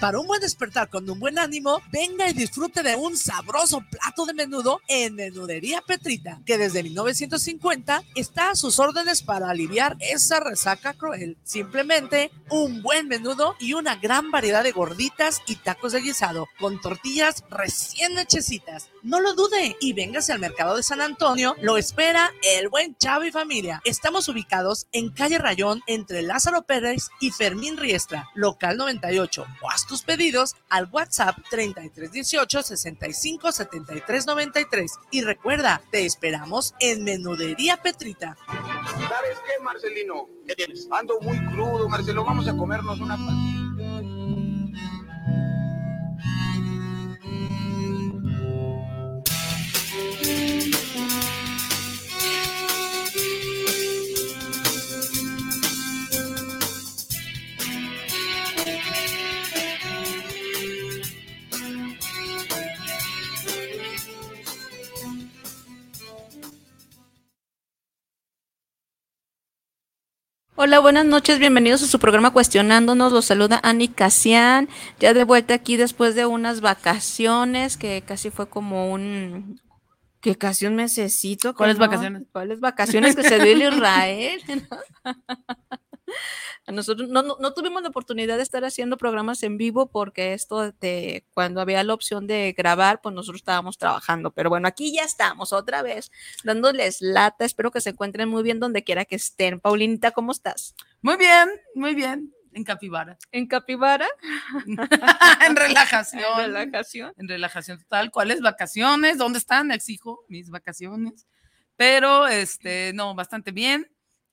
Para un buen despertar con un buen ánimo, venga y disfrute de un sabroso plato de menudo en Menudería Petrita, que desde 1950 está a sus órdenes para aliviar esa resaca cruel. Simplemente un buen menudo y una gran variedad de gorditas y tacos de guisado con tortillas recién hechecitas. No lo dude y véngase al mercado de San Antonio. Lo espera el buen Chavo y familia. Estamos ubicados en calle Rayón entre Lázaro Pérez y Fermín Riestra, local 98 tus pedidos al WhatsApp 3318 65 73 93. Y recuerda, te esperamos en Menudería Petrita. ¿Sabes qué, Marcelino? ¿Qué tienes? Ando muy crudo, Marcelo. Vamos a comernos una Hola, buenas noches, bienvenidos a su programa Cuestionándonos. Los saluda Ani Casian, ya de vuelta aquí después de unas vacaciones que casi fue como un que casi un mesecito. ¿Cuáles vacaciones? ¿Cuáles vacaciones que se dio el Israel? Nosotros no, no, tuvimos la oportunidad de estar haciendo programas en vivo porque esto de cuando había la opción de grabar, pues nosotros estábamos trabajando. Pero bueno, aquí ya estamos otra vez dándoles lata. Espero que se encuentren muy bien donde quiera que estén. Paulinita, ¿cómo estás? Muy bien, muy bien. En capibara. ¿En capibara? en relajación. En relajación. En relajación total. ¿Cuáles vacaciones? ¿Dónde están? Exijo mis vacaciones. Pero, este, no, bastante bien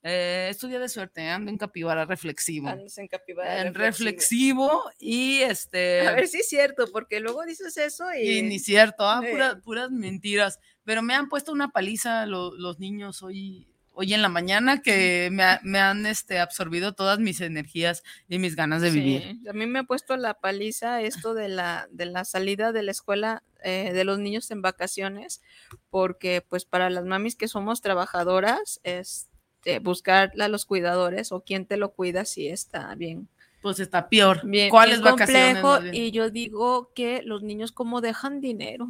eh, es día de suerte, ando en capibara reflexivo. Andas en capibara en reflexivo. y este. A ver si es cierto, porque luego dices eso y. Y ni cierto, ah, puras mentiras. Pero me han puesto una paliza los niños hoy, hoy en la mañana que me, han este, absorbido todas mis energías y mis ganas de vivir. A mí me ha puesto la paliza esto de la, de la salida de la escuela eh, de los niños en vacaciones, porque pues para las mamis que somos trabajadoras, es este, buscar a los cuidadores o quién te lo cuida si está bien. Pues está peor. Bien, ¿Cuáles complejo, Y yo digo que los niños como dejan dinero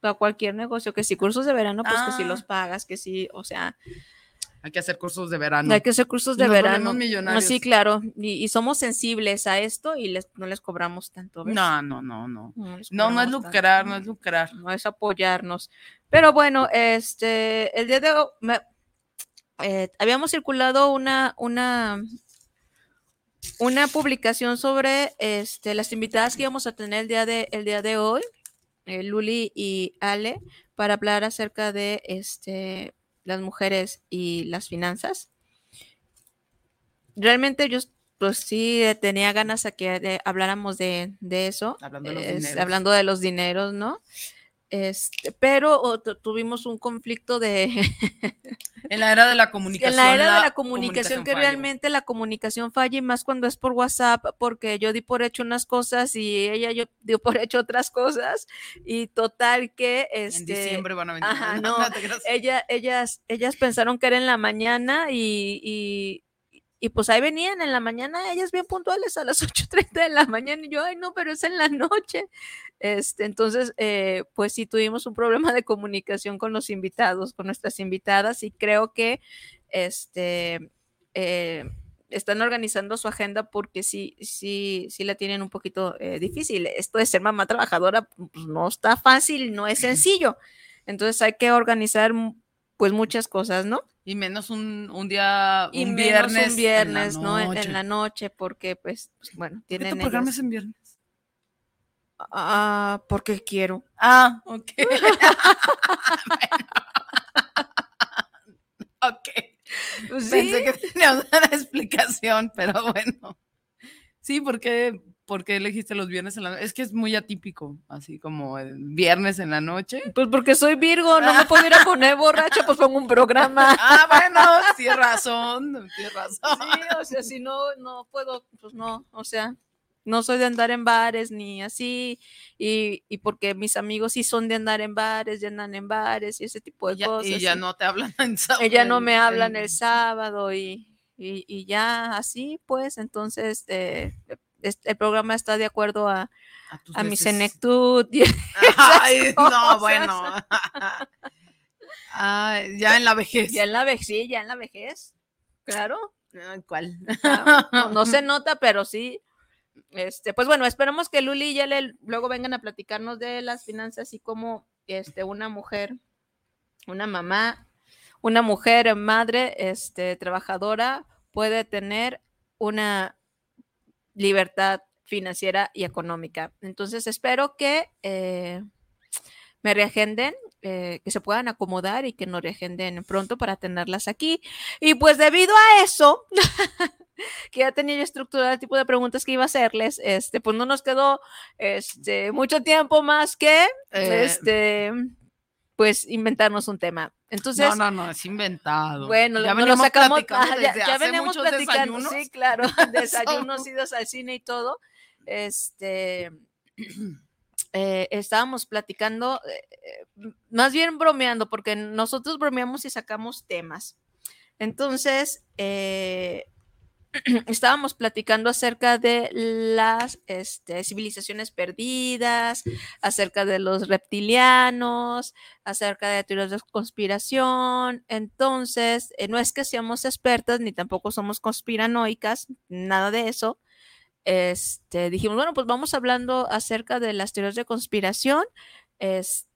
para cualquier negocio, que si cursos de verano, pues que si ah. los pagas, que si, o sea, hay que hacer cursos de verano. Hay que hacer cursos de verano. Sí, claro. Y, somos sensibles a esto y les, no les cobramos tanto. No, no, no, no. No, no, es lucrar, no es lucrar. No es apoyarnos. Pero bueno, este, el día de hoy, eh, habíamos circulado una, una, una publicación sobre este, las invitadas que íbamos a tener el día de, el día de hoy, eh, Luli y Ale, para hablar acerca de este, las mujeres y las finanzas. Realmente yo pues sí tenía ganas a que habláramos de, eso, hablando de, los hablando de los dineros, ¿no? Este, pero tuvimos un conflicto de... en la era de la comunicación. En la era de la comunicación, que realmente la comunicación falla y más cuando es por WhatsApp, porque yo di por hecho unas cosas y ella yo dio por hecho otras cosas y total que... Este, en diciembre van a venir. Ajá, no, ella, ellas, ellas pensaron que era en la mañana y y pues ahí venían en la mañana, ellas bien puntuales a las 8.30 de la mañana. Y yo, ay, no, pero es en la noche. Este, entonces, eh, pues sí tuvimos un problema de comunicación con los invitados, con nuestras invitadas, y creo que este, eh, están organizando su agenda porque sí, sí, sí la tienen un poquito eh, difícil. Esto de ser mamá trabajadora pues, no está fácil, no es sencillo. Entonces hay que organizar pues muchas cosas, ¿no? Y menos un, un día, un y viernes. un viernes, ¿no? En, la noche, porque, pues, pues bueno, tienen. ¿Qué tu programa es en viernes? Ah, porque quiero. Ah, ok. ok. Pues Pensé que tenía una explicación, pero bueno. Sí, porque ¿por qué elegiste los viernes en la noche? Es que es muy atípico, así como el viernes en la noche. Pues porque soy Virgo, no me puedo ir a poner borracha, pues pongo un programa. Ah, bueno, tienes razón, tienes razón. Sí, o sea, si no, no puedo, pues no, o sea, no soy de andar en bares ni así, y, y porque mis amigos sí son de andar en bares, y andan en bares y ese tipo de Ya- cosas. y ya no te hablan en sábado. ella no me hablan el sábado y, y, y ya así, pues, entonces eh, el programa está de acuerdo a, a, mi senectud. y- Ay, no, bueno. Ya en la vejez. ya en la vejez, sí, ya en la vejez, claro. ¿Cuál? Ah, no, no se nota, pero sí. Este, pues bueno, esperamos que Luli y Yale luego vengan a platicarnos de las finanzas y cómo este, una mujer, una mamá, una mujer madre, este, trabajadora puede tener una libertad financiera y económica. Entonces espero que eh, me reagenden, eh, que se puedan acomodar y que nos reagenden pronto para tenerlas aquí. Y pues debido a eso, que ya tenía yo estructurado el tipo de preguntas que iba a hacerles, este, pues no nos quedó este, mucho tiempo más que Eh, este, pues inventarnos un tema. Entonces, no, no, no, es inventado. bueno, ya no lo sacamos, platicando ya, desde ya hace venimos platicando, desayunos. sí, claro, desayunos, idos al cine y todo. Este, eh, estábamos platicando, eh, eh, más bien bromeando, porque nosotros bromeamos y sacamos temas. Entonces, eh, estábamos platicando acerca de las este, civilizaciones perdidas, acerca de los reptilianos, acerca de teorías de conspiración. Entonces, eh, no es que seamos expertas ni tampoco somos conspiranoicas, nada de eso. Este, dijimos, bueno, pues vamos hablando acerca de las teorías de conspiración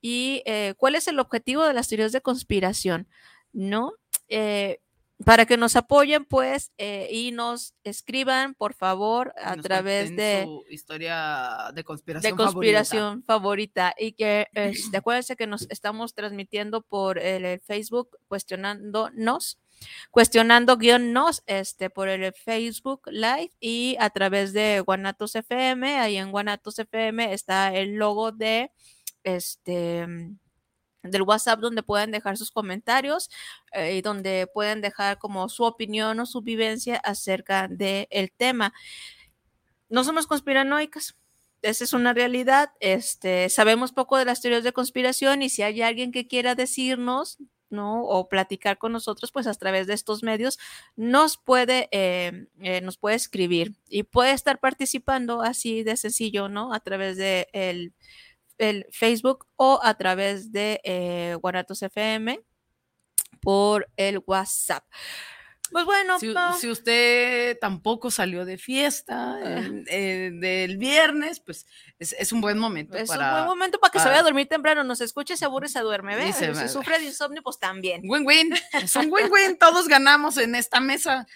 y eh, cuál es el objetivo de las teorías de conspiración, ¿no? Eh, para que nos apoyen, pues, eh, y nos escriban, por favor, a través de su historia de conspiración. de favorita. conspiración favorita, y que este, acuérdense que nos estamos transmitiendo por el, el Facebook cuestionándonos cuestionando guion nos este por el Facebook Live y a través de Guanatos FM ahí en Guanatos FM está el logo de este del WhatsApp donde pueden dejar sus comentarios eh, y donde pueden dejar como su opinión o su vivencia acerca del tema. No somos conspiranoicas, esa es una realidad. Este, sabemos poco de las teorías de conspiración y si hay alguien que quiera decirnos, ¿no? O platicar con nosotros, pues a través de estos medios, nos puede, eh, eh, nos puede escribir y puede estar participando así de sencillo, ¿no? A través de el, el Facebook o a través de eh, Guanatos FM por el WhatsApp. Pues bueno, Si, si usted tampoco salió de fiesta Ah. eh, del viernes, pues es, es un buen momento es para. un buen momento para que se vaya a dormir temprano, nos escuche, se aburre, se duerme, ¿ve? Va- sufre de insomnio, pues también. Win-win, es un win-win, todos ganamos en esta mesa.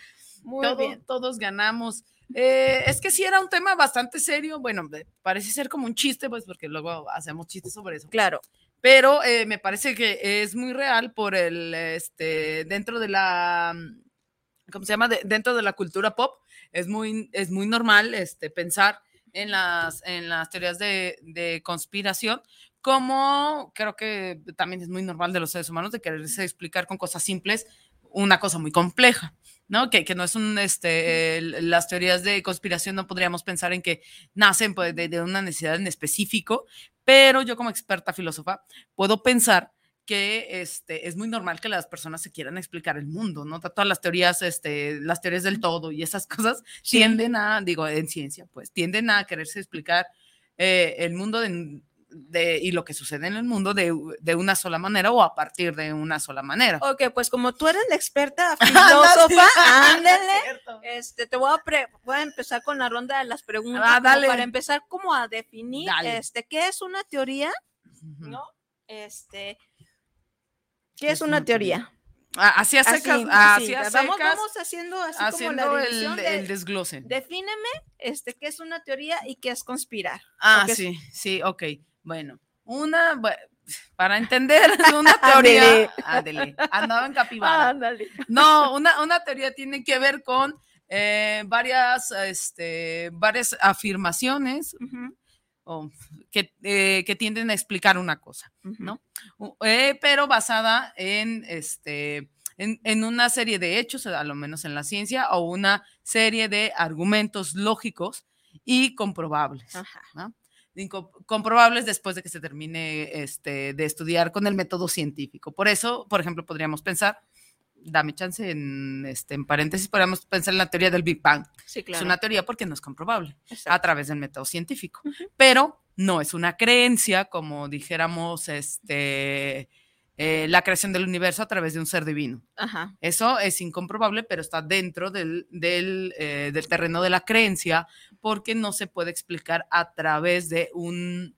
Muy Todo- bien. Todos ganamos. Eh, es que sí era un tema bastante serio. Bueno, parece ser como un chiste, pues porque luego hacemos chistes sobre eso. Claro. Pero eh, me parece que es muy real por el, este, dentro de la, ¿cómo se llama? De- dentro de la cultura pop, es muy, es muy normal este, pensar en las, en las teorías de, de conspiración, como creo que también es muy normal de los seres humanos de quererse explicar con cosas simples una cosa muy compleja. ¿No? Que, que no es un, este, las teorías de conspiración no podríamos pensar en que nacen pues, de, de una necesidad en específico, pero yo como experta filósofa puedo pensar que este, es muy normal que las personas se quieran explicar el mundo, ¿no? Todas las teorías, este, las teorías del todo y esas cosas tienden a, digo, en ciencia, pues tienden a quererse explicar eh, el mundo de, de- y lo que sucede en el mundo de, de una sola manera o a partir de una sola manera. Ok, pues como tú eres la experta filósofa, ándale. Cierto. Este, te voy a, pre- voy a empezar con la ronda de las preguntas. Ah, como dale. Para empezar, como a definir, Dale. este, ¿qué es una teoría? ¿No? Este, ¿qué es una teoría? Ah, Así a Así, así, vamos, vamos haciendo así como haciendo la el, de- el desglose. Defíneme, este, qué es una teoría y qué es conspirar. Ah, sí, sí, ok. Bueno, una, para entender una teoría, ándele, andaba en capibara. Ándale. No, una, una teoría tiene que ver con eh, varias, este, varias afirmaciones que, eh, que tienden a explicar una cosa. ¿no? Eh, pero basada en, este, en, en una serie de hechos, a lo menos en la ciencia, o una serie de argumentos lógicos y comprobables. ¿no? Comprobables después de que se termine este, de estudiar con el método científico. Por eso, por ejemplo, podríamos pensar, dame chance en, este, en paréntesis, podríamos pensar en la teoría del Big Bang. Sí, Es claro. una teoría porque no es comprobable a través del método científico. Pero no es una creencia, como dijéramos, este, eh, la creación del universo a través de un ser divino. Ajá. Eso es incomprobable, pero está dentro del, del, eh, del terreno de la creencia porque no se puede explicar a través de un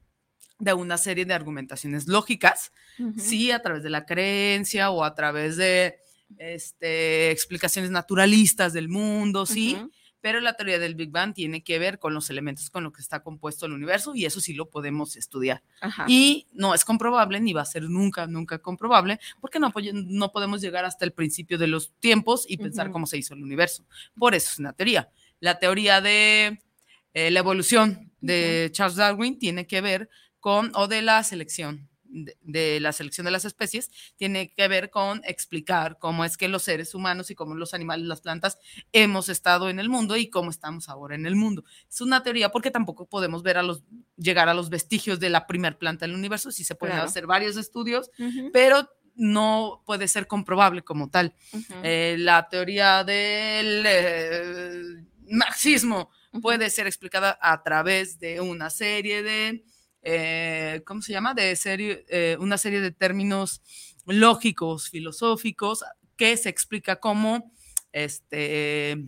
de una serie de argumentaciones lógicas, sí, a través de la creencia o a través de este, explicaciones naturalistas del mundo, sí. Pero la teoría del Big Bang tiene que ver con los elementos con los que está compuesto el universo y eso sí lo podemos estudiar. Ajá. Y no es comprobable, ni va a ser nunca, nunca comprobable, porque no, po- no podemos llegar hasta el principio de los tiempos y pensar cómo se hizo el universo. Por eso es una teoría. La teoría de eh, la evolución de Charles Darwin tiene que ver con, o de la selección, de, de la selección de las especies, tiene que ver con explicar cómo es que los seres humanos y cómo los animales, las plantas, hemos estado en el mundo y cómo estamos ahora en el mundo. Es una teoría porque tampoco podemos ver a los, llegar a los vestigios de la primer planta del universo, sí se pueden Claro. hacer varios estudios, pero no puede ser comprobable como tal. Eh, la teoría del eh, marxismo puede ser explicada a través de una serie de, eh, ¿cómo se llama? De serie, eh, una serie de términos lógicos, filosóficos, que se explica cómo, este,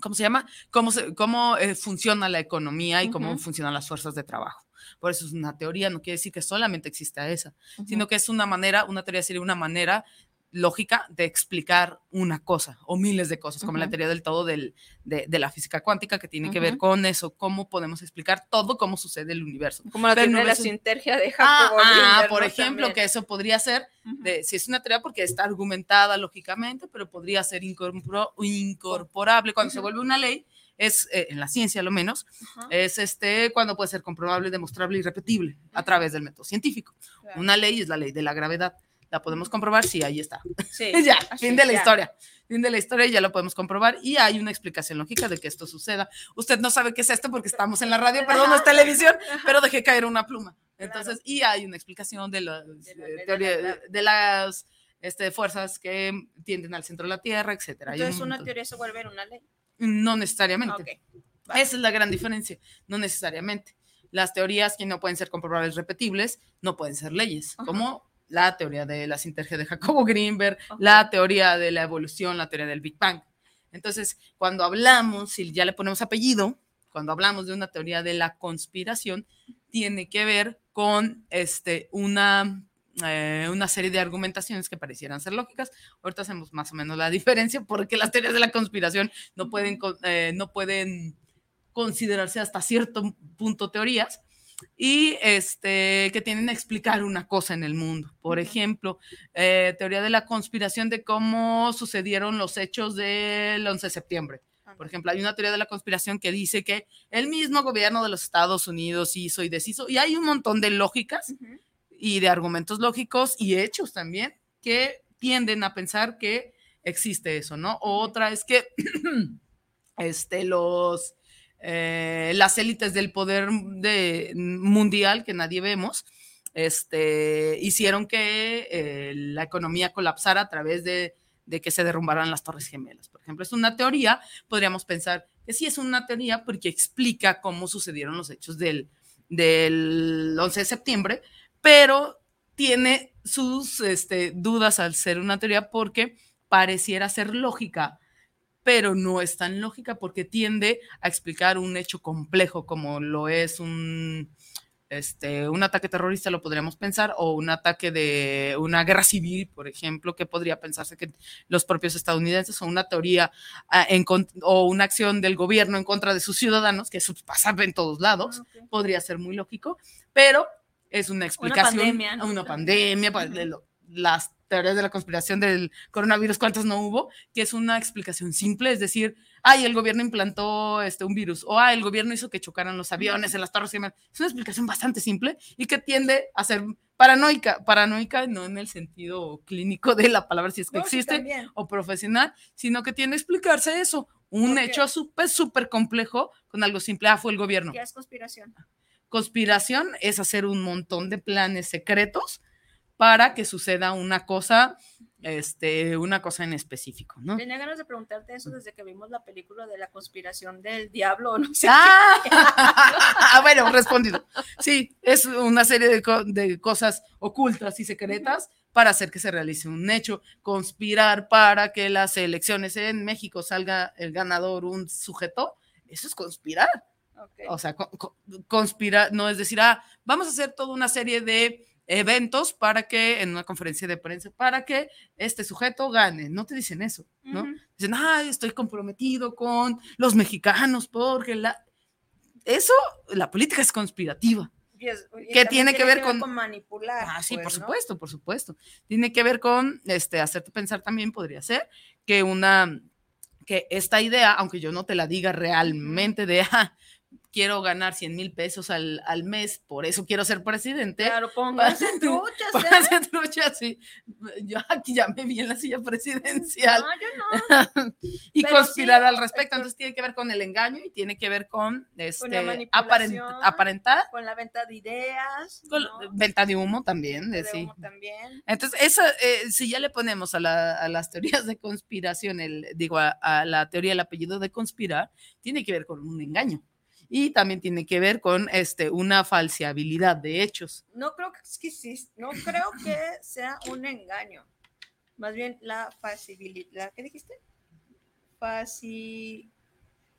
¿cómo se llama? Cómo, se- cómo eh, funciona la economía y cómo funcionan las fuerzas de trabajo. Por eso es una teoría, no quiere decir que solamente exista esa, sino que es una manera, una teoría sería una manera lógica de explicar una cosa o miles de cosas, como la teoría del todo del- de, de la física cuántica, que tiene que ver con eso, cómo podemos explicar todo cómo sucede el universo. Como la teoría de la sintergia de Ah, Jacobo ah, por ejemplo, También. que eso podría ser, de, si es una teoría porque está argumentada lógicamente, pero podría ser incorporo- incorporable cuando se vuelve una ley, es eh, en la ciencia a lo menos, es este cuando puede ser comprobable, demostrable y repetible a través del método científico. claro. Una ley es la ley de la gravedad. La podemos comprobar, sí, ahí está. Sí, ya, así, fin de la ya. historia. Fin de la historia, ya lo podemos comprobar y hay una explicación lógica de que esto suceda. Usted no sabe qué es esto porque estamos en la radio, perdón, no es televisión, pero dejé caer una pluma. Entonces, y hay una explicación de las, De la eh, de teoría- la- de, de las este, fuerzas que tienden al centro de la Tierra, un Entonces una teoría se vuelve en una ley. No necesariamente. vale. Esa es la gran diferencia, no necesariamente. Las teorías que no pueden ser comprobables repetibles no pueden ser leyes, Ajá. como la teoría de la sintergia de Jacobo Greenberg, la teoría de la evolución, la teoría del Big Bang. Entonces, cuando hablamos, si ya le ponemos apellido, cuando hablamos de una teoría de la conspiración, tiene que ver con este, una, eh, una serie de argumentaciones que parecieran ser lógicas. Ahorita hacemos más o menos la diferencia porque las teorías de la conspiración no pueden, eh, no pueden considerarse hasta cierto punto teorías y este, que tienen a explicar una cosa en el mundo. Por ejemplo, eh, teoría de la conspiración de cómo sucedieron los hechos del 11 de septiembre. Por ejemplo, hay una teoría de la conspiración que dice que el mismo gobierno de los Estados Unidos hizo y deshizo, y hay un montón de lógicas y de argumentos lógicos y hechos también que tienden a pensar que existe eso, ¿no? Otra es que este, los, eh, las élites del poder de, mundial que nadie vemos, este, hicieron que eh, la economía colapsara a través de, de que se derrumbaran las torres gemelas. Por ejemplo, es una teoría, podríamos pensar que sí es una teoría porque explica cómo sucedieron los hechos del, del 11 de septiembre, pero tiene sus este, dudas al ser una teoría porque pareciera ser lógica, pero no es tan lógica porque tiende a explicar un hecho complejo como lo es un, este, un ataque terrorista, lo podríamos pensar, o un ataque de una guerra civil, por ejemplo, que podría pensarse que los propios estadounidenses o una teoría ah, en o una acción del gobierno en contra de sus ciudadanos, que eso pasa en todos lados, Ah, podría ser muy lógico, pero es una explicación, pandemia, ¿no? una pandemia, de lo- las teorías de la conspiración del coronavirus, ¿cuántas no hubo? Que es una explicación simple, es decir, ay, el gobierno implantó este, un virus, o ay, el gobierno hizo que chocaran los aviones en las torres gemelas. Es una explicación bastante simple y que tiende a ser paranoica, paranoica no en el sentido clínico de la palabra, si es que No, existe, o profesional, sino que tiende a explicarse eso, un hecho súper, súper complejo con algo simple, ah, fue el gobierno. Ya es conspiración. Conspiración es hacer un montón de planes secretos para que suceda una cosa, este, una cosa en específico, ¿no? Tenía ganas de preguntarte eso desde que vimos la película de la conspiración del diablo, no sé. Ah, bueno, respondido. Sí, es una serie de, co- de cosas ocultas y secretas para hacer que se realice un hecho, conspirar para que las elecciones en México salga el ganador un sujeto, eso es conspirar. Ok. O sea, co- co- conspirar, no es decir, ah, vamos a hacer toda una serie de eventos para que, en una conferencia de prensa, para que este sujeto gane. No te dicen eso, ¿no? Ujú. Dicen, ay, estoy comprometido con los mexicanos porque la... Eso, la política es conspirativa. Y es- y ¿Qué también tiene que ver con- manipular? Ah, sí, pues, por ¿no? supuesto, por supuesto. Tiene que ver con, este, hacerte pensar también podría ser que una, que esta idea, aunque yo no te la diga realmente de, ah, quiero ganar 100 mil pesos al, al mes, por eso quiero ser presidente. Claro, pónganse truchas, ¿eh? hacer trucha, sí. Yo aquí ya me vi en la silla presidencial No, yo no. y pero conspirar sí, al respecto. esto- Entonces tiene que ver con el engaño y tiene que ver con este, aparent- aparentar, Con la venta de ideas. con ¿no? venta de humo también. de De sí. humo también. Entonces, esa, eh, si ya le ponemos a, la- a las teorías de conspiración, el, digo, a, a la teoría del apellido de conspirar, tiene que ver con un engaño. Y también tiene que ver con este, una falseabilidad de hechos. No creo que, es que sí, no creo que sea un engaño. Más bien la facilidad. ¿Qué dijiste? Faci...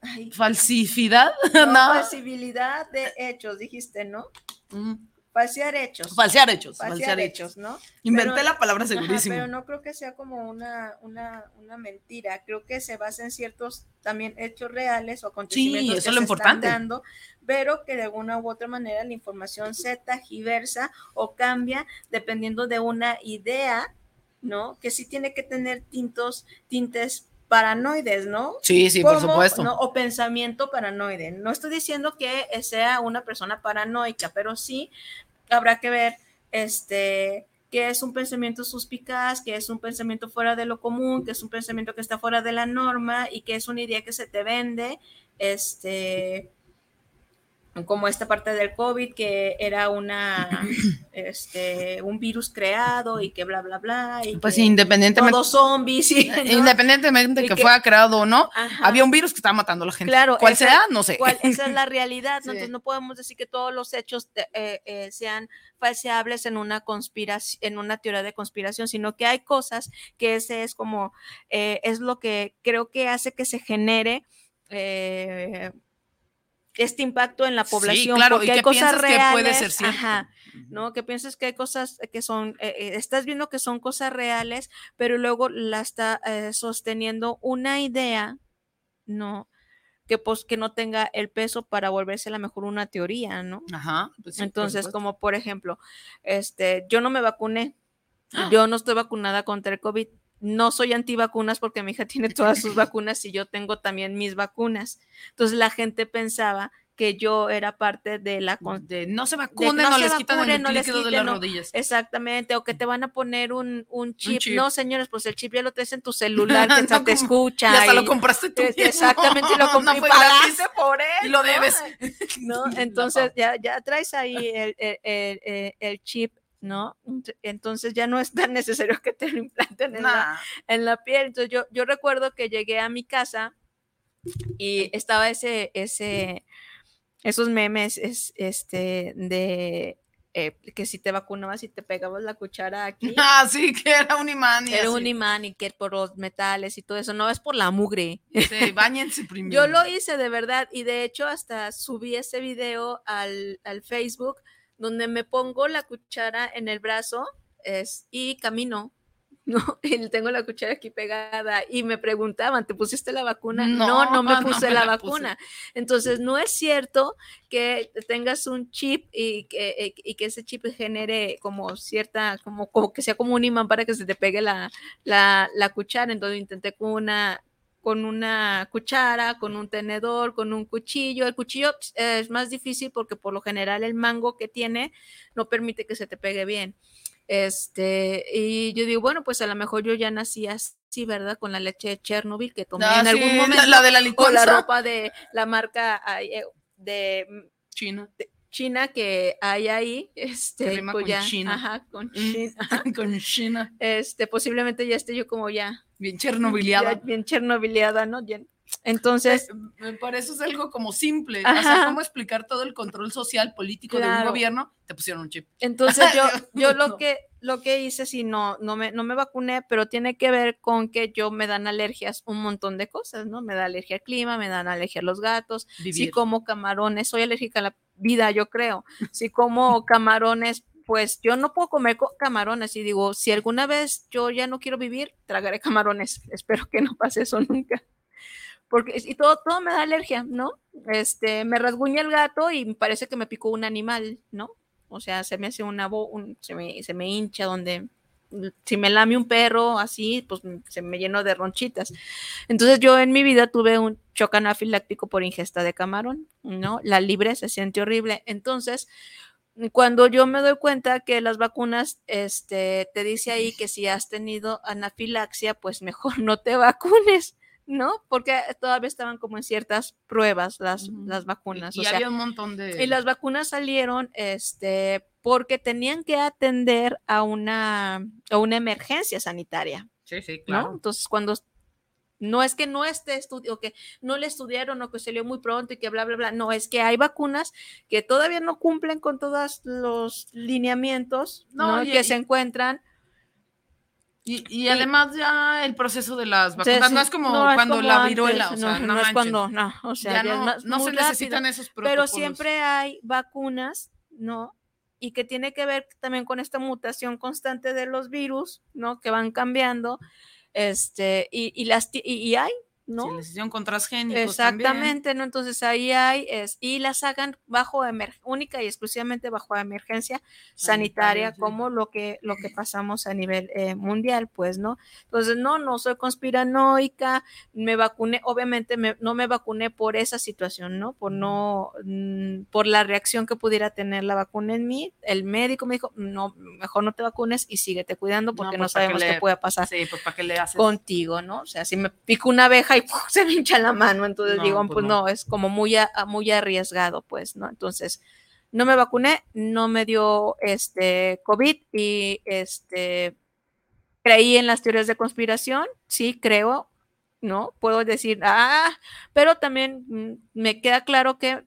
Ay, ¿Falsicidad? no, No. facilidad de hechos, dijiste, ¿no? Mm, Falsear hechos. Falsear hechos. Falsear Falsear hechos. hechos, ¿no? Inventé Pero- la palabra Ajá, segurísimo. pero no creo que sea como una, una, una mentira. Creo que se basa en ciertos también hechos reales o acontecimientos eso es que lo se importante. están dando, pero que de alguna u otra manera la información se tajiversa o cambia dependiendo de una idea, ¿no? Que sí tiene que tener tintos, tintes paranoides, ¿no? Sí, sí, por supuesto. ¿no? O pensamiento paranoide. No estoy diciendo que sea una persona paranoica, pero sí habrá que ver este que es un pensamiento suspicaz, que es un pensamiento fuera de lo común, que es un pensamiento que está fuera de la norma y que es una idea que se te vende, este como esta parte del COVID, que era una, este, un virus creado y que bla, bla, bla. Y Pues que independientemente, todos zombies. y- ¿no? independientemente de que, que- fuera creado o no, Ajá. había un virus que estaba matando a la gente. Claro, ¿Cuál sea? No sé. cuál- esa es la realidad, ¿no? Sí. Entonces no podemos decir que todos los hechos de- eh, eh, sean falseables en una conspiración, en una teoría de conspiración, sino que hay cosas que ese es como, eh, es lo que creo que hace que se genere eh, este impacto en la Sí, población, claro, y hay que cosas piensas que reales, puede ser cierto. ajá, ¿no? Que piensas que hay cosas que son, eh, eh, estás viendo que son cosas reales, pero luego la está eh, sosteniendo una idea, ¿no? Que pues que no tenga el peso para volverse a la mejor una teoría, ¿no? Ajá. pues sí, Entonces, como por ejemplo, este, yo no me vacuné, yo no estoy vacunada contra el COVID, no soy antivacunas porque mi hija tiene todas sus vacunas y yo tengo también mis vacunas. Entonces la gente pensaba que yo era parte de la de no se vacunen, no no, se les quitan vacunen, el no les líquido de quiten, las no. rodillas. Exactamente, o que te van a poner un, un chip. chip. No, señores, pues el chip ya lo traes en tu celular, que No, te escucha. Y hasta y- lo compraste tú. mismo. Exactamente, y lo No compré y fue por él. Y lo ¿no? debes. ¿no? Entonces ya, ya traes ahí el- el- el- el chip, ¿no? Ent- Entonces ya no es tan necesario que te lo implanten en, la, en la piel. Entonces yo, yo recuerdo que llegué a mi casa y estaba ese, ese, esos memes es, este, de eh, que si te vacunabas y te pegabas la cuchara aquí. Ah, sí, que era un imán. Y Era así. un imán y que por los metales y todo eso, no es por la mugre. Sí, bañense primero. Yo lo hice de verdad y de hecho hasta subí ese video al, al Facebook donde me pongo la cuchara en el brazo es, y camino ¿no? Y tengo la cuchara aquí pegada y me preguntaban, ¿te pusiste la vacuna? No, no, me puse la, vacuna. Entonces, no es cierto que tengas un chip y que, y que ese chip genere como cierta, como, como que sea como un imán para que se te pegue la, la, la cuchara. Entonces, intenté con una con una cuchara, con un tenedor, con un cuchillo. El cuchillo es más difícil porque por lo general el mango que tiene no permite que se te pegue bien. Este, y yo digo, bueno, pues a lo mejor yo ya nací así, ¿verdad? Con la leche de Chernobyl que tomé Ah, en algún momento. la- la de la o la licuanza. ropa de la marca eh, de China. China que hay ahí, este, rima pues con ya, China. ajá, con Mm. China, Con China. este, posiblemente ya esté yo como ya, Bien ya chernobyliada. bien chernobyleada, ¿no? Ya- Entonces, Eh, Por eso es algo como simple. O sea, cómo explicar todo el control social, político de un Claro. gobierno. Te pusieron un chip. Entonces yo, yo No. lo que lo que hice, sí, no, no me, no me vacuné, pero tiene que ver con que yo me dan alergias un montón de cosas, ¿no? Me da alergia al clima, me dan alergia a los gatos, si como camarones, soy alérgica a la vida, yo creo. Si como camarones, pues yo no puedo comer co- camarones y digo, si alguna vez yo ya no quiero vivir, tragaré camarones. Espero que no pase eso nunca. Porque y todo, todo me da alergia, ¿no? Este, me rasguña el gato y parece que me picó un animal, ¿no? O sea, se me hace una bo- un- se, me, se me hincha donde si me lame un perro así, pues se me llenó de ronchitas. Entonces yo en mi vida tuve un shock anafiláctico por ingesta de camarón, ¿no? La libre se siente horrible. Entonces, cuando yo me doy cuenta que las vacunas, este, te dice ahí que si has tenido anafilaxia, pues mejor no te vacunes, ¿no? Porque todavía estaban como en ciertas pruebas las, las vacunas. Y, o y sea, había un montón de. y las vacunas salieron este, porque tenían que atender a una, a una emergencia sanitaria, Sí, sí, ¿no? claro. Entonces, cuando no es que no esté estudiado, o que no le estudiaron o que salió muy pronto y que bla, bla, bla, no, es que hay vacunas que todavía no cumplen con todos los lineamientos No, ¿no? y- que y- se encuentran. Y, y además ya el proceso de las vacunas sí, no es como no es cuando como la antes, viruela, o sea, no, no es cuando, no, o sea, ya no, no se rápido. necesitan esos pero protocolos. siempre hay vacunas, ¿no? Y que tiene que ver también con esta mutación constante de los virus, ¿no? Que van cambiando, este, y, y las, y, y hay, ¿no? Sí, les hicieron con transgénicos también. Exactamente, ¿no? Entonces ahí hay, es, y las hagan bajo emer- única y exclusivamente bajo emergencia sanitaria, Sanitaria, sí. como lo que, lo que pasamos a nivel eh, mundial, pues, ¿no? Entonces, no, no soy conspiranoica, me vacuné, obviamente me- no me vacuné por esa situación, ¿no? Por no, mm, por la reacción que pudiera tener la vacuna en mí, el médico me dijo, no, mejor no te vacunes y síguete cuidando porque no, pues, ¿para qué sabemos qué le- puede pasar Sí, pues para qué le haces. contigo, ¿no? O sea, si me pico una abeja y ¡puf! se me hincha la mano, entonces No, digo, pues pues no. no. es como muy, a- muy arriesgado, pues, ¿no? Entonces, no me vacuné, no me dio este COVID y este creí en las teorías de conspiración, sí, creo, ¿no? Puedo decir, ah, pero también mm, me queda claro que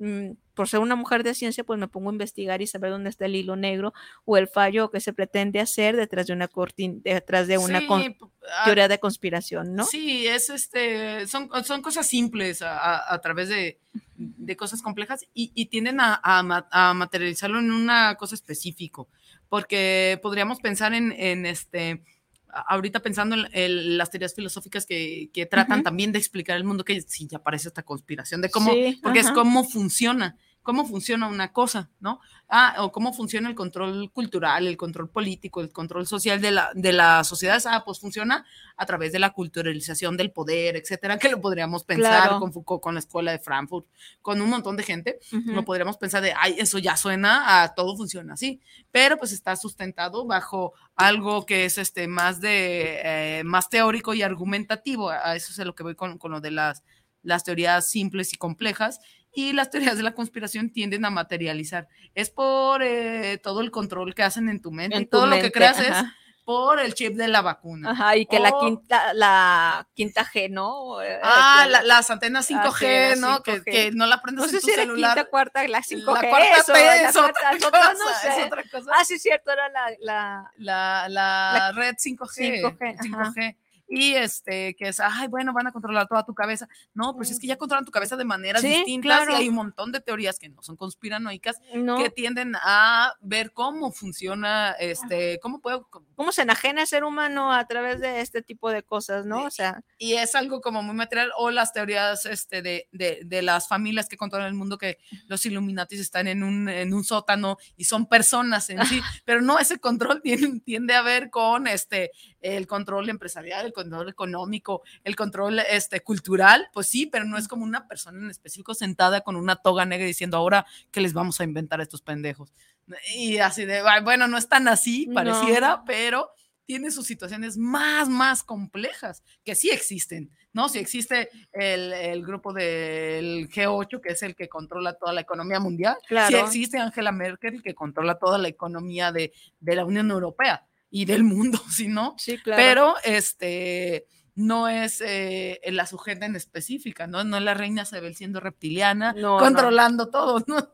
mm, por ser una mujer de ciencia, pues me pongo a investigar y saber dónde está el hilo negro o el fallo que se pretende hacer detrás de una cortina, detrás de una Sí, con- p- ah, teoría de conspiración, ¿no? Sí, es este, son, son cosas simples a, a- a través de, de cosas complejas y, y tienden a, a ma- a materializarlo en una cosa específico, porque podríamos pensar en, en este, a- ahorita pensando en, en las teorías filosóficas que, que tratan Ujú. también de explicar el mundo, que sí, ya parece esta conspiración, de cómo, Sí, porque es ajá. cómo funciona, cómo funciona una cosa, ¿no? Ah, o cómo funciona el control cultural, el control político, el control social de la, de las sociedades. Ah, pues funciona a través de la culturalización del poder, etcétera, que lo podríamos pensar Claro. con Foucault, con la escuela de Frankfurt, con un montón de gente. Ujú. No podríamos pensar de, ay, eso ya suena a todo funciona así, pero pues está sustentado bajo algo que es este más de, eh, más teórico y argumentativo. A eso es a lo que voy con, con lo de las, las teorías simples y complejas. Y las teorías de la conspiración tienden a materializar. Es por eh, todo el control que hacen en tu mente. En tu todo lo que mente, creas es ajá. por el chip de la vacuna. Ajá, y que la O- quinta, la quinta G, ¿no? Eh, Ah, que la- las antenas 5G, Ah, la ¿no? Que, 5G. que no la prendes no sé en tu si era celular. quinta, cuarta, la 5G. la cuarta eso, la es otra cuarta, es cosa, no sé. es otra cosa. Ah, sí, cierto, era la, la la, la red 5G. 5G, 5G. Y este, que es, ay, bueno, van a controlar toda tu cabeza. No, pues es que ya controlan tu cabeza de maneras Sí, distintas claro. y hay un montón de teorías que no son conspiranoicas No. que tienden a ver cómo funciona, este, cómo puedo, ¿Cómo se enajena el ser humano a través de este tipo de cosas, no? O sea, y es algo como muy material, o las teorías este, de, de, de las familias que controlan el mundo, que los Illuminatis están en un, en un sótano y son personas en sí, pero no, ese control tiende, tiende a ver con este, el control empresarial, el control económico, el control este, cultural, pues sí, pero no es como una persona en específico sentada con una toga negra diciendo ahora que les vamos a inventar a estos pendejos. Y así de, "Ay, bueno, no es tan así, No. pareciera, pero tiene sus situaciones más, más complejas, que sí existen, ¿no? Si existe el, el grupo del G8, que es el que controla toda la economía mundial, si Claro. existe Angela Merkel, que controla toda la economía de, de la Unión Europea y del mundo, si no, sí, claro. pero este no es eh, la sujeta en específica, ¿no? No es la reina Isabel siendo reptiliana, No, no. controlando todo, ¿no?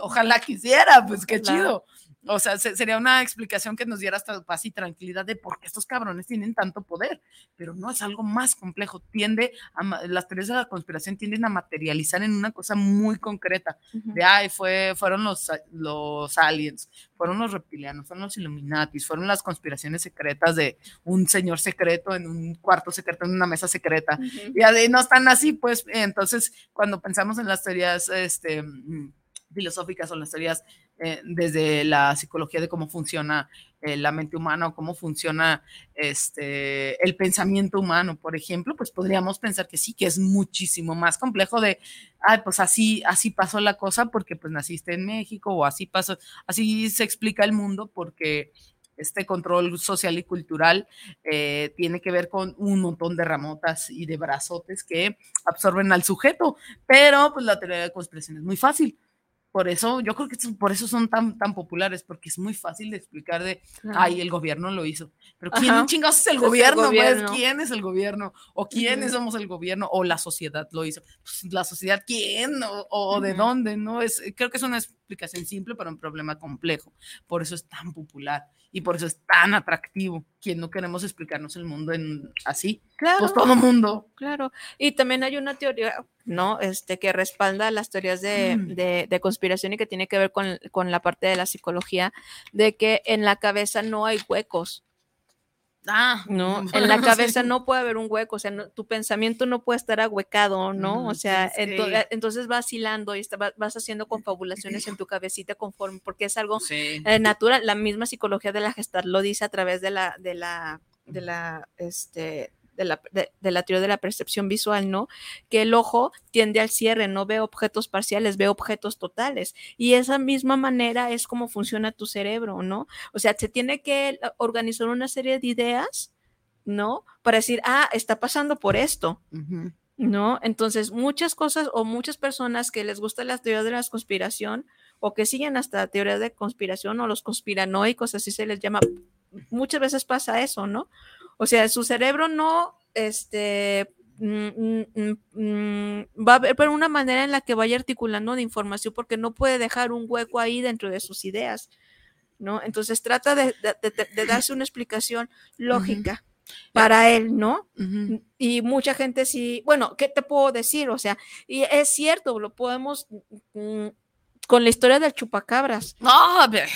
Ojalá quisiera, pues qué Claro. chido. O sea, se- sería una explicación que nos diera hasta paz y tranquilidad de por qué estos cabrones tienen tanto poder, pero no es algo más complejo. Tiende a, las teorías de la conspiración tienden a materializar en una cosa muy concreta de ay, fue, fueron los, los aliens, fueron los reptilianos, fueron los Illuminatis, fueron las conspiraciones secretas de un señor secreto en un cuarto secreto, en una mesa secreta. Ujú. Y así no están así, pues entonces cuando pensamos en las teorías este, mm, filosóficas o las teorías eh, desde la psicología de cómo funciona eh, la mente humana o cómo funciona este, el pensamiento humano, por ejemplo, pues podríamos pensar que sí, que es muchísimo más complejo de, ay, pues así, así pasó la cosa porque pues naciste en México o así pasó, así se explica el mundo porque este control social y cultural eh, tiene que ver con un montón de ramotas y de brazotes que absorben al sujeto, pero pues la teoría de conspiración es muy fácil. Por eso, yo creo que por eso son tan, tan populares, porque es muy fácil de explicar de, Claro. ay, el gobierno lo hizo. Pero ¿quién Ajá. chingados es el Es el gobierno? pues? ¿Quién es el gobierno? ¿O quiénes somos el gobierno? ¿O la sociedad lo hizo? Pues, ¿La sociedad quién? ¿O, o de dónde? No es, creo que es una explicación simple para un problema complejo. Por eso es tan popular y por eso es tan atractivo. Quien no queremos explicarnos el mundo en así, Claro. pues todo mundo. Claro, y también hay una teoría, ¿no? Este, que respalda las teorías de, Mm. de- de conspiración y que tiene que ver con, con la parte de la psicología, de que en la cabeza no hay huecos, Ah, ¿no? En la cabeza no puede haber un hueco, o sea, no- tu pensamiento no puede estar ahuecado, ¿no? O sea, ento- entonces vacilando y está- va- vas haciendo confabulaciones en tu cabecita conforme, porque es algo Sí. eh, natural, la misma psicología de la gestal lo dice a través de la, de la, de la, este, de la, de, de la teoría de la percepción visual, ¿no? Que el ojo tiende al cierre, no ve objetos parciales, ve objetos totales. Y esa misma manera es como funciona tu cerebro, ¿no? O sea, se tiene que organizar una serie de ideas, ¿no? Para decir, ah, está pasando por esto. ¿no? Entonces, muchas cosas o muchas personas que les gustan las teorías de la conspiración o que siguen hasta teorías de conspiración o los conspiranoicos, así se les llama, muchas veces pasa eso, ¿no? O sea, su cerebro no, este, mm, mm, mm, va a haber una manera en la que vaya articulando de información porque no puede dejar un hueco ahí dentro de sus ideas, ¿no? Entonces trata de, de- de- de darse una explicación lógica para él, ¿no? Y mucha gente sí, bueno, ¿qué te puedo decir? O sea, y es cierto, lo podemos con la historia del chupacabras. No, ve-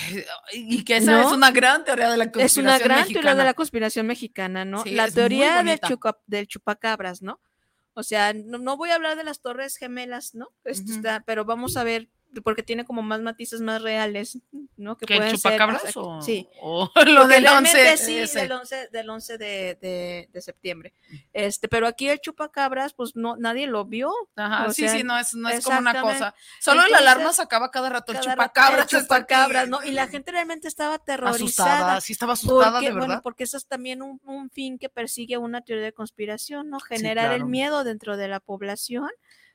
y que esa ¿No? es una gran teoría de la conspiración Es una gran teoría de mexicana. la conspiración mexicana, ¿no? Sí, la teoría del, chuca- del chupacabras, ¿no? O sea, no, no voy a hablar de las torres gemelas, ¿no? Esto está, pero vamos a ver, porque tiene como más matices más reales, ¿no? Que ¿Que el pueden ser, chupacabras exacto, o, Sí. o lo del realmente 11? sí, ese? del 11, del 11 de, de- de septiembre. Este, pero aquí el chupacabras, pues no, nadie lo vio. Ajá, o sí, sea, sí, no es, no es como una cosa. Solo la Entonces, alarma sacaba cada rato el chupacabras. el chupacabras, ¿no? Y la gente realmente estaba aterrorizada. asustada, sí estaba asustada, Porque, de verdad. bueno, porque eso es también un, un fin que persigue una teoría de conspiración, ¿no? Generar el claro. miedo dentro de la población,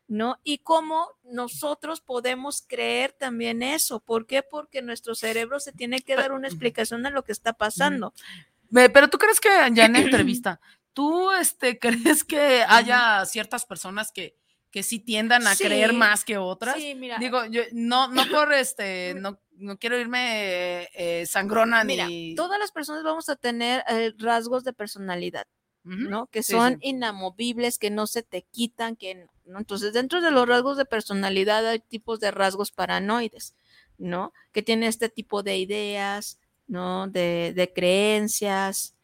¿no? Y cómo nosotros podemos creer también eso. ¿Por qué? Porque nuestro cerebro se tiene que dar una explicación a lo que está pasando. Pero tú crees que ya en la entrevista, ¿tú este, crees que haya ciertas personas que, que sí tiendan a Sí. creer más que otras? Sí, mira. Digo, yo no, no por este, no, no quiero irme eh, sangrona Mira, ni. todas las personas vamos a tener eh, rasgos de personalidad. ¿No? Que Sí, son sí. inamovibles, que no se te quitan, que ¿no? Entonces, dentro de los rasgos de personalidad hay tipos de rasgos paranoides, ¿no? Que tiene este tipo de ideas, ¿no? De, de creencias,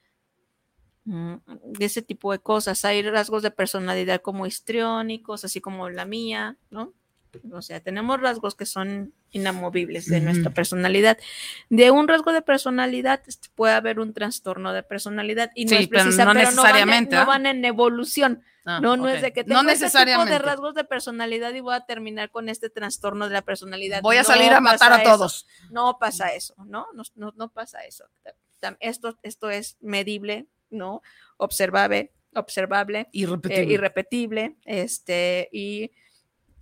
mm, de ese tipo de cosas. Hay rasgos de personalidad como histriónicos, así como la mía, ¿no? O sea, tenemos rasgos que son inamovibles de nuestra personalidad. De un rasgo de personalidad este, puede haber un trastorno de personalidad y no Sí, es pero precisa- no pero van en- necesariamente, no van en evolución. Ah, No, no es de que no tengo este tipo de rasgos de personalidad y voy a terminar con este trastorno de la personalidad. Voy a No salir a matar pasa a eso. todos. No pasa eso, ¿no? No, no, no pasa eso. Esto, esto es medible, ¿no? Observable, observable, Y eh, repetible. irrepetible, este, y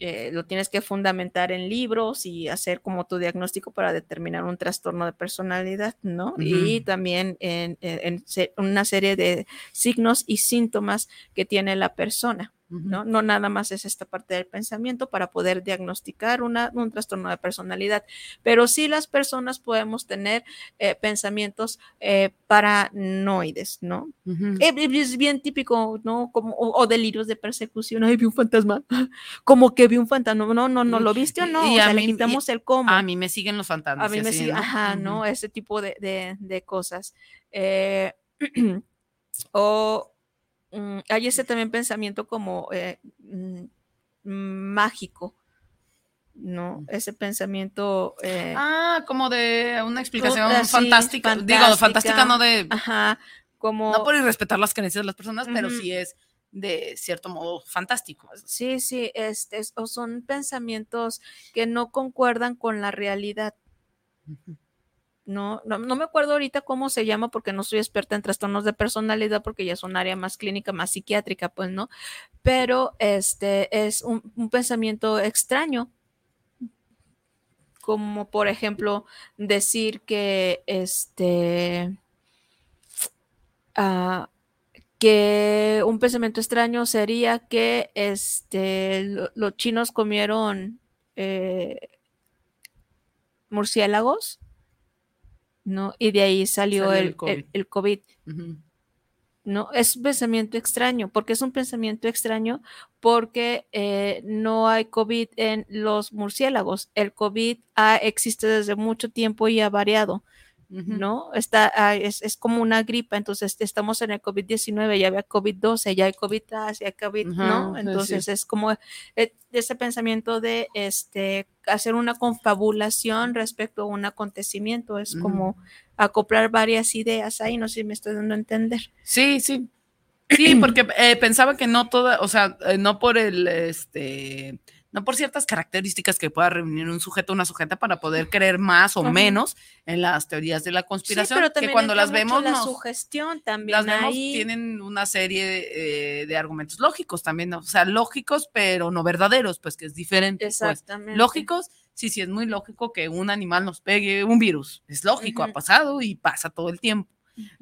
eh, lo tienes que fundamentar en libros y hacer como tu diagnóstico para determinar un trastorno de personalidad, ¿no? Y también en, en- una serie de signos y síntomas que tiene la persona. ¿No? No nada más es esta parte del pensamiento para poder diagnosticar una, un trastorno de personalidad, pero sí las personas podemos tener eh, pensamientos eh, paranoides, ¿no? Ujú. Eh, Es bien típico, ¿no? Como, o, o delirios de persecución, ay, vi un fantasma, como que vi un fantasma, no, no, no, ¿lo viste o no? Y o a sea, le y- quitamos el cómo. A mí me siguen los fantasmas. A mí me así, sigue, ¿no? ajá. ¿no? Ese tipo de, de- de cosas. Eh, o mm, hay ese también pensamiento como eh, mm, mágico, ¿no? Ese pensamiento, eh, Ah, como de una explicación sí, fantástica. Digo, fantástica. no de. ajá, como... No por irrespetar las creencias de las personas, pero sí es de cierto modo fantástico. Sí, sí, este, es- o son pensamientos que no concuerdan con la realidad. Ujú. No, no, no me acuerdo ahorita cómo se llama porque no soy experta en trastornos de personalidad porque ya es un área más clínica, más psiquiátrica, pues, ¿no? Pero este es un, pensamiento extraño, como por ejemplo decir que este ah, que un pensamiento extraño sería que este lo- los chinos comieron eh, murciélagos, ¿no? Y de ahí salió Salió el, el COVID. el- el COVID, Ujú. ¿no? Es un pensamiento extraño. porque es un pensamiento extraño? Porque eh, no hay COVID en los murciélagos. El COVID ha- existe desde mucho tiempo y ha variado. ¿No? Está, es, es como una gripa, entonces estamos en el COVID-19, ya había COVID-12, ya hay COVID, ya hay COVID, ¿no? Ajá, sí, Entonces sí. es como eh, ese pensamiento de este, hacer una confabulación respecto a un acontecimiento, es como acoplar varias ideas ahí, no sé si me estoy dando a entender. Sí, sí. Sí, porque eh, pensaba que no toda, o sea, eh, no por el, este, no por ciertas características que pueda reunir un sujeto o una sujeta para poder creer más o Ajá. menos en las teorías de la Sí, conspiración, pero que cuando las vemos la nos- sugestión también las vemos ahí. tienen una serie eh, de argumentos lógicos también, ¿no? o sea, lógicos, pero no verdaderos, pues que es diferente. pues. Exactamente. Lógicos, sí, sí, es muy lógico que un animal nos pegue un virus. Es lógico, ha pasado y pasa todo el tiempo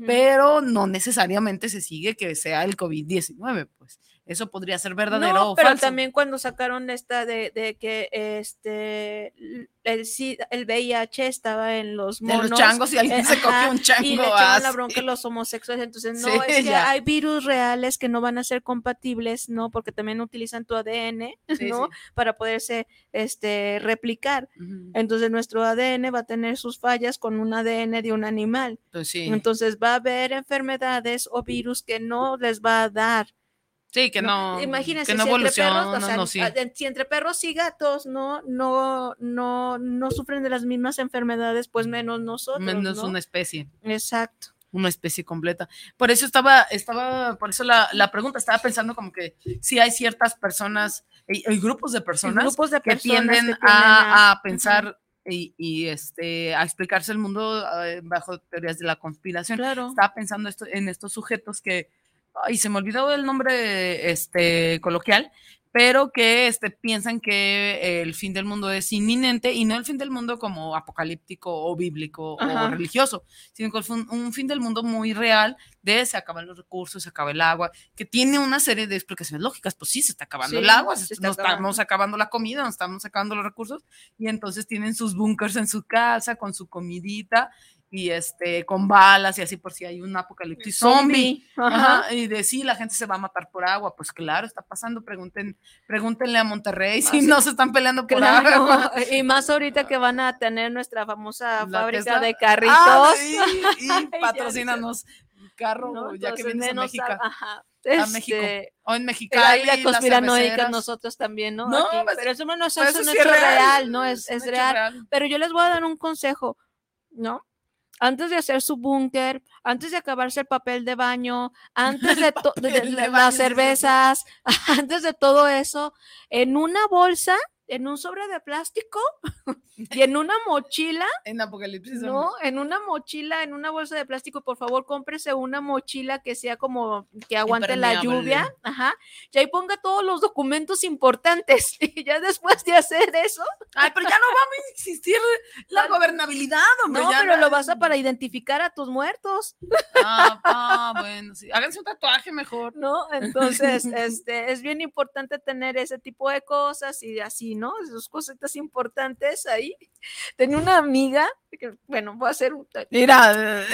pero no necesariamente se sigue que sea el COVID-19, pues eso podría ser verdadero No, o pero falso. también cuando sacaron esta de, de que este el, el VIH estaba en los monos. los changos y alguien eh, se ajá, un chango. y le echaban la bronca a los homosexuales. Entonces, no, Sí, es que ya. hay virus reales que no van a ser compatibles, ¿no? Porque también utilizan tu ADN, Sí, ¿no? sí. Para poderse este, replicar. Entonces, nuestro ADN va a tener sus fallas con un ADN de un animal. Pues. Entonces, va a haber enfermedades o virus que no les va a dar. Sí, que no, Imagínense que no si entre perros, o sea, no, sí. si entre perros y gatos no, no, no, no sufren de las mismas enfermedades, pues menos nosotros. menos ¿no? una especie, Exacto. una especie completa. Por eso estaba, estaba, por eso la, la pregunta, estaba pensando como que si hay ciertas personas, hay, hay grupos de personas Grupos de que tienden que tienden a, a pensar y, y, este, a explicarse el mundo eh, bajo teorías de la conspiración. Claro. estaba pensando esto, en estos sujetos que, ay, se me olvidó el nombre este, coloquial, pero que este, piensan que el fin del mundo es inminente y no el fin del mundo como apocalíptico o bíblico Ajá. o religioso, sino que es un, un fin del mundo muy real de se acaban los recursos, se acaba el agua, que tiene una serie de explicaciones lógicas, pues sí, se está acabando Sí, el agua, se se- está nos acabando. estamos acabando la comida, nos estamos acabando los recursos y entonces tienen sus búnkers en su casa con su comidita y este con balas y así por si hay un apocalipsis zombie. Ajá, y de sí, la gente se va a matar por agua. Pues claro, está pasando. Pregunten, pregúntenle a Monterrey si no se están peleando por agua. Y más ahorita que van a tener nuestra famosa fábrica de carritos. Ah, sí, y patrocínanos carro, ya que vienes a México. Ajá. a México. Este, o en Mexicali. La conspiranoica nosotros también, ¿no? no pues, pero eso no, es, eso es, real, ¿no? Es, es, real. Pero yo les voy a dar un consejo, ¿no? Antes de hacer su búnker, antes de acabarse el papel de baño, antes de, de las cervezas, antes de todo eso, en una bolsa en un sobre de plástico y en una mochila. En Apocalipsis. No, en una mochila, en una bolsa de plástico, por favor, cómprese una mochila que sea como que aguante la lluvia. Ajá. Y ahí ponga todos los documentos importantes. Y ya después de hacer eso. Ay, pero ya no va a existir la gobernabilidad, hombre. No, pero lo vas a para identificar a tus muertos. Ah, ah, bueno, sí. Háganse un tatuaje mejor. No, entonces, este, es bien importante tener ese tipo de cosas y así, ¿no? Sus cositas importantes ahí. Tenía una amiga, que, bueno, voy a hacer un... Mira,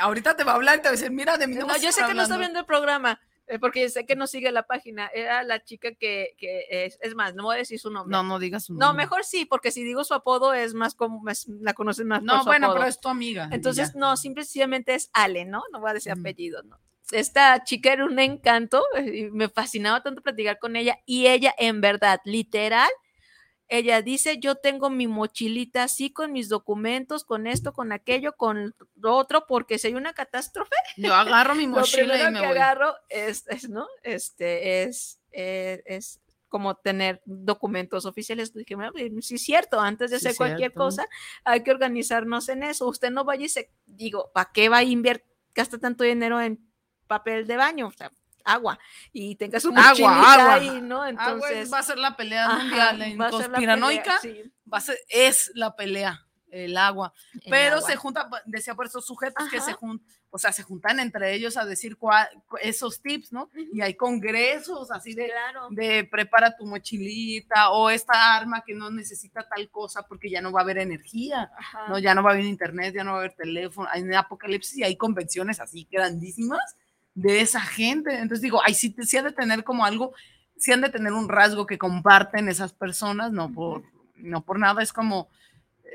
ahorita te va a hablar y te va a decir, mira, de mí no, yo sé que no está viendo el programa, eh, porque sé que no sigue la página. Era la chica que, que es, es, más, no voy a decir su nombre. No, no digas su nombre. No, mejor sí, porque si digo su apodo es más como, la conocen más. No, bueno, pero es tu amiga. Entonces, no, simplemente es Ale, ¿no? No voy a decir apellido, ¿no? Esta chica era un encanto, y me fascinaba tanto platicar con ella y ella en verdad, literal, ella dice, yo tengo mi mochilita así con mis documentos, con esto, con aquello, con lo otro, porque si hay una catástrofe, yo agarro mi mochila y me que agarro es, ¿no? Este, es, eh, es como tener documentos oficiales. Dije, sí es cierto, antes de hacer cualquier cosa, hay que organizarnos en eso. Usted no vaya y se, digo, ¿para qué va a invertir, gasta tanto dinero en papel de baño? O sea, agua y tengas un agua, agua. ahí, ¿no? Entonces va a ser la pelea mundial en conspiranoica, va a ser, es la pelea el agua, pero se junta, decía por esos sujetos que se juntan, o sea, se juntan entre ellos a decir esos tips, ¿no? Y hay congresos así de, de prepara tu mochilita o esta arma que no necesita tal cosa porque ya no va a haber energía, ¿no? Ya no va a haber internet, ya no va a haber teléfono, hay apocalipsis y hay convenciones así grandísimas de esa gente. Entonces digo, ay, sí, sí han de tener como algo, sí han de tener un rasgo que comparten esas personas, no por, no por nada, es como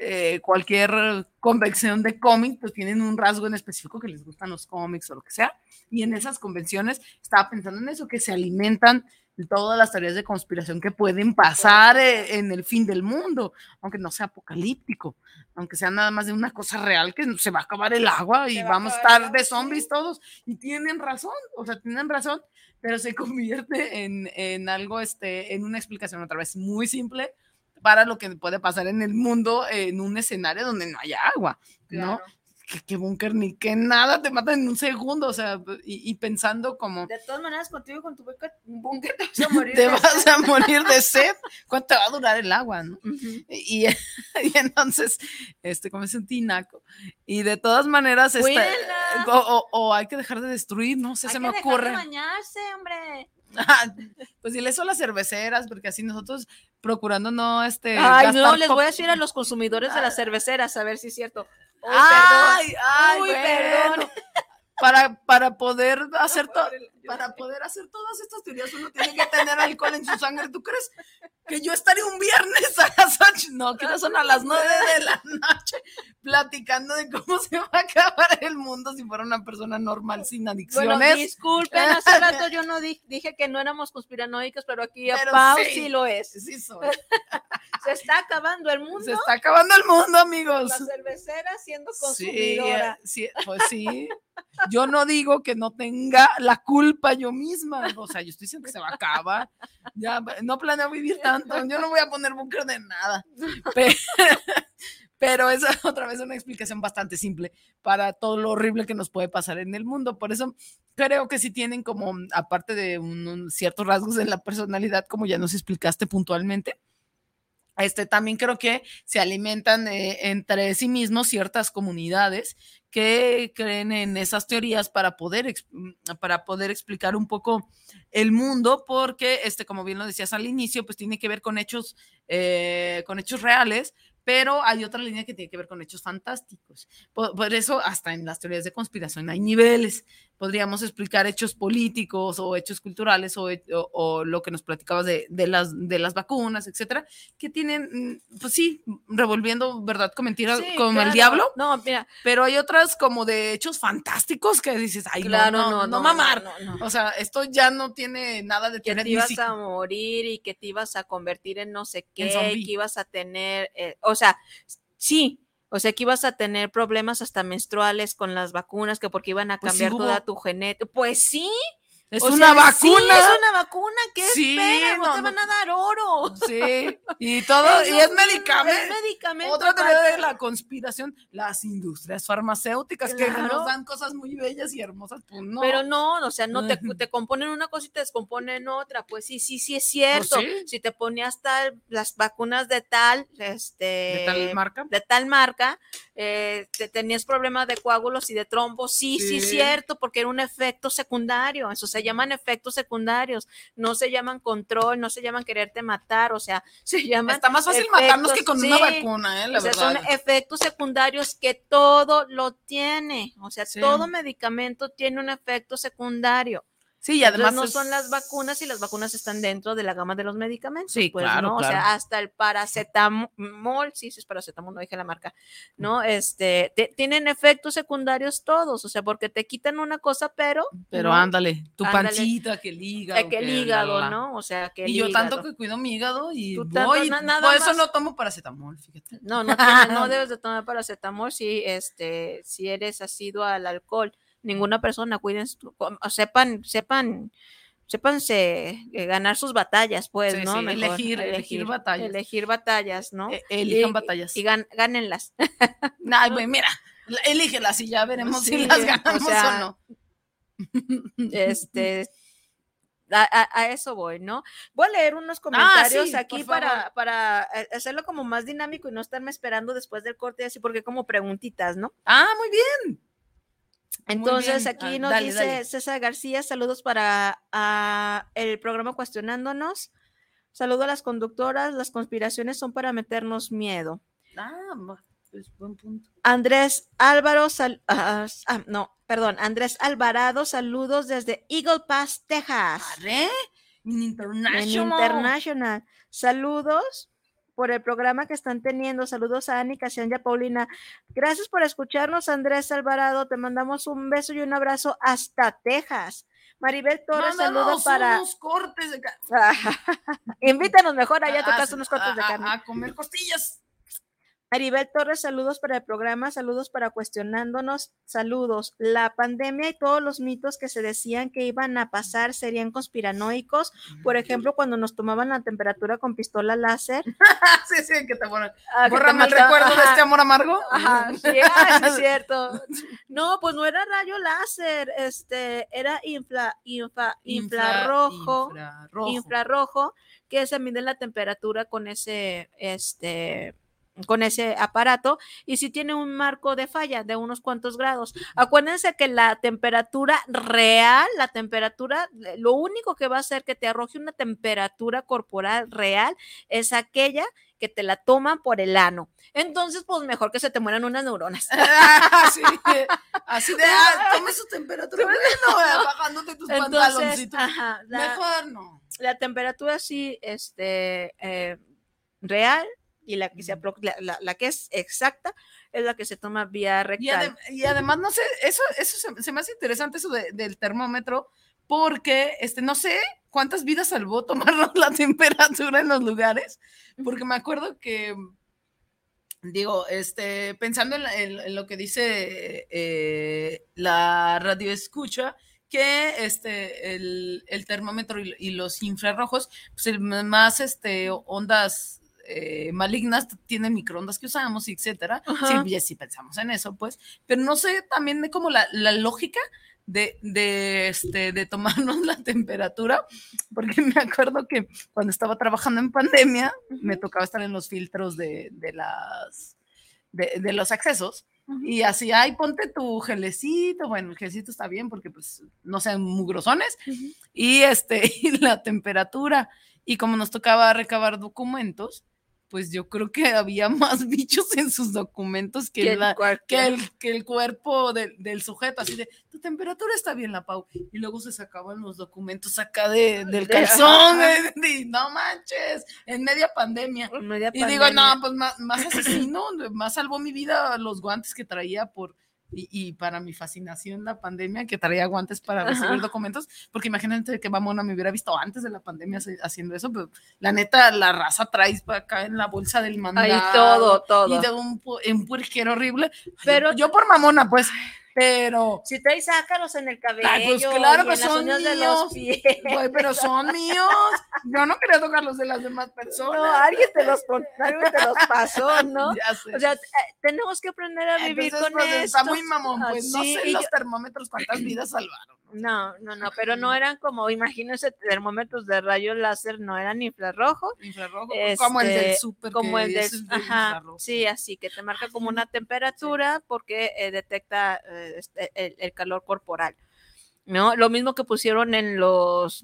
eh, cualquier convención de cómic, pues tienen un rasgo en específico que les gustan los cómics o lo que sea. Y en esas convenciones estaba pensando en eso, que se alimentan todas las tareas de conspiración que pueden pasar eh, en el fin del mundo, aunque no sea apocalíptico, aunque sea nada más de una cosa real que se va a acabar el agua y vamos a estar de zombies todos. Y tienen razón, o sea, tienen razón, pero se convierte en, en algo, este, en una explicación otra vez muy simple para lo que puede pasar en el mundo en un escenario donde no haya agua, ¿no? Que, búnker ni que nada te matan en un segundo, o sea, y, pensando como... De todas maneras, contigo con tu búnker te vas a morir, te de, vas sed. A morir de sed. ¿Cuánto va a durar el agua? ¿no? y, y, entonces, este, como es un tinaco. Y de todas maneras, este, o, o, hay que dejar de destruir, no sé, se me ocurre. Hay que bañarse, hombre. pues dile eso a las cerveceras, porque así nosotros procurando no este. Ay, no, les voy a decir a los consumidores de las cerveceras a ver si es cierto ay, ay, perdón. Para, para poder hacer todo para poder hacer todas estas teorías uno tiene que tener alcohol en su sangre. ¿Tú crees que yo estaría un viernes a las 8? No, que no son a las 9 de la noche platicando de cómo se va a acabar el mundo si fuera una persona normal sin adicciones. Bueno, disculpen, hace rato yo no dije, que no éramos conspiranoicos, pero aquí a Pau sí, lo es. Sí soy. se está acabando el mundo. Se está acabando el mundo, amigos. La cervecera siendo consumidora. Sí, sí, pues sí. Yo no digo que no tenga la culpa yo misma. O sea, yo estoy diciendo que se va a acabar. Ya, no planeo vivir tanto. Yo no voy a poner búnker de nada. Pero, esa es otra vez una explicación bastante simple para todo lo horrible que nos puede pasar en el mundo. Por eso creo que si tienen como, aparte de un, ciertos rasgos de la personalidad, como ya nos explicaste puntualmente, este, también creo que se alimentan eh, entre sí mismos ciertas comunidades que creen en esas teorías para poder, mm, para poder explicar un poco el mundo, porque, este, como bien lo decías al inicio, pues tiene que ver con hechos, eh, con hechos reales, pero hay otra línea que tiene que ver con hechos fantásticos. Por, por eso, hasta en las teorías de conspiración hay niveles. Podríamos explicar hechos políticos o hechos culturales o, o- o lo que nos platicabas de, de las, de las vacunas, etcétera, que tienen, mm, pues sí, revolviendo verdad con mentira, Sí, como el diablo, No, mira, pero hay otras como de hechos fantásticos que dices, ay, no, claro, no, no, no, mamar. no, no. O sea, esto ya no tiene nada de que teoría te ni ibas a morir y que te ibas a convertir en no sé qué, que ibas a tener, eh, o sea, sí, o sea, que ibas a tener problemas hasta menstruales con las vacunas, que porque iban a Pues sí cambiar toda tu genética. Pues sí, Es o una sea, vacuna. Sí, es una vacuna, ¿qué Sí, esperan? No, no, te van a dar oro. Sí, y todo, y es medicamento. Es medicamento. Otra teoría de la conspiración, las industrias farmacéuticas que nos dan cosas muy bellas y hermosas, pues no. Pero no, o sea, no te, te componen una cosa y te descomponen otra. Pues sí, sí, sí es cierto. Pues sí. Si te ponías tal, las vacunas de tal, este, de tal marca. de tal marca, eh, te tenías problemas de coágulos y de trombos, sí, sí, Sí. cierto, porque era un efecto secundario, eso se llaman efectos secundarios, no se llaman control, no se llaman quererte matar, o sea, se llaman... Está más fácil matarnos que con una vacuna, ¿eh? La o sea, verdad. son efectos secundarios que todo lo tiene, o sea, Sí. todo medicamento tiene un efecto secundario. Sí, y además Entonces, no son las vacunas y las vacunas están dentro de la gama de los medicamentos. Sí, pues, claro, ¿no? O sea, hasta el paracetamol, sí, sí es paracetamol, no dije la marca, ¿no? Este, te- tienen efectos secundarios todos, o sea, porque te quitan una cosa, pero. Pero ¿no? ándale, tu Ándale. panchita, que el hígado. Eh, que el hígado, la, la. ¿no? O sea, que el Y yo tanto que cuido mi hígado y Tú voy, na- nada por eso más. no tomo paracetamol, fíjate. No, no, no debes de tomar paracetamol si, este, si eres asiduo al alcohol. Ninguna persona, o sepan, sepan, sépanse eh, ganar sus batallas, pues, Sí, ¿no? sí, Mejor, elegir- elegir batallas. Elegir batallas, ¿no? E- elijan Y- batallas. Y, gan- gánenlas. Ay, güey, mira, la- elígelas y ya veremos Sí, si las ganamos o, sea, no. Este. A, a- eso voy, ¿no? Voy a leer unos comentarios Ah, sí, aquí para, para eh, hacerlo como más dinámico y no estarme esperando después del corte, así porque como preguntitas, ¿no? Ah, muy bien. Entonces, aquí Ah, nos dale, dice dale. César García, saludos para ah, el programa Cuestionándonos. Saludo a las conductoras, las conspiraciones son para meternos miedo. Ah, pues buen punto. Andrés Álvaro, sal- ah, ah, no, perdón, Andrés Alvarado, saludos desde Eagle Pass, Texas. Arre, en En International. International. Saludos por el programa que están teniendo. Saludos a Ani, y a Paulina. Gracias por escucharnos, Andrés Alvarado. Te mandamos un beso y un abrazo hasta Texas. Maribel Torres, saludos para. unos cortes de Invítanos mejor allá a Ah, tocar unos cortes de a- a- carne. A comer costillas. Maribel Torres, saludos para el programa, saludos para cuestionándonos, saludos. La pandemia y todos los mitos que se decían que iban a pasar serían conspiranoicos. Por ejemplo, cuando nos tomaban la temperatura con pistola láser. sí, sí, que te borran. ah, Bórrame el recuerdo de ajá, este amor amargo. Ajá, sí, ah, sí es cierto. No, pues no era rayo láser, este, era infla, infra, infrarrojo, infrarrojo. infrarrojo, que se mide la temperatura con ese, este, con ese aparato y si tiene un marco de falla de unos cuantos grados. Acuérdense que la temperatura real, la temperatura, lo único que va a hacer que te arroje una temperatura corporal real es aquella que te la toman por el ano. Entonces, pues mejor que se te mueran unas neuronas. Ah, sí, así de, ah, tome su temperatura. Eh, bajándote tus Entonces, pantaloncitos. ajá, la, Mejor no. la temperatura sí, este, eh, real y la que, se la, la- la que es exacta es la que se toma vía Y, rectal. adem- y además, no sé, eso, eso se, se me hace interesante eso de- del termómetro, porque este, no sé cuántas vidas salvó tomarnos la temperatura en los lugares, porque me acuerdo que, digo, este, pensando en, la- en- en lo que dice eh, la radio escucha, que este, el, el termómetro y, y los infrarrojos, pues el más este, ondas eh, malignas tienen microondas que usamos, etcétera. Sí, sí pensamos en eso, pues, pero no sé también de como la, la lógica de, de, este, de tomarnos la temperatura, porque me acuerdo que cuando estaba trabajando en pandemia, me tocaba estar en los filtros de, de las, de, de los accesos, y así, ay, ponte tu gelecito, bueno, el gelecito está bien porque pues no sean mugrosones, Ujú. y este, y la temperatura, y como nos tocaba recabar documentos, pues yo creo que había más bichos en sus documentos que, el la- que el, que el cuerpo del- del sujeto, así de, tu temperatura está bien, la Pau. Y luego se sacaban los documentos acá de, del De- calzón, de- no manches, en media pandemia. Media Y digo, no, pues más, más asesino, más salvó mi vida los guantes que traía por... Y, y para mi fascinación la pandemia, que traía guantes para recibir Ajá. documentos, porque imagínate que mamona me hubiera visto antes de la pandemia haciendo eso, pero la neta, la raza traes para acá en la bolsa del mandado. Ahí todo, todo. Y de un, un puerquero horrible. Pero yo por mamona, pues, pero... Si traes ácaros en el cabello, Ay, pues claro que son uñas de míos. los pies. Güey, pero son míos. Yo no quería tocar los de las demás personas. No, alguien te los, alguien te los pasó, ¿no? Ya sé. O sea, eh, tenemos que aprender a vivir Entonces, con pues, esto. está muy mamón, pues no sé los yo- termómetros cuántas vidas salvaron. No, no, no, pero no eran como, imagínense, termómetros de rayos láser, no eran infrarrojo, Infrarrojo, como el del Este, súper. como el del ajá, sí, así que te marca como una temperatura porque eh, detecta eh, este, el, el calor corporal, ¿no? Lo mismo que pusieron en los,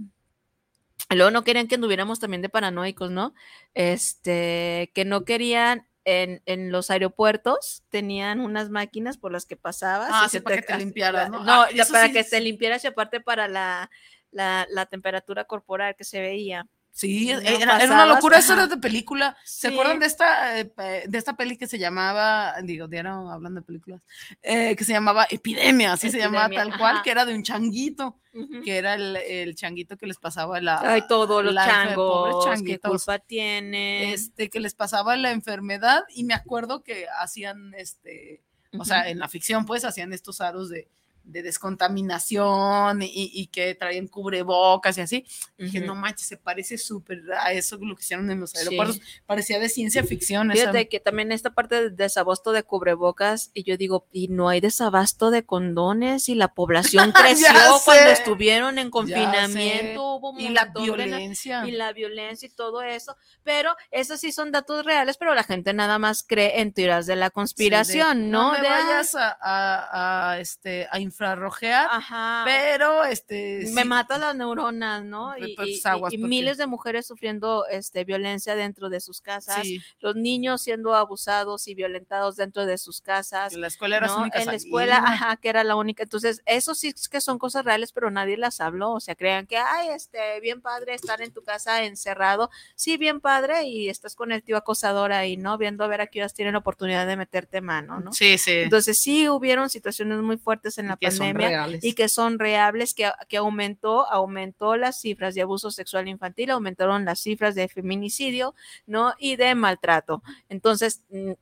luego no querían que anduviéramos también de paranoicos, ¿no? Este, que no querían en, en los aeropuertos tenían unas máquinas por las que pasabas. Ah, y sí, se para que te as- limpiaras, ¿no? No, Ah, para sí que te limpiaras y aparte para la, la, la temperatura corporal que se veía. Sí, no era, era una locura, eso era de película. ¿Se Sí. acuerdan de esta, eh, de esta peli que se llamaba, digo, dieron hablando de películas, eh, que se llamaba Epidemia, así se llamaba tal cual, que era de un changuito, que era el, el changuito que les pasaba la... Ay, todos los la pobres changos, qué culpa tienen. este, que les pasaba la enfermedad y me acuerdo que hacían, este, o sea, en la ficción pues hacían estos aros de, de descontaminación y, y que traían cubrebocas y así. Dije, Ujú. no manches, se parece súper a eso lo que hicieron en los Sí. aeropuertos. Parecía de ciencia ficción. esa- Fíjate que también esta parte de desabasto de cubrebocas, y yo digo, y no hay desabasto de condones, y la población creció cuando estuvieron en confinamiento, hubo y la violencia. y la violencia y todo eso, pero esos sí son datos reales, pero la gente nada más cree en teorías de la Sí, de, conspiración, ¿no? me De, ah, vayas a, a- a, este, a infrarrojear, Ajá. pero este... me sí, mata las neuronas, ¿no? Y, y- y- aguas, y porque- miles de mujeres sufriendo este, violencia dentro de sus casas, sí, los niños siendo abusados y violentados dentro de sus casas. que la escuela era ¿no? única En la escuela, ajá, que era la única. Entonces, eso sí es que son cosas reales, pero nadie las habló. O sea, crean que, ay, este, bien padre estar en tu casa encerrado. Sí, bien padre, y estás con el tío acosador ahí, ¿no? Viendo a ver a qué horas tienen oportunidad de meterte mano, ¿no? Sí, sí. Entonces, sí hubieron situaciones muy fuertes en la pandemia y que son reales, que, que aumentó, aumentó las cifras de abuso sexual infantil, aumentaron las cifras de feminicidio, ¿no? Y de maltrato. Entonces, mm,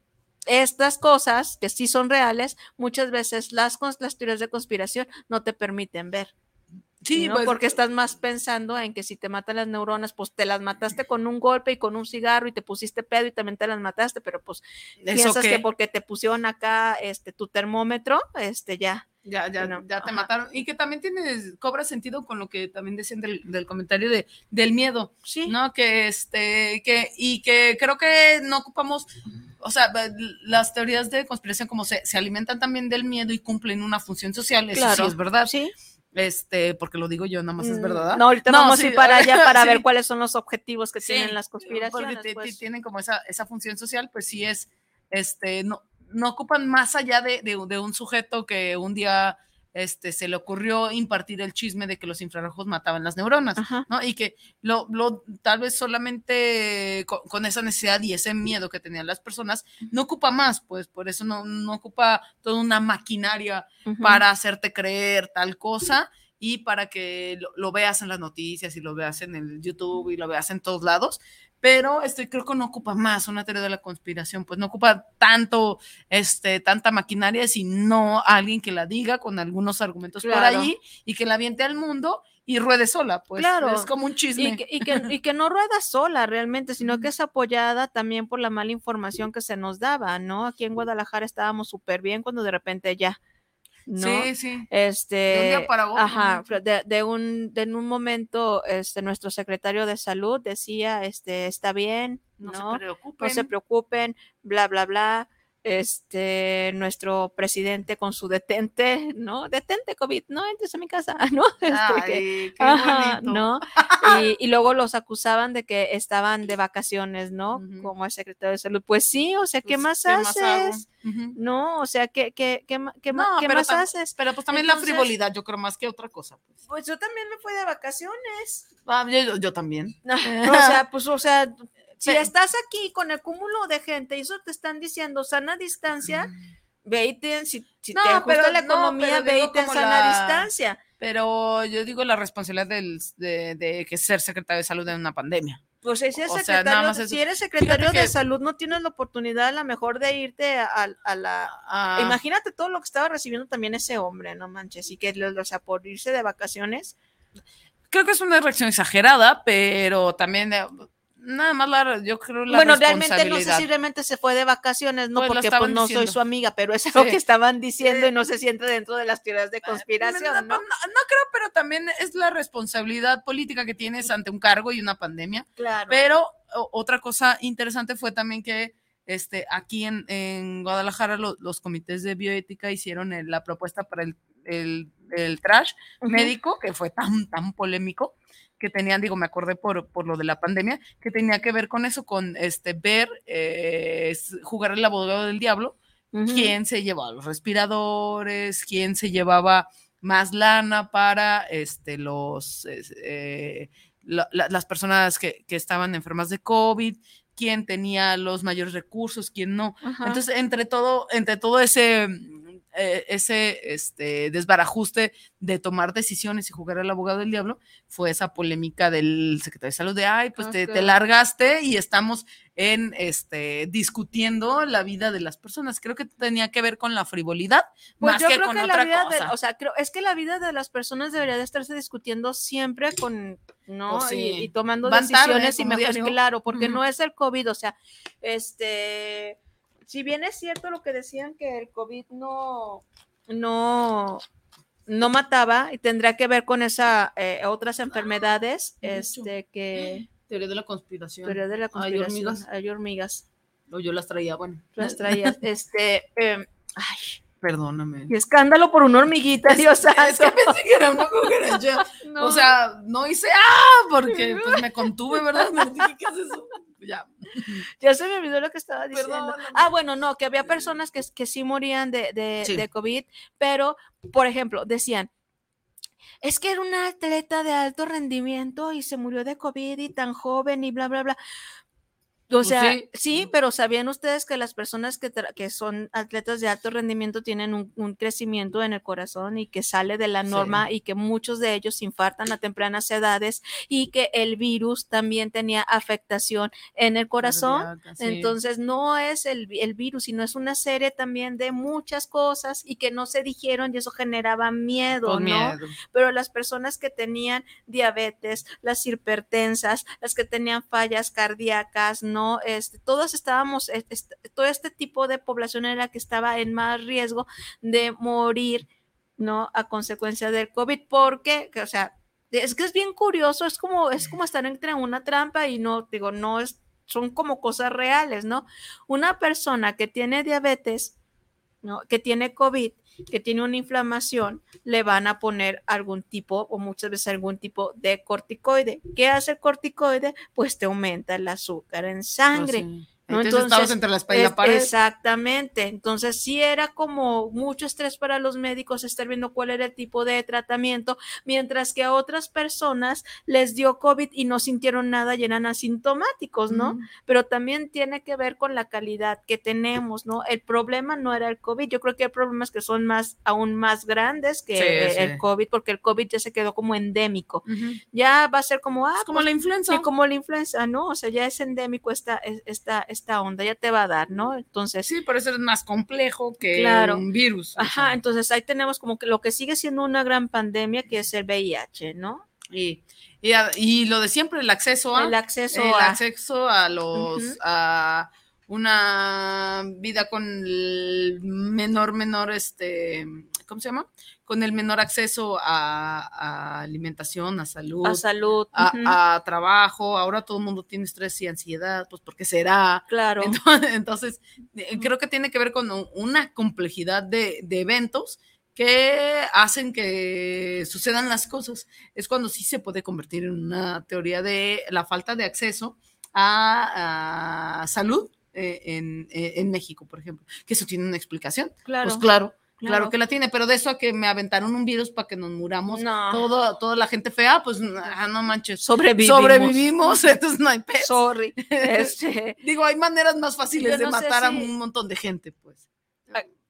estas cosas que sí son reales, muchas veces las, las teorías de conspiración no te permiten ver. Sí, ¿no? pues, Porque estás más pensando en que si te matan las neuronas, pues te las mataste con un golpe y con un cigarro y te pusiste pedo y también te las mataste, pero pues piensas que porque te pusieron acá este tu termómetro, este ya. Ya, ya, no, ya te ajá. mataron. Y que también tiene, cobra sentido con lo que también decían del, del comentario de, del miedo, Sí. ¿no? Que este, que, y que creo que no ocupamos, o sea, las teorías de conspiración como se, se alimentan también del miedo y cumplen una función social, eso sí Claro. es verdad. Sí. Este, porque lo digo yo, nada más es Mm, verdad. No, ahorita No, vamos sí, a ir para allá para sí. ver cuáles son los objetivos que Sí, tienen las Porque conspiraciones. pues. tienen como esa, esa función social, pues sí es, este, no, no ocupan más allá de, de- de un sujeto que un día este, se le ocurrió impartir el chisme de que los infrarrojos mataban las neuronas, Ajá. ¿no? Y que lo, lo- tal vez solamente con, con esa necesidad y ese miedo que tenían las personas, no ocupa más, pues por eso no, no ocupa toda una maquinaria para hacerte creer tal cosa y para que lo, lo veas en las noticias y lo veas en el YouTube y lo veas en todos lados. Pero este, creo que no ocupa más una teoría de la conspiración, pues no ocupa tanto, este, tanta maquinaria, sino alguien que la diga con algunos argumentos por ahí y que la aviente al mundo y ruede sola, pues Claro. es como un chisme. Y que, y, que, y que no rueda sola realmente, sino que es apoyada también por la mala información que se nos daba, ¿no? Aquí en Guadalajara estábamos súper bien cuando de repente ya, ¿no? Sí, sí. Este, De un día para otro, ajá, de, de un, de un momento, este, nuestro secretario de salud decía, este, está bien, No, ¿no? se preocupen. no se preocupen, bla, bla, bla. Este, nuestro presidente con su detente, ¿no? Detente COVID, no entres a mi casa, ¿no? Este, Ay, Ajá. ¿no? Y, y luego los acusaban de que estaban de vacaciones, ¿no? Como el secretario de salud. Pues sí, o sea, ¿qué Pues, más ¿qué haces? No, o sea, ¿qué, qué, qué, qué No, qué pero más haces? Pero pues también Entonces- la frivolidad, yo creo más que otra cosa. Pues. Pues yo también me fui de vacaciones. Ah, yo, yo también. o sea, pues, o sea, si estás aquí con el cúmulo de gente y eso te están diciendo sana distancia, ve y ten- si, si No, te pero- la no, economía, pero ve y ten como sana la- distancia. Pero yo digo la responsabilidad del, de, de que ser secretario de salud en una pandemia. Pues si eres O sea, secretario, nada más de- eso. si eres secretario de que- salud, no tienes la oportunidad a lo mejor de irte a, la... Imagínate todo lo que estaba recibiendo también ese hombre, no manches, y que, lo- o sea, por irse de vacaciones, creo que es una reacción exagerada, pero también eh, nada más la, yo creo la bueno, realmente no sé si realmente se fue de vacaciones, no Pues porque pues, no soy su amiga, pero es lo que estaban diciendo y no se siente dentro de las teorías de conspiración, No, ¿no? no, no creo, pero también es la responsabilidad política que tienes ante un cargo y una pandemia. Claro. Pero o- otra cosa interesante fue también que este, aquí en, en Guadalajara lo- los comités de bioética hicieron el- la propuesta para el, el- el trash médico, que fue tan, tan polémico, que tenían, digo, me acordé por, por lo de la pandemia, que tenía que ver con eso, con este, ver, eh, jugar el abogado del diablo, quién se llevaba los respiradores, quién se llevaba más lana para este, los, eh, la- la- las personas que, que estaban enfermas de COVID, quién tenía los mayores recursos, quién no. Ajá. Entonces, entre todo, entre todo ese, eh, ese este, desbarajuste de tomar decisiones y jugar al abogado del diablo, fue esa polémica del secretario de salud de, ay, pues te, largaste y estamos en, este, discutiendo la vida de las personas. Creo que tenía que ver con la frivolidad, Pues más yo que creo con que otra la vida cosa. de, o sea, creo, es que la vida de las personas debería de estarse discutiendo siempre con, ¿no? Pues y, sí. y tomando Van tarde, decisiones y mejor, diario. claro, porque no es el COVID, o sea, este, si bien es cierto lo que decían que el COVID no, no, no mataba y tendrá que ver con esa eh, otras enfermedades, este, que Teoría de la conspiración. teoría de la Hay conspiración, hormigas. hay hormigas, O yo las traía, bueno. las traías, este, em, ay, Perdóname. qué escándalo por una hormiguita, Dios Es santo. que pensé que era una cucaracha. No. O sea, no hice ¡ah! Porque pues, me contuve, ¿verdad? Me dije, ¿qué es eso? Ya. Ya se me olvidó lo que estaba diciendo. Ah, bueno, no, que había personas que, que sí morían de, de, Sí. de COVID, pero, por ejemplo, decían, es que era una atleta de alto rendimiento y se murió de COVID y tan joven y bla, bla, bla. O Pues sea, sí. sí, pero ¿sabían ustedes que las personas que, que son atletas de alto rendimiento tienen un, un crecimiento en el corazón y que sale de la Sí. norma y que muchos de ellos infartan a tempranas edades y que el virus también tenía afectación en el corazón? Sí. Entonces no es el, el virus, sino es una serie también de muchas cosas y que no se dijeron y eso generaba miedo, Con ¿no? miedo. Pero las personas que tenían diabetes, las hipertensas, las que tenían fallas cardíacas, ¿no? Este, todos estábamos, es- est- todo este tipo de población era la que estaba en más riesgo de morir, ¿no? A consecuencia del COVID, porque, que, o sea, es que es bien curioso, es como, es como estar entre una trampa y no, digo, no es, son como cosas reales, ¿no? Una persona que tiene diabetes, ¿no? Que tiene COVID, que tiene una inflamación, le van a poner algún tipo o muchas veces algún tipo de corticoide. ¿Qué hace el corticoide? Pues te aumenta el azúcar en sangre. sí. ¿No? Entonces, estabas Entonces, entre la espalda y la pared. Exactamente. Entonces, sí era como mucho estrés para los médicos estar viendo cuál era el tipo de tratamiento, mientras que a otras personas les dio COVID y no sintieron nada y eran asintomáticos, ¿no? Pero también tiene que ver con la calidad que tenemos, ¿no? El problema no era el COVID, yo creo que hay problemas que son más, aún más grandes que Sí, sí. el COVID, porque el COVID ya se quedó como endémico. Ya va a ser como, ah, Es como pues, la influenza. Sí, como la influenza, ¿no? O sea, ya es endémico esta, es- esta, esta onda, ya te va a dar, ¿no? Entonces, Sí, por eso es más complejo que Claro. un virus. ajá, sea. entonces ahí tenemos como que lo que sigue siendo una gran pandemia, que es el VIH, ¿no? Y, y, y lo de siempre, el acceso a. El acceso el a... acceso a los a una vida con el menor, menor, este, ¿cómo se llama? Con el menor acceso a, a alimentación, a salud, A salud. a, trabajo. Ahora todo el mundo tiene estrés y ansiedad, pues porque será. Claro. Entonces, entonces, eh, creo que tiene que ver con una complejidad de, de eventos que hacen que sucedan las cosas. Es cuando sí se puede convertir en una teoría de la falta de acceso a, a salud eh, en, eh, en México, por ejemplo. Que eso tiene una explicación. Claro. Pues claro, claro, claro. que la tiene, pero de eso a que me aventaron un virus para que nos muramos No. todo, toda la gente fea, pues ah, no manches. Sobrevivimos. Sobrevivimos, entonces no hay pedo. Sorry. Este, Digo, hay maneras más fáciles de matar a un montón de gente, pues.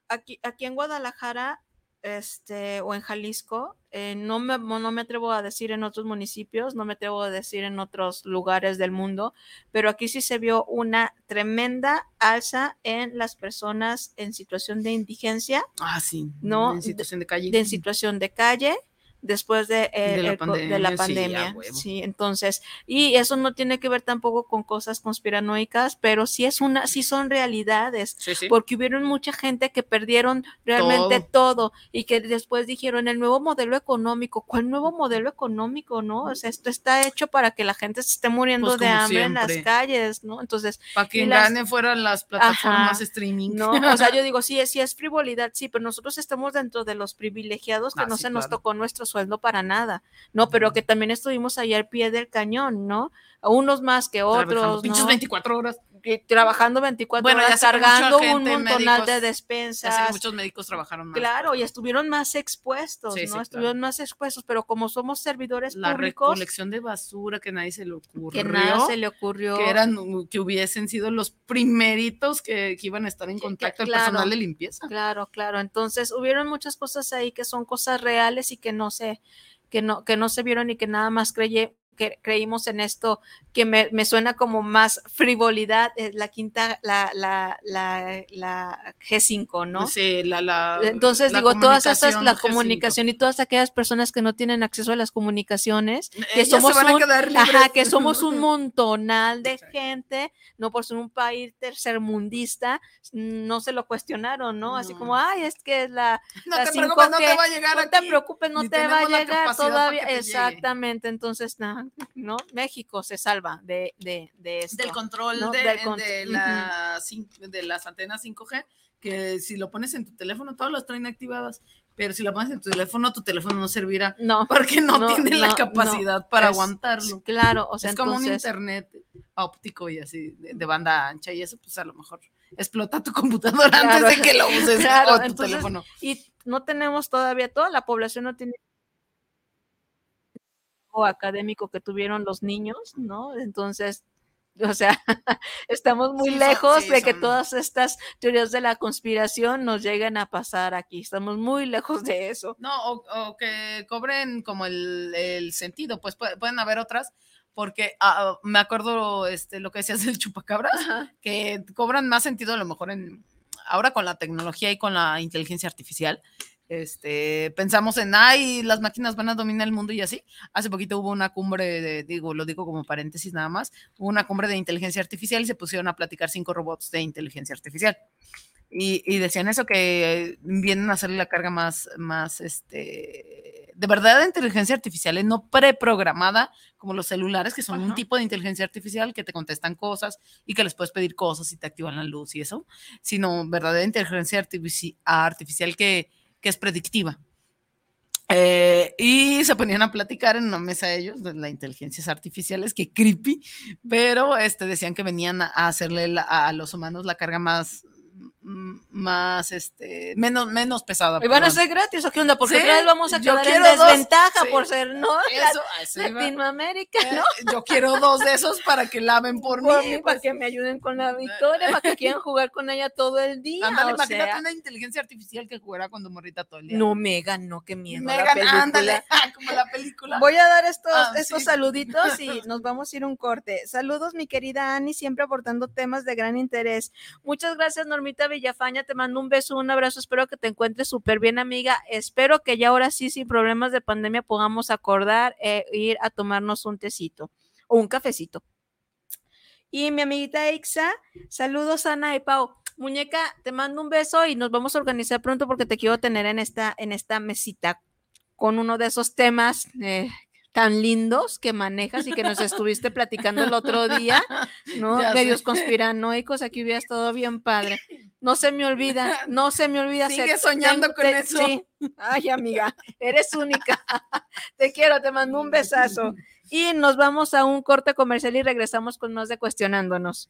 aquí, aquí en Guadalajara este, o en Jalisco, eh, no, me, no me atrevo a decir en otros municipios, no me atrevo a decir en otros lugares del mundo, pero aquí sí se vio una tremenda alza en las personas en situación de indigencia, Ah, sí. No, En situación de calle. de en situación de calle, después de, eh, De la el co- de la pandemia, sí, pandemia. Sí, entonces, y eso no tiene que ver tampoco con cosas conspiranoicas, pero sí es una, sí son realidades Sí, sí. porque hubieron mucha gente que perdieron realmente todo. y que después dijeron el nuevo modelo económico, ¿cuál nuevo modelo económico, no? O sea, esto está hecho para que la gente se esté muriendo Pues de hambre en las siempre. calles, ¿no? Entonces, Para que y las- fueran las plataformas Ajá. streaming. no, o sea, yo digo, sí, sí es frivolidad, sí, pero nosotros estamos dentro de los privilegiados que Ah, no se nos claro. tocó nuestro sueldo para nada, ¿no? Pero que también estuvimos ahí al pie del cañón, ¿no? Unos más que otros, Pinches ¿no? 24 horas. Trabajando 24 Bueno, ya horas, que cargando un montonal médicos, de que despensas, muchos médicos trabajaron más. Claro, y estuvieron más expuestos, Sí, ¿no? sí, claro. estuvieron más expuestos, pero como somos servidores La públicos, recolección de basura que nadie se le ocurrió. que nada se le ocurrió. que eran que hubiesen sido los primeritos que, que iban a estar en Que- que- contacto el claro. personal de limpieza. Claro, claro. Entonces, hubieron muchas cosas ahí que son cosas reales y que no se, que no, que no se vieron y que nada más creyé, que creímos en esto, que me, me suena como más frivolidad, eh, la quinta, la, la, la, la G5, ¿no? Sí, la, la, Entonces, la digo, todas comunicación la G5. comunicación y todas aquellas personas que no tienen acceso a las comunicaciones, que Ellas somos se van a un-. Ajá, que somos un montonal de gente, no por ser un país tercermundista, no se lo cuestionaron, ¿no? Así como, ay, es que es la, No te preocupes, no te 5G, va a llegar no te preocupes, no ni te va a llegar todavía. Exactamente, entonces, no, ¿no? México se salva de, de, de esto. Del control ¿no? de, Del de, la, de las antenas 5G, que si lo pones en tu teléfono, todas las traen activadas. Pero si lo pones en tu teléfono, tu teléfono no servirá No, porque no, No, tiene la capacidad para es- aguantarlo. claro, o sea, es como un internet óptico y así de, de banda ancha y eso pues a lo mejor explota tu computadora Claro, antes de que lo uses claro, o tu entonces, teléfono. y no tenemos todavía, toda la población no tiene académico que tuvieron los niños, ¿no? Entonces, o sea, estamos muy Sí, son- lejos sí, de que son- todas estas teorías de la conspiración nos lleguen a pasar aquí. Estamos muy lejos de eso. No, o, o que cobren como el, el sentido, pues pu- pueden haber otras, porque ah, me acuerdo este, lo que decías del chupacabras, que cobran más sentido a lo mejor en ahora con la tecnología y con la inteligencia artificial. Este, pensamos en, ay, las máquinas van a dominar el mundo y así. Hace poquito hubo una cumbre, de, digo, lo digo como paréntesis nada más, hubo una cumbre de inteligencia artificial y se pusieron a platicar cinco robots de inteligencia artificial. Y, y decían eso, que vienen a hacerle la carga más, más, este, de verdad de inteligencia artificial, eh, no preprogramada como los celulares, que son un Ajá. tipo de inteligencia artificial que te contestan cosas y que les puedes pedir cosas y te activan la luz y eso, sino verdadera inteligencia artifici- artificial que, que es predictiva. Eh, y se ponían a platicar en una mesa ellos de las inteligencias artificiales, que creepy, pero este, decían que venían a hacerle la- a los humanos la carga más, más, este, menos, menos pesada. ¿Y van a ser gratis o qué onda? Porque Sí, otra vez vamos a quedar en desventaja sí. por ser, ¿no? Eso, a eso iba. Latinoamérica, Eh, ¿no? Yo quiero dos de esos para que laven por, Por mí. mí, pues. para que me ayuden con la victoria, para que quieran jugar con ella todo el día. Ándale, imagínate sea, una inteligencia artificial que jugará tu morrita todo el día. no, Megan, no, qué miedo. Megan, ándale, ah, como la película. Voy a dar estos, Ah, estos sí. saluditos y nos vamos a ir un corte. Saludos, mi querida Ani, siempre aportando temas de gran interés. Muchas gracias, Normita Villafaña. Te mando un beso, un abrazo. Espero que te encuentres súper bien, amiga. Espero que ya ahora sí, sin problemas de pandemia, podamos acordar eh, ir a tomarnos un tecito o un cafecito. Y mi amiguita Ixa, saludos Ana y Pau. Muñeca, te mando un beso y nos vamos a organizar pronto porque te quiero tener en esta, en esta mesita con uno de esos temas eh, tan lindos que manejas y que nos estuviste platicando el otro día, ¿no? Ya Medios sé. conspiranoicos, aquí hubiera estado bien padre. No se me olvida, no se me olvida. Sigue soñando con te- eso. sí. Ay, amiga, eres única. te quiero, te mando un besazo. Y nos vamos a un corte comercial y regresamos con más de cuestionándonos.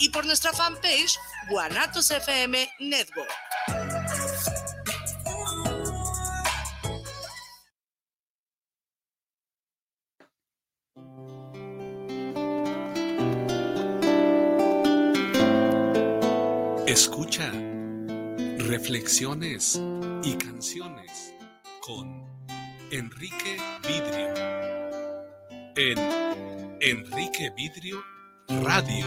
y por nuestra fanpage Guanatos FM Network. Escucha reflexiones y canciones con Enrique Vidrio en Enrique Vidrio Radio,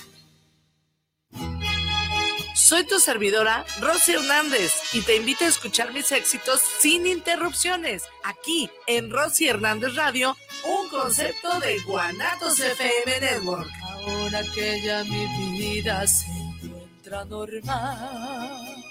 Soy tu servidora, Rosy Hernández, y te invito a escuchar mis éxitos sin interrupciones, aquí en Rosy Hernández Radio, un concepto de Guanatos FM Network. Ahora que ya mi vida se encuentra normal.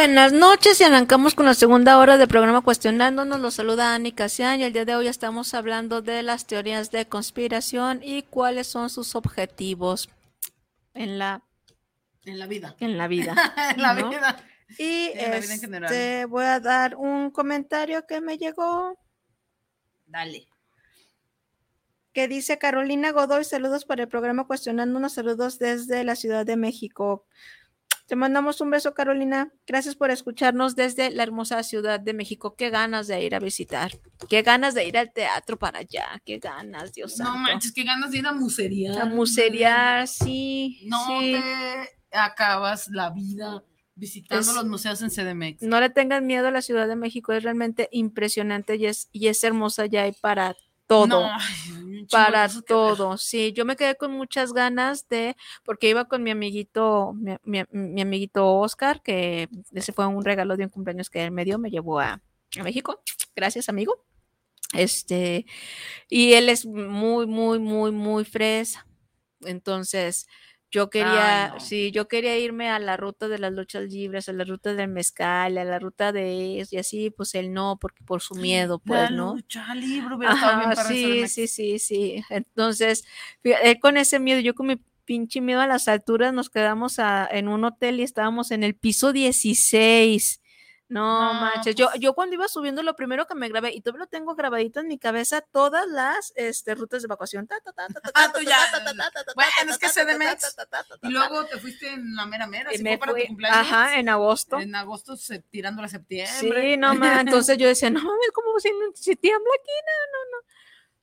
Buenas noches y arrancamos con la segunda hora del programa Cuestionándonos. Los saluda Ani Casian y el día de hoy estamos hablando de las teorías de conspiración y cuáles son sus objetivos en la, En la vida. en la vida. en la ¿no? vida. Y En la vida en general. este, voy a dar un comentario que me llegó Dale. que dice Carolina Godoy, saludos para el programa Cuestionándonos, saludos desde la Ciudad de México. Te mandamos un beso, Carolina. Gracias por escucharnos desde la hermosa Ciudad de México. Qué ganas de ir a visitar. Qué ganas de ir al teatro para allá. Qué ganas, Dios No santo. manches, qué ganas de ir a musería. A muserear, sí. No sí. te acabas la vida visitando los museos en CDMX. No le tengan miedo a la Ciudad de México. Es realmente impresionante y es, y es hermosa ya hay para todo. No, un para todo, sí, yo me quedé con muchas ganas de, porque iba con mi amiguito, mi, mi- mi amiguito Oscar, que ese fue un regalo de un cumpleaños que él me dio, me llevó a, a México, gracias amigo, este, y él es muy, muy, muy, muy fresa, entonces, Yo quería, no. sí, yo quería irme a la ruta de las luchas libres, a la ruta del mezcal, a la ruta de y así, pues él no, porque por su miedo, pues, La ¿no? lucha libre hubiera estado bien Ajá, para sí, sí, sí, sí. Entonces, él con ese miedo, yo con mi pinche miedo a las alturas, nos quedamos a- en un hotel y estábamos en el piso 16. No, No, manches, yo, pues. yo cuando iba subiendo, lo primero que me grabé, y todavía lo tengo grabadito en mi cabeza, todas las este, rutas de evacuación. Ah, tú ya. Bueno, es que CDMX. Y luego te fuiste en la mera mera, y ¿sí me para fui- tu cumpleaños. Ajá, en agosto. En agosto, se, tirando a septiembre. Sí, no más. Entonces yo decía, no mames, ¿cómo si, si tiembla aquí? No, no, no.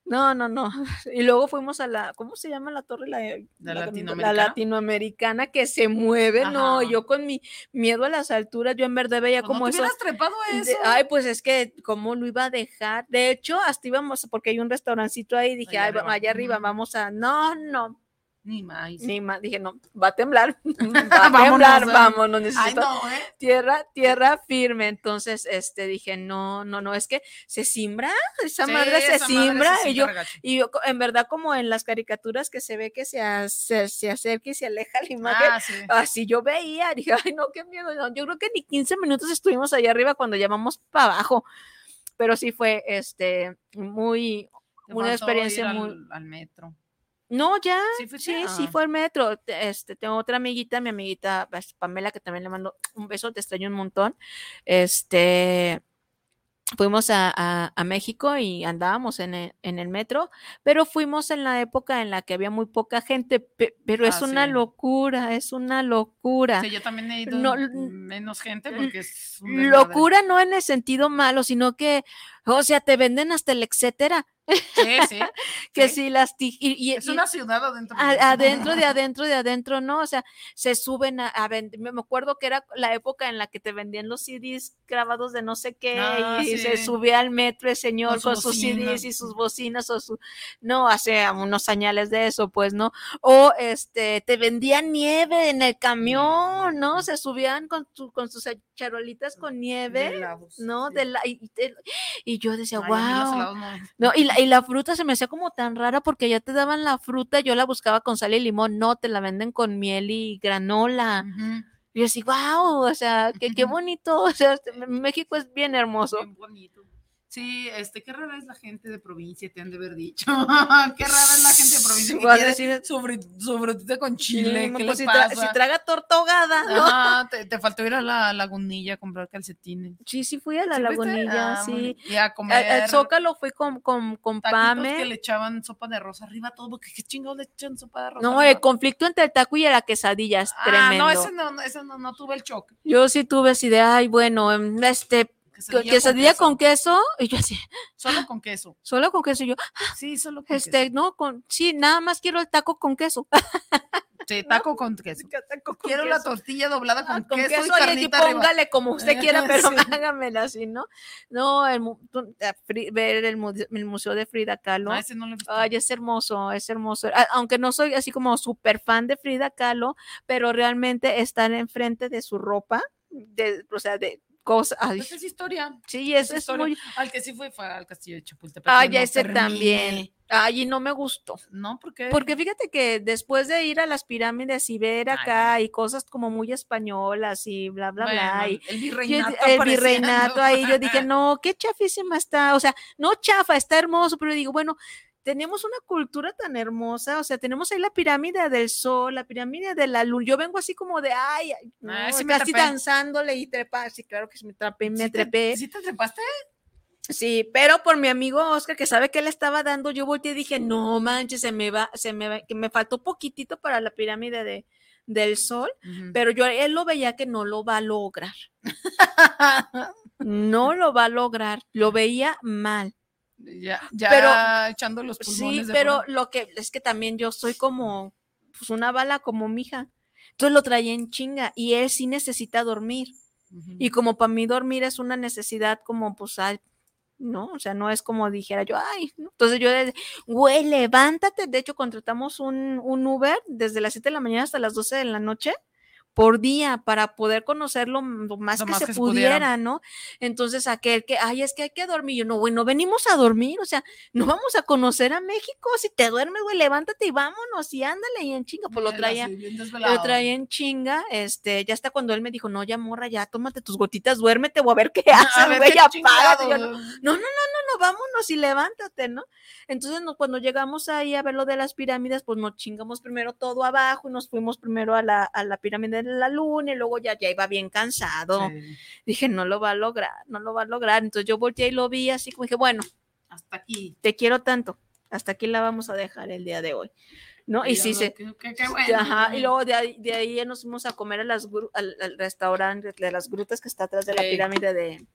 No, no, no. Y luego fuimos a la, ¿cómo se llama la torre? La, la- la latinoamericana? latinoamericana que se mueve. No, yo con mi miedo a las alturas, yo en verdad veía Pues como no eso. trepado de- eso. ay, pues es que, ¿cómo lo iba a dejar? De hecho, hasta íbamos, porque hay un restaurancito ahí, dije, Allá ay, arriba. allá arriba, vamos a, no, no, Ni más. ni más, dije, no, va a temblar, va a temblar, ¿eh? vámonos, Ay, necesito no, ¿eh? tierra, tierra firme. Entonces, este, dije, no, no, no, es que se simbra, esa Sí, madre se esa madre simbra. se y yo, y yo, en verdad, como en las caricaturas que se ve que se, a- se, acerca y se aleja la imagen, Ah, sí. así yo veía, dije, ay, no, qué miedo. no, yo creo que ni 15 minutos estuvimos allá arriba cuando llamamos para abajo. Pero sí fue, este, muy, una experiencia ir muy, al metro. No, ya, ¿Sí sí, sí, Ah. fue el metro. Te- Este, tengo otra amiguita, mi amiguita pues, Pamela, que también le mando un beso, te extraño un montón. Este, fuimos a, a- a México y andábamos en el, en el metro, pero fuimos en la época en la que había muy poca gente, pe- pero es Ah, una sí. locura, es una locura. Sí, yo también he ido No, menos gente porque es. Locura no en el sentido malo, sino que, o sea, te venden hasta el etcétera. Sí, sí. Que sí. si las y- y- Es una ciudad adentro. de- adentro de adentro de adentro, ¿no? O sea, se suben a, a vender. Me acuerdo que era la época en la que te vendían los CDs grabados de no sé qué Ah, y se subía al metro el señor Con con, su sus bocina. CDs y sus bocinas o su no, hace unos añales de eso, pues, ¿no? O este te vendían nieve en el camión, ¿no? Se subían con su- con sus charolitas con nieve. de helados, ¿no? sí. De la, y, y- y yo decía, Ay, wow. no. Y la, y la fruta se me hacía como tan rara porque ya te daban la fruta, yo la buscaba con sal y limón, no, te la venden con miel y granola. Y yo así, wow, o sea, que qué bonito, o sea, este, México es bien hermoso. Bien bonito. Sí, este, qué rara es la gente de provincia, te han de haber dicho. qué rara es la gente de provincia que decir- su, frutita con chile. Sí, ¿Qué pues le si, tra- pasa? si traga torta ahogada, ¿no? Ajá, te, te faltó ir a la lagunilla a comprar calcetines. Sí, sí fui a la lagunilla, Ah, sí. Y a comer Al, al Zócalo fui con, con, con Pame. que le echaban sopa de arroz arriba todo, porque qué chingados le echan sopa de arroz No, arriba? el conflicto entre el taco y la quesadilla es Ah, tremendo. no, ese no, ese no, no tuve el choque. Yo sí tuve así de, ay, bueno, em, este, Quesadilla quesadilla, con con, queso. y yo así, Solo con queso. solo con queso, y yo, Sí, solo con este, no, con, sí, nada más quiero el taco con queso. queso. Sí, taco con queso. Quiero la tortilla doblada con, Ah, con queso, queso, y oye, y carnita arriba. póngale como usted quiera, pero Sí. hágamela así, ¿no? No, el, Fri- ver el, mu- el museo de Frida Kahlo. No, ese no lo he visto. Ay, es hermoso, es hermoso. A- Aunque no soy así como súper fan de Frida Kahlo, pero realmente estar enfrente de su ropa, de, o sea, de cosas. ay, Pues es historia. sí, es, es es historia. muy. Al que sí fue fue al castillo de Chapultepec. Ay, no ese terminé. también. Ay, y no me gustó. No, porque Porque fíjate que después de ir a las pirámides y ver Ay, acá y cosas como muy españolas y bla, bla, bla, y el yo- virreinato. el apareciendo. virreinato ahí, yo dije, no, qué chafísima está, o sea, no chafa, está hermoso, pero digo, bueno, tenemos una cultura tan hermosa, o sea, tenemos ahí la pirámide del sol, la pirámide de la luna, yo vengo así como de, ay, ay, no, Ah, sí me trepé. danzándole y trepa, sí, claro que sí me trepé, me ¿Sí te- trepé, ¿Sí te trepaste? Sí, pero por mi amigo Oscar, que sabe que le estaba dando, yo volteé y dije, no manches, se me va, se me va, que me faltó poquitito para la pirámide de, del sol, pero yo él lo veía que no lo va a lograr. No lo va a lograr, lo veía mal. Ya, ya Pero- echando los Sí, pulmones de pero fuera. lo que es que también yo soy como pues una bala como mi hija. Entonces lo traía en chinga y él sí necesita dormir. Y como para mí dormir es una necesidad como pues ay, no, o sea, no es como dijera yo, ay, ¿no? entonces yo, güey, levántate, de hecho contratamos un, un Uber desde las 7 de la mañana hasta las 12 de la noche, por día para poder conocer lo, lo más, Lo que, más se que pudiera. ¿no? Entonces aquel que, ay, es que hay que dormir, yo no, güey, no venimos a dormir, o sea, no vamos a conocer a México, si te duermes, güey, levántate y vámonos y ándale y en chinga, pues lo traía. Lo traía en chinga, este, ya hasta cuando él me dijo, no, ya morra, ya tómate tus gotitas, duérmete o a ver qué haces, güey, chingados, Yo, no, no, no, no, no, no, vámonos y levántate, ¿no? Entonces, no, cuando llegamos ahí a ver lo de las pirámides, pues nos chingamos primero todo abajo y nos fuimos primero a la, a la pirámide de la luna y luego ya, ya iba bien cansado. Sí. Dije, no lo va a lograr, no lo va a lograr. Entonces yo volteé y lo vi así como dije, bueno, Hasta aquí. te quiero tanto, hasta aquí la vamos a dejar el día de hoy. ¿No? Y sí, se, bueno. Ajá, y luego de ahí, de ahí ya nos fuimos a comer a las, al, al restaurante de las grutas que está atrás de la pirámide de...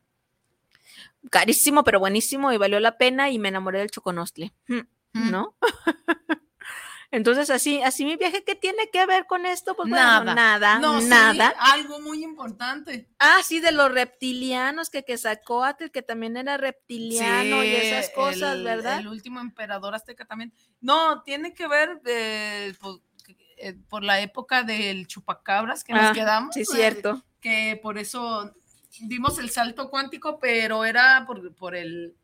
Carísimo, pero buenísimo y valió la pena y me enamoré del choconostle, mm, Mm. Entonces, así, así mi viaje, ¿qué tiene que ver con esto? Pues bueno, Nada. nada, No, sí, nada. algo muy importante. Ah, sí, de los reptilianos, que, que sacó que también era reptiliano y esas cosas, el- ¿verdad? El último emperador azteca también. No, tiene que ver eh, pues, eh, por la época del chupacabras que Ah, nos quedamos. Sí, eh, cierto. que por eso dimos el salto cuántico, pero era por, por el,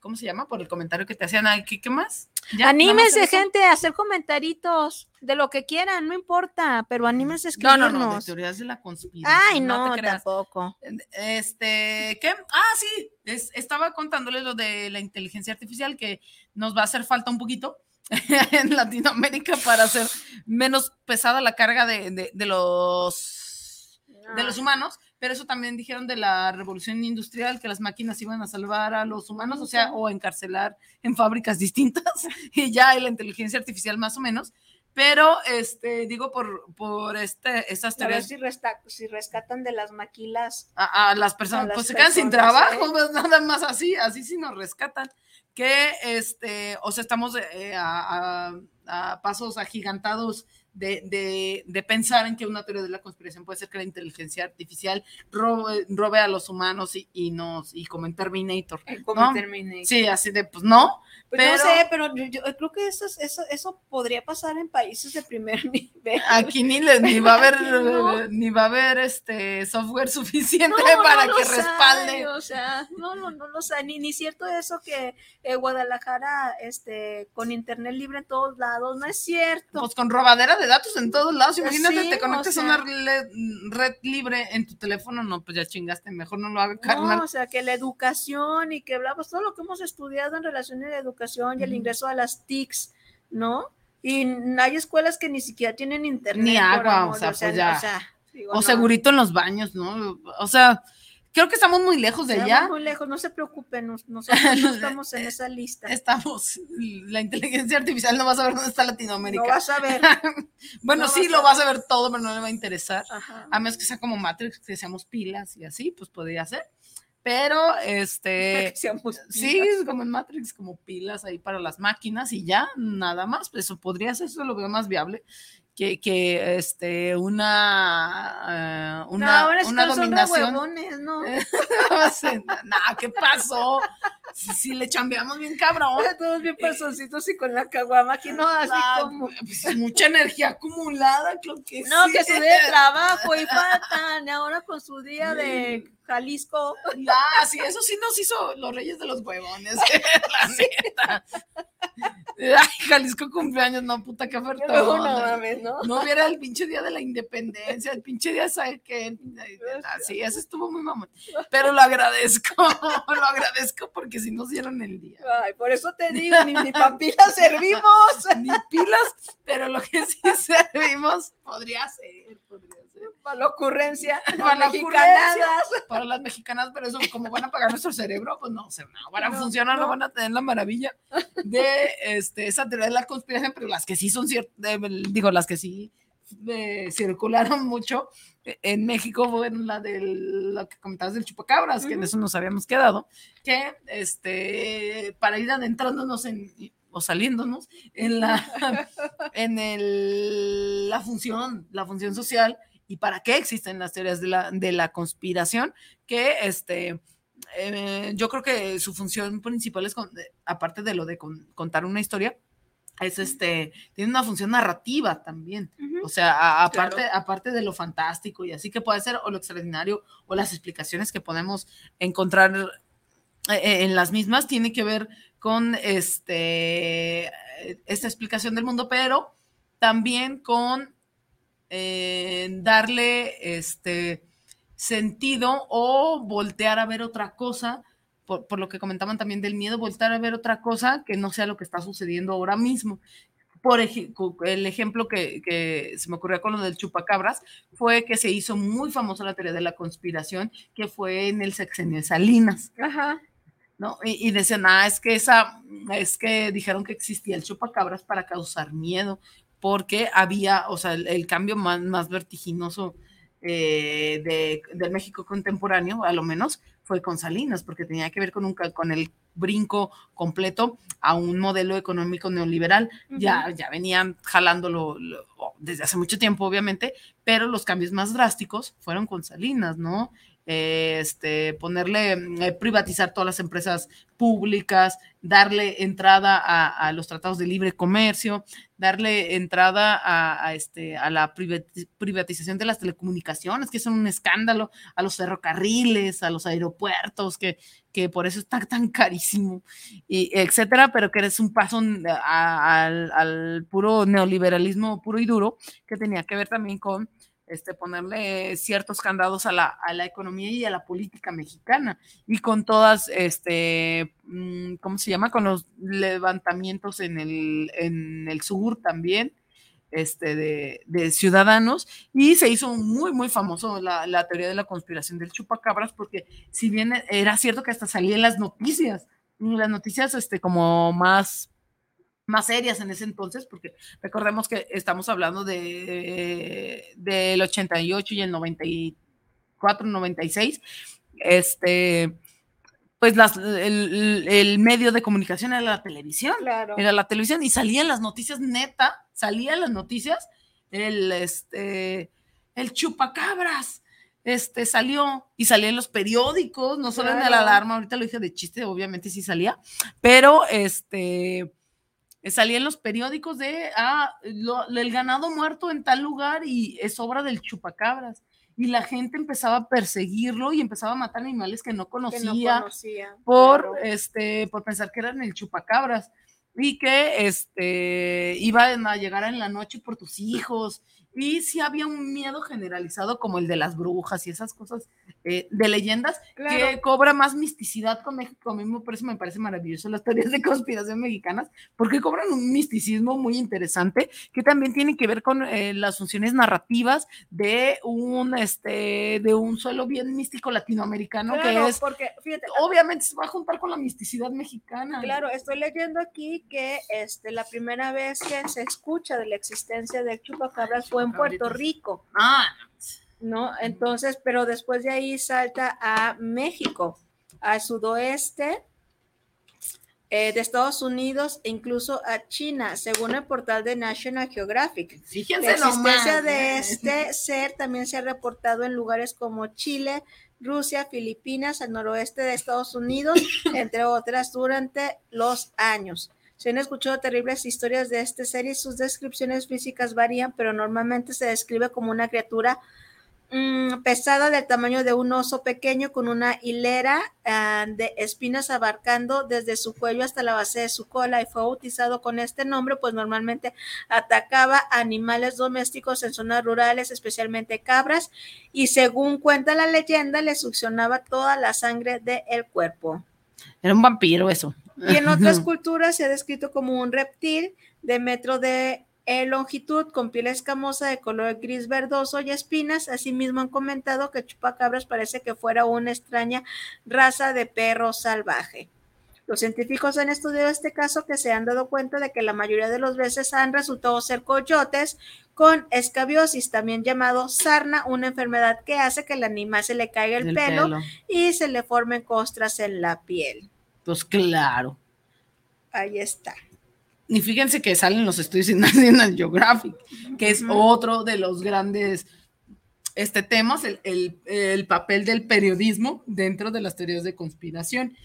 ¿cómo se llama? Por el comentario que te hacían. ¿Qué, qué más? ¿Ya? ¿Nada más Anímense, gente, a hacer comentaritos de lo que quieran, no importa, pero anímense a No, no, escribirnos. no, de teorías de la conspiración. Ay, no, te creas. tampoco. Este, ¿qué? Ah, sí, es- estaba contándoles lo de la inteligencia artificial que nos va a hacer falta un poquito en Latinoamérica para hacer menos pesada la carga de, de- de los de los humanos, pero eso también dijeron de la revolución industrial, que las máquinas iban a salvar a los humanos, o sea, o encarcelar en fábricas distintas, y ya hay la inteligencia artificial más o menos, pero este, digo por, por este, ver teorías si, resta- si rescatan de las maquilas. a, a las personas, A las pues se quedan sin trabajo, ¿eh? pues, nada más así, así sí nos rescatan, que este, o sea, estamos eh, a, a- a pasos agigantados de, de- de pensar en que una teoría de la conspiración puede ser que la inteligencia artificial robe, robe a los humanos y, y nos, y como en Terminator. ¿no? Sí, así de, pues no, Pues pero no sé, pero yo, yo creo que eso, es- eso, eso podría pasar en países de primer nivel. aquí ni, les, ni va a haber, No. eh, ni va a haber este software suficiente No, para no que respalde. o sea, no, no, no lo sé, ni, ni cierto eso que eh, Guadalajara, este, con internet libre en todos lados, no es cierto. Pues con robadera de datos en todos lados. Imagínate, Sí, te o conectas sea. a una red, red libre en tu teléfono, no, pues ya chingaste, mejor no lo haga No, carnal. o sea, que la educación y que hablamos todo lo que hemos estudiado en relación a la educación y el ingreso a las TICs, ¿no? Y hay escuelas que ni siquiera tienen internet. Ni agua, o amor, sea, pues ya. digo, o no. segurito en los baños, ¿no? O sea, creo que estamos muy lejos de Estamos allá. muy lejos, no se preocupen, nos- nosotros no estamos en esa lista. Estamos, la inteligencia artificial no va a saber dónde está No Latinoamérica. vas a ver. bueno, no sí, lo a vas a ver todo, pero no le va a interesar. Ajá. A menos que sea como Matrix, que seamos pilas y así, pues podría ser. Pero, este, Sí, como en Matrix, como pilas ahí para las máquinas y ya, nada más. pues Eso podría ser, eso lo veo más viable que, que este, una, eh, No, una, ahora es una dominación. huevones, ¿no? nah, ¿qué pasó? Si, si le chambeamos bien cabrón. Todos bien personcitos y con la caguama aquí, no, así como. pues, mucha energía acumulada, creo que No, sí. que su día de trabajo y faltan, y ahora con su día de Jalisco. Ah, sí, eso sí nos hizo los reyes de los huevones, la neta. Ay, Jalisco cumpleaños, no, puta, qué oferta. Luego no mames, ¿no? No hubiera el pinche día de la independencia, el pinche día, ¿sabes qué? Sí, eso estuvo muy mamón. Pero lo agradezco, lo agradezco porque si nos dieron el día. Ay, por eso te digo, ni, ni papilas servimos. Ni pilas, pero lo que sí servimos podría ser, podría ser. Para la ocurrencia. Para la mexicanadas. Para las mexicanas, pero eso, como van a pagar nuestro cerebro, pues no, se no van a No, funcionar, no. no. van a tener la maravilla de este, esa teoría de la conspiración, pero las que sí son ciertas, digo, las que sí eh, circularon mucho en México fueron la de lo que comentabas del chupacabras, que en eso nos habíamos quedado, que este, para ir adentrándonos en o saliéndonos en la en el, la función, la función social y para qué existen las teorías de la, de la conspiración, que este, eh, yo creo que su función principal es, con- aparte de lo de con- contar una historia, es este, tiene una función narrativa también. O sea, a- aparte, Claro. aparte de lo fantástico y así que puede ser, o lo extraordinario, o las explicaciones que podemos encontrar eh, en las mismas, tiene que ver con este, esta explicación del mundo, pero también con eh, darle este sentido o voltear a ver otra cosa, por, por lo que comentaban también del miedo, voltear a ver otra cosa que no sea lo que está sucediendo ahora mismo. Por ej- el ejemplo que, que se me ocurrió con lo del chupacabras fue que se hizo muy famosa la teoría de la conspiración, que fue en el sexenio de Salinas. Ajá. ¿no? Y, y decían, ah, es que esa, es que dijeron que existía el chupacabras para causar miedo, porque había, o sea, el, el cambio más, más vertiginoso eh, de, del México contemporáneo, a lo menos, fue con Salinas, porque tenía que ver con, un, con el brinco completo a un modelo económico neoliberal. ya, ya venían jalándolo lo- desde hace mucho tiempo, obviamente, pero los cambios más drásticos fueron con Salinas, ¿no? Eh, este, ponerle, mm, eh, privatizar todas las empresas públicas, darle entrada a, los tratados de libre comercio, darle entrada a, este, a la privati- privatización de las telecomunicaciones, que son un escándalo, a los ferrocarriles, a los aeropuertos, que, que por eso está tan carísimo, y etcétera, pero que es un paso al, al puro neoliberalismo puro y duro, que tenía que ver también con este, ponerle ciertos candados a la, a la economía y a la política mexicana y con todas, este, mm, ¿cómo se llama? Con los levantamientos en el, en el sur también, este, de, de ciudadanos y se hizo muy, muy famoso la, la teoría de la conspiración del chupacabras porque si bien era cierto que hasta salía en las noticias, las noticias este, como más más serias en ese entonces, porque recordemos que estamos hablando de del 88 y el 94, 96, este, pues las, el, el medio de comunicación era la televisión, Claro. era la televisión y salían las noticias neta, salían las noticias, el, este, el chupacabras, este, salió y salía en los periódicos, no solo en el Claro. alarma, ahorita lo dije de chiste, obviamente sí salía, pero este, salía en los periódicos de, ah, lo- el ganado muerto en tal lugar y es obra del chupacabras. Y la gente empezaba a perseguirlo y empezaba a matar animales que no que conocía no conocía. por, claro. este, por pensar que eran el chupacabras y que este, iban a llegar en la noche por tus hijos. Y sí había un miedo generalizado como el de las brujas y esas cosas eh, de leyendas que Claro. cobra más misticidad con México. Mí me parece, me parece maravilloso las teorías de conspiración mexicanas porque cobran un misticismo muy interesante que también tiene que ver con eh, las funciones narrativas de un, este, de un suelo bien místico latinoamericano Claro, que es porque fíjate, obviamente se va a juntar con la misticidad mexicana. Claro, estoy leyendo aquí que este, la primera vez que se escucha de la existencia del chupacabras fue en Puerto. Rico, Ah, ¿no? Entonces, pero después de ahí salta a México, al sudoeste eh, de Estados Unidos e incluso a China, según el portal de National Geographic. La fíjense existencia nomás, de ¿eh? este ser también se ha reportado en lugares como Chile, Rusia, Filipinas, al noroeste de Estados Unidos, entre otras, durante los años. Se han escuchado terribles historias de este ser y sus descripciones físicas varían, pero normalmente se describe como una criatura mm, pesada del tamaño de un oso pequeño con una hilera ah, de espinas abarcando desde su cuello hasta la base de su cola y fue bautizado con este nombre, pues normalmente atacaba animales domésticos en zonas rurales, especialmente cabras, y según cuenta la leyenda, le succionaba toda la sangre del cuerpo. Era un vampiro eso. Y en otras culturas se ha descrito como un reptil de metro de eh, longitud con piel escamosa de color gris verdoso y espinas. Asimismo han comentado que chupacabras parece que fuera una extraña raza de perro salvaje. Los científicos han estudiado este caso que se han dado cuenta de que la mayoría de las veces han resultado ser coyotes con escabiosis, también llamado sarna, una enfermedad que hace que el animal se le caiga el pelo, pelo. y se le formen costras en la piel. Pues claro. Ahí está. Y fíjense que salen los estudios en National Geographic, que es otro de los grandes este, temas, el, el- el papel del periodismo dentro de las teorías de conspiración.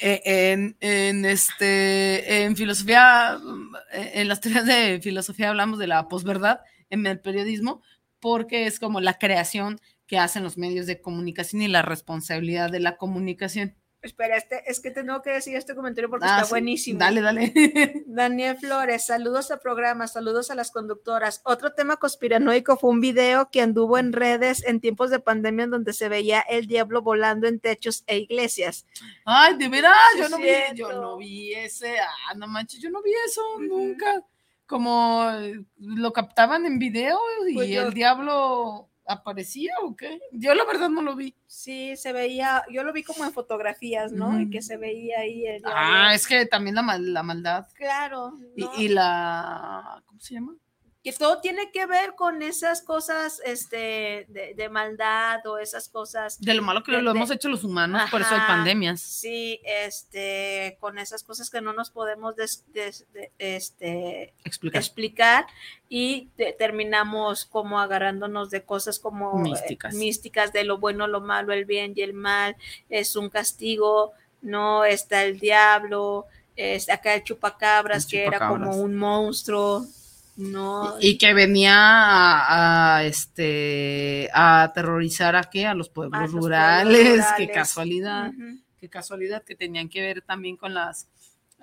eh, en, en, este, en filosofía, mm, en las teorías de filosofía hablamos de la posverdad en el periodismo, porque es como la creación que hacen los medios de comunicación y la responsabilidad de la comunicación. Espera, este, es que tengo que decir este comentario porque Ah, está sí, buenísimo. Dale, dale. Daniel Flores, saludos al programa, saludos a las conductoras. Otro tema conspiranoico fue un video que anduvo en redes en tiempos de pandemia en donde se veía el diablo volando en techos e iglesias. Ay, de veras, yo no vi, yo no vi ese, ah, no manches, yo no vi eso nunca. Como eh, lo captaban en video y Pues yo- el diablo aparecía o qué. Yo la verdad no lo vi. Sí, se veía, yo lo vi como en fotografías, ¿no? Y Ujú. que se veía ahí el. Ah, es que también la, mal- la maldad Claro. y, y la, ¿cómo se llama? Que todo tiene que ver con esas cosas este, de, de maldad o esas cosas. De lo malo que de- lo hemos hecho los humanos, por eso hay pandemias. Sí, este, con esas cosas que no nos podemos des- des- de- este, Explicar. explicar y te- terminamos como agarrándonos de cosas como eh, Místicas. místicas de lo bueno, lo malo, el bien y el mal, es un castigo, no está el diablo, es acá el chupacabras, El que era como chupacabras. un monstruo, no. Y que venía a, a, este a aterrorizar a qué a los pueblos A los pueblos rurales, qué casualidad, qué casualidad que tenían que ver también con las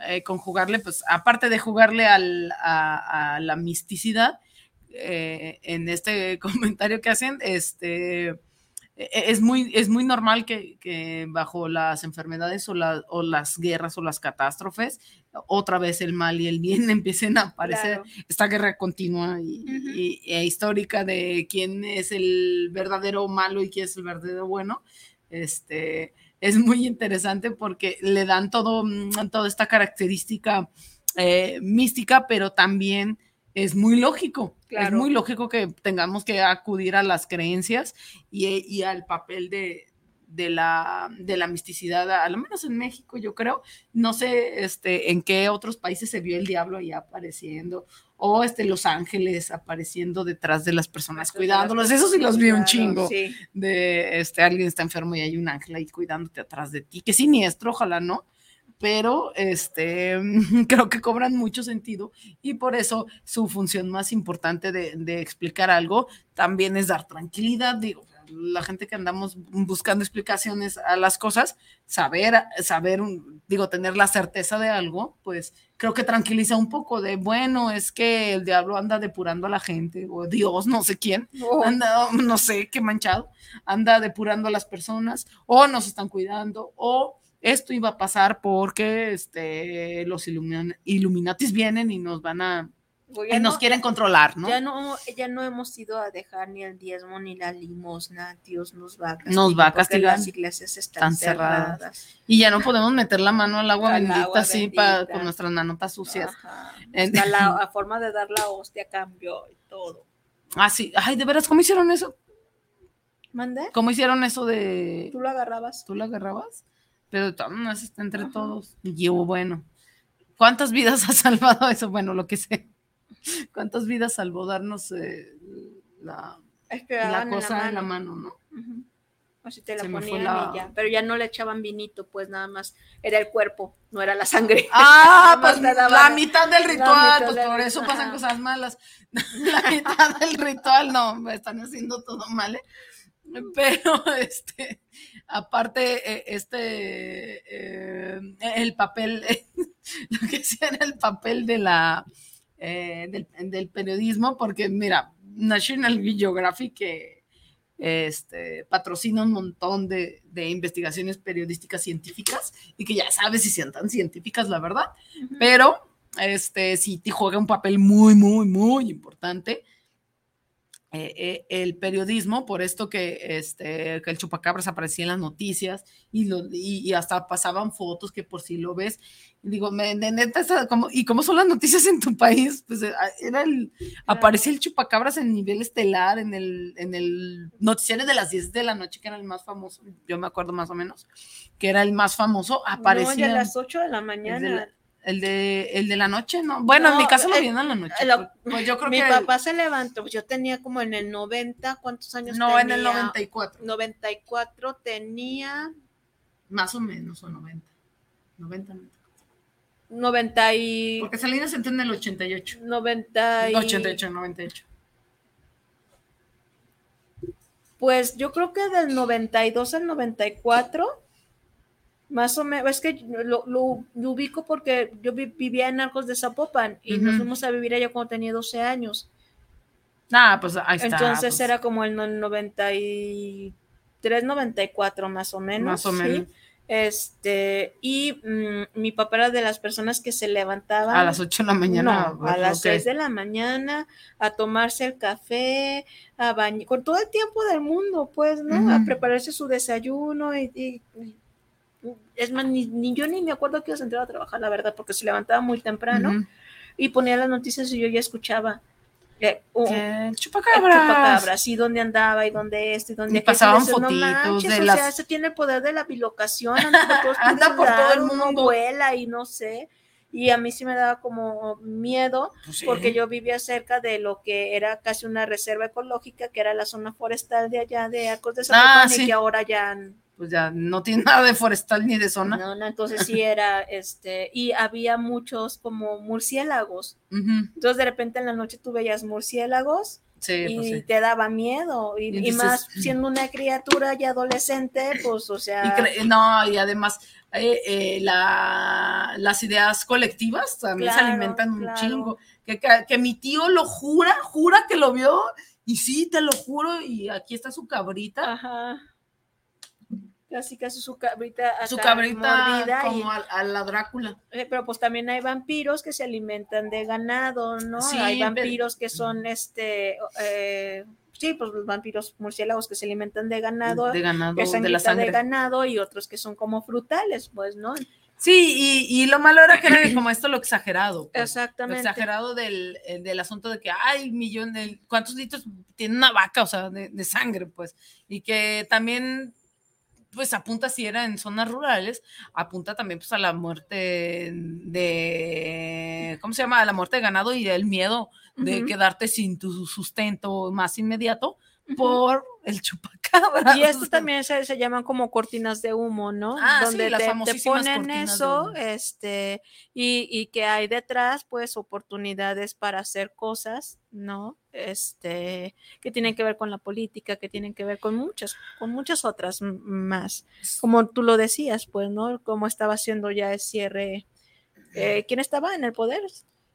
eh, con jugarle, pues aparte de jugarle al, a, a la misticidad, eh, en este comentario que hacen, este e- es muy, es muy normal que, que bajo las enfermedades o, la- o las guerras o las catástrofes, otra vez el mal y el bien empiecen a aparecer. Claro. Esta guerra continua y, e histórica de quién es el verdadero malo y quién es el verdadero bueno, este, es muy interesante porque le dan todo, mm, toda esta característica eh, mística, pero también es muy lógico. Es muy lógico que tengamos que acudir a las creencias y, y al papel de, de la, de la misticidad, al menos en México, yo creo. No sé este, en qué otros países se vio el diablo ahí apareciendo, o este, los ángeles apareciendo detrás de las personas cuidándolos. Eso sí los vi un chingo. sí. De este, alguien está enfermo y hay un ángel ahí cuidándote atrás de ti. Qué siniestro, ojalá no. Pero este, creo que cobran mucho sentido y por eso su función más importante de, de explicar algo también es dar tranquilidad. Digo, la gente que andamos buscando explicaciones a las cosas, saber, saber, un- digo, tener la certeza de algo, pues creo que tranquiliza un poco de, bueno, es que el diablo anda depurando a la gente, o Dios, no sé quién, anda, no sé qué manchado, anda depurando a las personas, o nos están cuidando, o esto iba a pasar porque este, los Illuminatis vienen y nos van a, Y ya nos no- quieren controlar, ¿no? Ya no, ya no hemos ido a dejar ni el diezmo ni la limosna. Dios nos va a castigar. Nos va a castigar. Las iglesias están Están cerradas. cerradas. Y ya no podemos meter la mano al agua bendita agua así pa- bendita. con nuestras manotas sucias. Hasta la, la forma de dar la hostia cambió y todo. Ah, sí. Ay, de veras, ¿cómo hicieron eso? ¿Mande? ¿Cómo hicieron eso de... ¿Tú lo agarrabas? ¿Tú la agarrabas? Pero maneras está entre todos. Y yo, bueno, ¿cuántas vidas ha salvado eso? Bueno, lo que sé. ¿Cuántas vidas salvó darnos eh, la, Es que la cosa en la mano, no? Ujú. O si te la Se ponían la- y ya. Pero ya no le echaban vinito, pues nada más. Era el cuerpo, no era la sangre. Ah, pues daban la mitad del la ritual, mitad pues del por eso pasan cosas malas. La mitad del ritual, no, me están haciendo todo mal, ¿eh? Pero, este, aparte, eh, este, eh, el papel, lo que sea era el papel de la, eh, del, del periodismo, porque mira, National Geographic que este, patrocina un montón de, de investigaciones periodísticas científicas y que ya sabes si sean tan científicas, la verdad, pero este, sí te juega un papel muy, muy, muy importante eh, eh, el periodismo, por esto que, este, que el chupacabras aparecía en las noticias y, lo, y, y hasta pasaban fotos que por si lo ves, y digo, me, neta, como- ¿y cómo son las noticias en tu país? Pues eh, era el, aparecía el chupacabras en nivel estelar, en el, en el noticiario de las 10 de la noche, que era el más famoso, yo me acuerdo más o menos, que era el más famoso, No, aparecía ya a las 8 de la mañana. El de, el de la noche, ¿no? Bueno, en No, mi caso lo el- vieron en la noche. la- pues, yo creo Mi que papá se levantó, yo tenía como en el 90, ¿cuántos años no, tenía? en el 94, 94 tenía, más o menos, o 90. 90, 90. 90 y... Porque Salinas entró en el 88. 90 y... 88, 98. Pues yo creo que del 92 al 94, más o menos, es que lo, lo- lo ubico porque yo vi- vivía en Arcos de Zapopan y nos fuimos a vivir allá cuando tenía 12 años. Ah, pues ahí está. Entonces pues, era como el no- 93, 94 más o menos. Más o ¿sí? menos. Este, y mm, mi papá era de las personas que se levantaban A las 8 de la mañana. no, a las ok. 6 de la mañana a tomarse el café, a bañar, con todo el tiempo del mundo, pues, ¿no? A prepararse su desayuno y, y- y- es más, ni, ni yo ni me acuerdo que iba a entrar a trabajar, la verdad, porque se levantaba muy temprano y ponía las noticias y yo ya escuchaba. eh, el chupacabras. chupacabras, y dónde andaba, y dónde esto, y dónde Y pasaban no fotitos manches, de o las- sea, ese tiene el poder de la bilocación, anda por Anda por todo el no mundo. vuela y no sé, y a mí sí me daba como miedo, Pues sí. porque yo vivía cerca de lo que era casi una reserva ecológica, que era la zona forestal de allá de Arcos de Zapopan, Ah, y que ahora ya Pues ya no tiene nada de forestal ni de zona. no, no, entonces sí era, este, y había muchos como murciélagos, entonces de repente en la noche tú veías murciélagos Sí, y pues sí. te daba miedo. Y, Y y más siendo una criatura ya adolescente, pues, o sea. Y no, y además eh, eh, la- las ideas colectivas también se alimentan un claro. chingo. Que, que- que mi tío lo jura, jura que lo vio, y sí, te lo juro, y aquí está su cabrita. Ajá. Casi, casi su cabrita. su cabrita mordida y- como a, a la Drácula. eh, pero pues también hay vampiros que se alimentan de ganado, ¿no? Sí, hay pero- vampiros que son este. eh, sí, pues los vampiros murciélagos que se alimentan de ganado. de ganado, que de la sangre. de ganado y otros que son como frutales, pues, ¿no? Sí, y, y lo malo era que era como esto lo exagerado. pues. Lo Exactamente. exagerado del, eh, del asunto de que hay millón de, ¿cuántos litros tiene una vaca? O sea, de, de sangre, pues. Y que también, pues apunta si era en zonas rurales, apunta también pues a la muerte de, ¿cómo se llama? A la muerte de ganado y el miedo de quedarte sin tu sustento más inmediato por el chupacabra. Y estos también se, se llaman como cortinas de humo, ¿no? Ah, sí, Donde las te- te, famosísimas ponen eso, este, y, y que hay detrás, pues, oportunidades para hacer cosas, ¿no? Este, que tienen que ver con la política, que tienen que ver con muchas, con muchas otras más. Como tú lo decías, pues, ¿no? Como estaba haciendo ya el cierre. eh, ¿Quién estaba en el poder?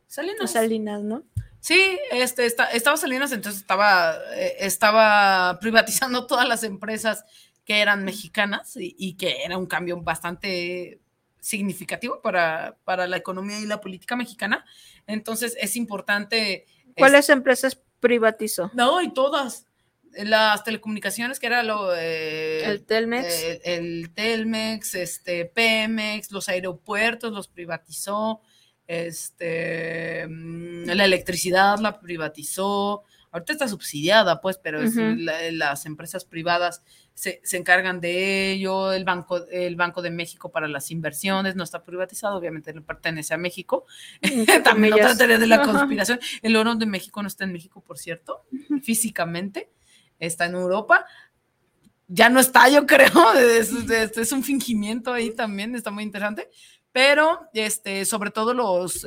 Salinas. Salinas, ¿no? Sí, este, esta- estaba Salinas, entonces estaba, eh, estaba privatizando todas las empresas que eran mexicanas y, y que era un cambio bastante significativo para, para la economía y la política mexicana. Entonces es importante. ¿Cuáles empresas privatizó? No, y todas. Las telecomunicaciones, que era lo. eh, El Telmex. eh, el Telmex, este, Pemex, los aeropuertos los privatizó, este, mm, la electricidad la privatizó. Ahorita está subsidiada, pues, pero es- Ujú. la- las empresas privadas se, se encargan de ello. El Banco, el Banco de México para las inversiones no está privatizado, obviamente no pertenece a México. También otra teoría de la conspiración. El oro de México no está en México, por cierto, físicamente, está en Europa. Ya no está, yo creo, es, es- es un fingimiento ahí también, está muy interesante. Pero, este, sobre todo los,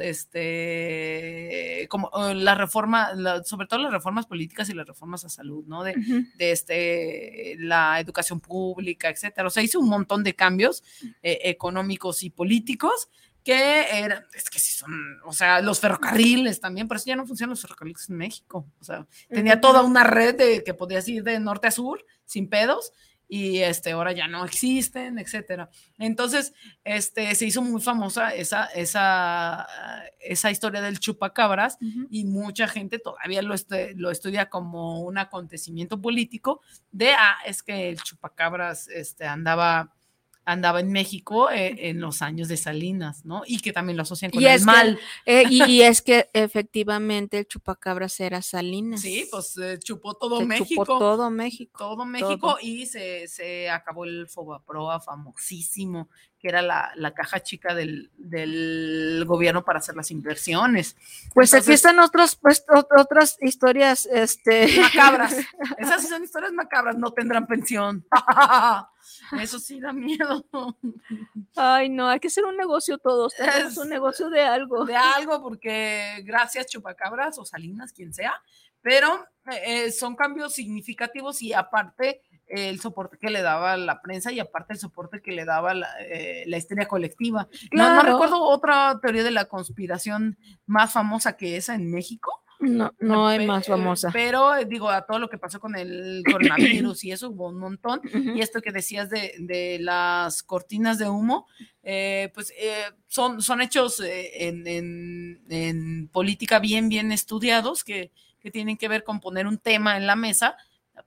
este, como eh, la reforma, la- sobre todo las reformas políticas y las reformas a salud, ¿no? De, Ujú. de este, la educación pública, etcétera. O sea, hizo un montón de cambios eh, económicos y políticos que eran, es que sí son, o sea, los ferrocarriles también, por eso ya no funcionan los ferrocarriles en México. O sea, tenía toda una red de que podías ir de norte a sur sin pedos y este ahora ya no existen, etcétera. Entonces, este se hizo muy famosa esa esa esa historia del chupacabras y mucha gente todavía lo, estu- lo estudia como un acontecimiento político de, ah, es que el chupacabras este, andaba, andaba en México eh, en los años de Salinas, ¿no? Y que también lo asocian con Y el es que- mal. Eh, y, y es que efectivamente el chupacabras era Salinas. Sí, pues eh, chupó todo Se México. chupó todo México. todo México todo. y se, se acabó el Fobaproa famosísimo, que era la, la caja chica del, del gobierno para hacer las inversiones. Pues aquí Entonces, están otros, pues, ot- otras historias, este. macabras. Esas sí son historias macabras, no tendrán pensión. Eso sí da miedo. Ay, no, hay que hacer un negocio todos. Es- un negocio de algo. de algo, porque gracias Chupacabras o Salinas, quien sea, pero eh, son cambios significativos y aparte eh, el soporte que le daba la prensa y aparte el soporte que le daba la, eh, la histeria colectiva. No, no recuerdo otra teoría de la conspiración más famosa que esa en México. No, no hay más famosa. Pero eh, digo, a todo lo que pasó con el coronavirus y eso hubo un montón. Y esto que decías de, de las cortinas de humo, eh, pues eh, son, son hechos eh, en, en- en política bien, bien estudiados que, que tienen que ver con poner un tema en la mesa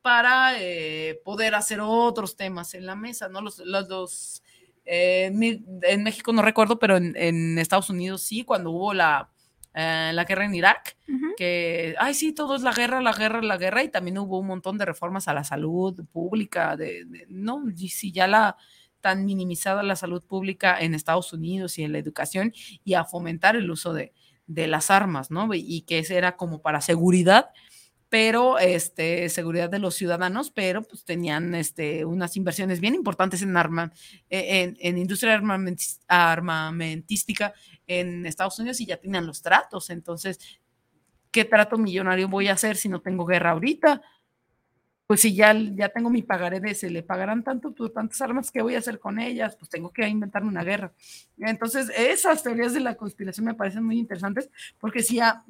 para eh, poder hacer otros temas en la mesa, ¿no? Los, los, eh, en México no recuerdo, pero en, en Estados Unidos sí, cuando hubo la, eh, la guerra en Irak, que, ay, sí, todo es la guerra, la guerra, la guerra, y también hubo un montón de reformas a la salud pública, de, de- no, y si ya la tan minimizada la salud pública en Estados Unidos y en la educación, y a fomentar el uso de, de las armas, ¿no? Y, y que ese era como para seguridad, pero este, seguridad de los ciudadanos, pero pues tenían este, unas inversiones bien importantes en, arma, eh, en, industria armamentística en Estados Unidos y ya tenían los tratos. Entonces, ¿qué trato millonario voy a hacer si no tengo guerra ahorita? Pues si ya, ya tengo mi pagaré de se le pagarán tanto, pues, tantas armas, ¿qué voy a hacer con ellas? Pues tengo que inventarme una guerra. Entonces, esas teorías de la conspiración me parecen muy interesantes porque sí, a-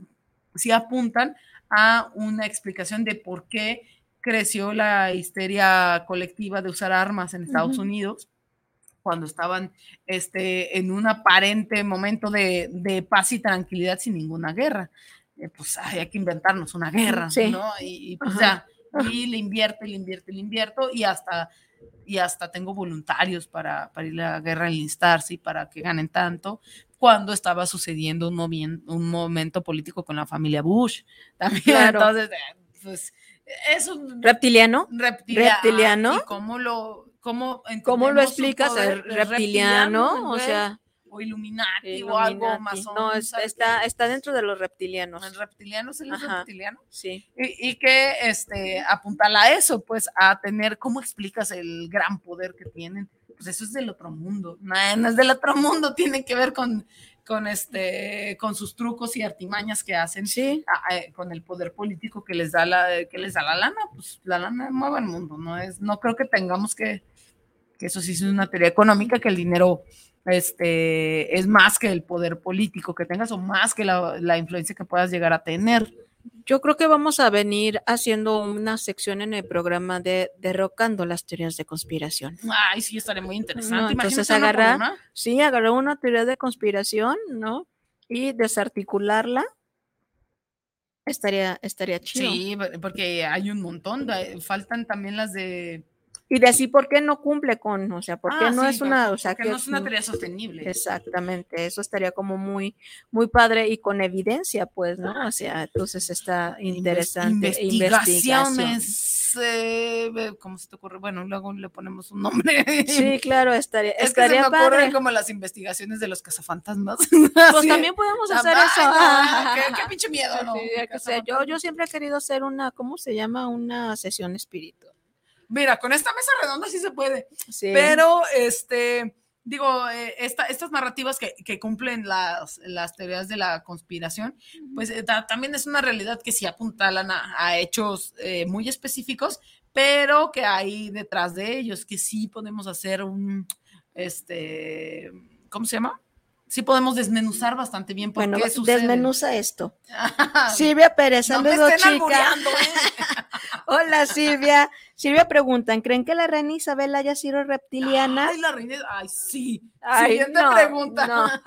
sí apuntan a una explicación de por qué creció la histeria colectiva de usar armas en Estados Ujú. Unidos cuando estaban este, en un aparente momento de, de paz y tranquilidad sin ninguna guerra. Eh, pues ay, hay que inventarnos una guerra, Sí. ¿no? Y, y pues Ajá. ya, y le invierto, le invierto, le invierto, y hasta, y hasta tengo voluntarios para, para ir a la guerra, enlistarse y para que ganen tanto, cuando estaba sucediendo un, movien- un momento político con la familia Bush. También, Claro. entonces, eh, pues, es un Reptiliano. reptilia- reptiliano. ¿Y cómo lo, cómo ¿Cómo lo explicas? poder? ¿Es reptiliano, o sea, o Illuminati, o algo Illuminati. más. No, es- está, está dentro de los reptilianos. El reptiliano es el Ajá. reptiliano. Sí. Y, y que este, apuntala a eso, pues a tener, ¿cómo explicas el gran poder que tienen? Pues eso es del otro mundo, no, no es del otro mundo, tiene que ver con, con, este, con sus trucos y artimañas que hacen, Sí. a- a- con el poder político que les da la, que les da la lana, pues la lana mueve el mundo, no es, no creo que tengamos que, que eso sí es una teoría económica, que el dinero este, es más que el poder político que tengas o más que la, la influencia que puedas llegar a tener. Yo creo que vamos a venir haciendo una sección en el programa de derrocando las teorías de conspiración. Ay, sí, estaría muy interesante. No, entonces una agarrar, una. sí, agarrar una teoría de conspiración, ¿no? Y desarticularla. Estaría, estaría chido. Sí, porque hay un montón. faltan también las de. Y decir por qué no cumple con, o sea, por qué Ah, no sí, es una, o sea, que no es una teoría sostenible. Exactamente, eso estaría como muy, muy padre y con evidencia, pues, ¿no? O sea, entonces está interesante. e. Investigaciones. eh, ¿Cómo se te ocurre? Bueno, luego le ponemos un nombre. Sí, claro, estaría, Es que se estaría me ocurren padre. como las investigaciones de los cazafantasmas. Pues también podemos hacer eso. ¿Qué, qué pinche miedo, ¿no? Sí, ya que sea, yo, yo siempre he querido hacer una, ¿cómo se llama? Una sesión espiritual. Mira, con esta mesa redonda sí se puede. Sí. Pero, este, digo, eh, esta- estas narrativas que, que cumplen las, las teorías de la conspiración, pues eh, ta- también es una realidad que sí apuntalan a, a hechos eh, muy específicos, pero que hay detrás de ellos, que sí podemos hacer un, este, ¿cómo se llama? Sí podemos desmenuzar bastante bien por Bueno, qué sucede. desmenuza esto. Silvia Pérez, No saludos, estén chica. ¿eh? Hola, Silvia. Silvia preguntan, ¿creen que la reina Isabel haya sido reptiliana? Ay, la reina, ay, sí. Ay, Siguiente no, pregunta. no.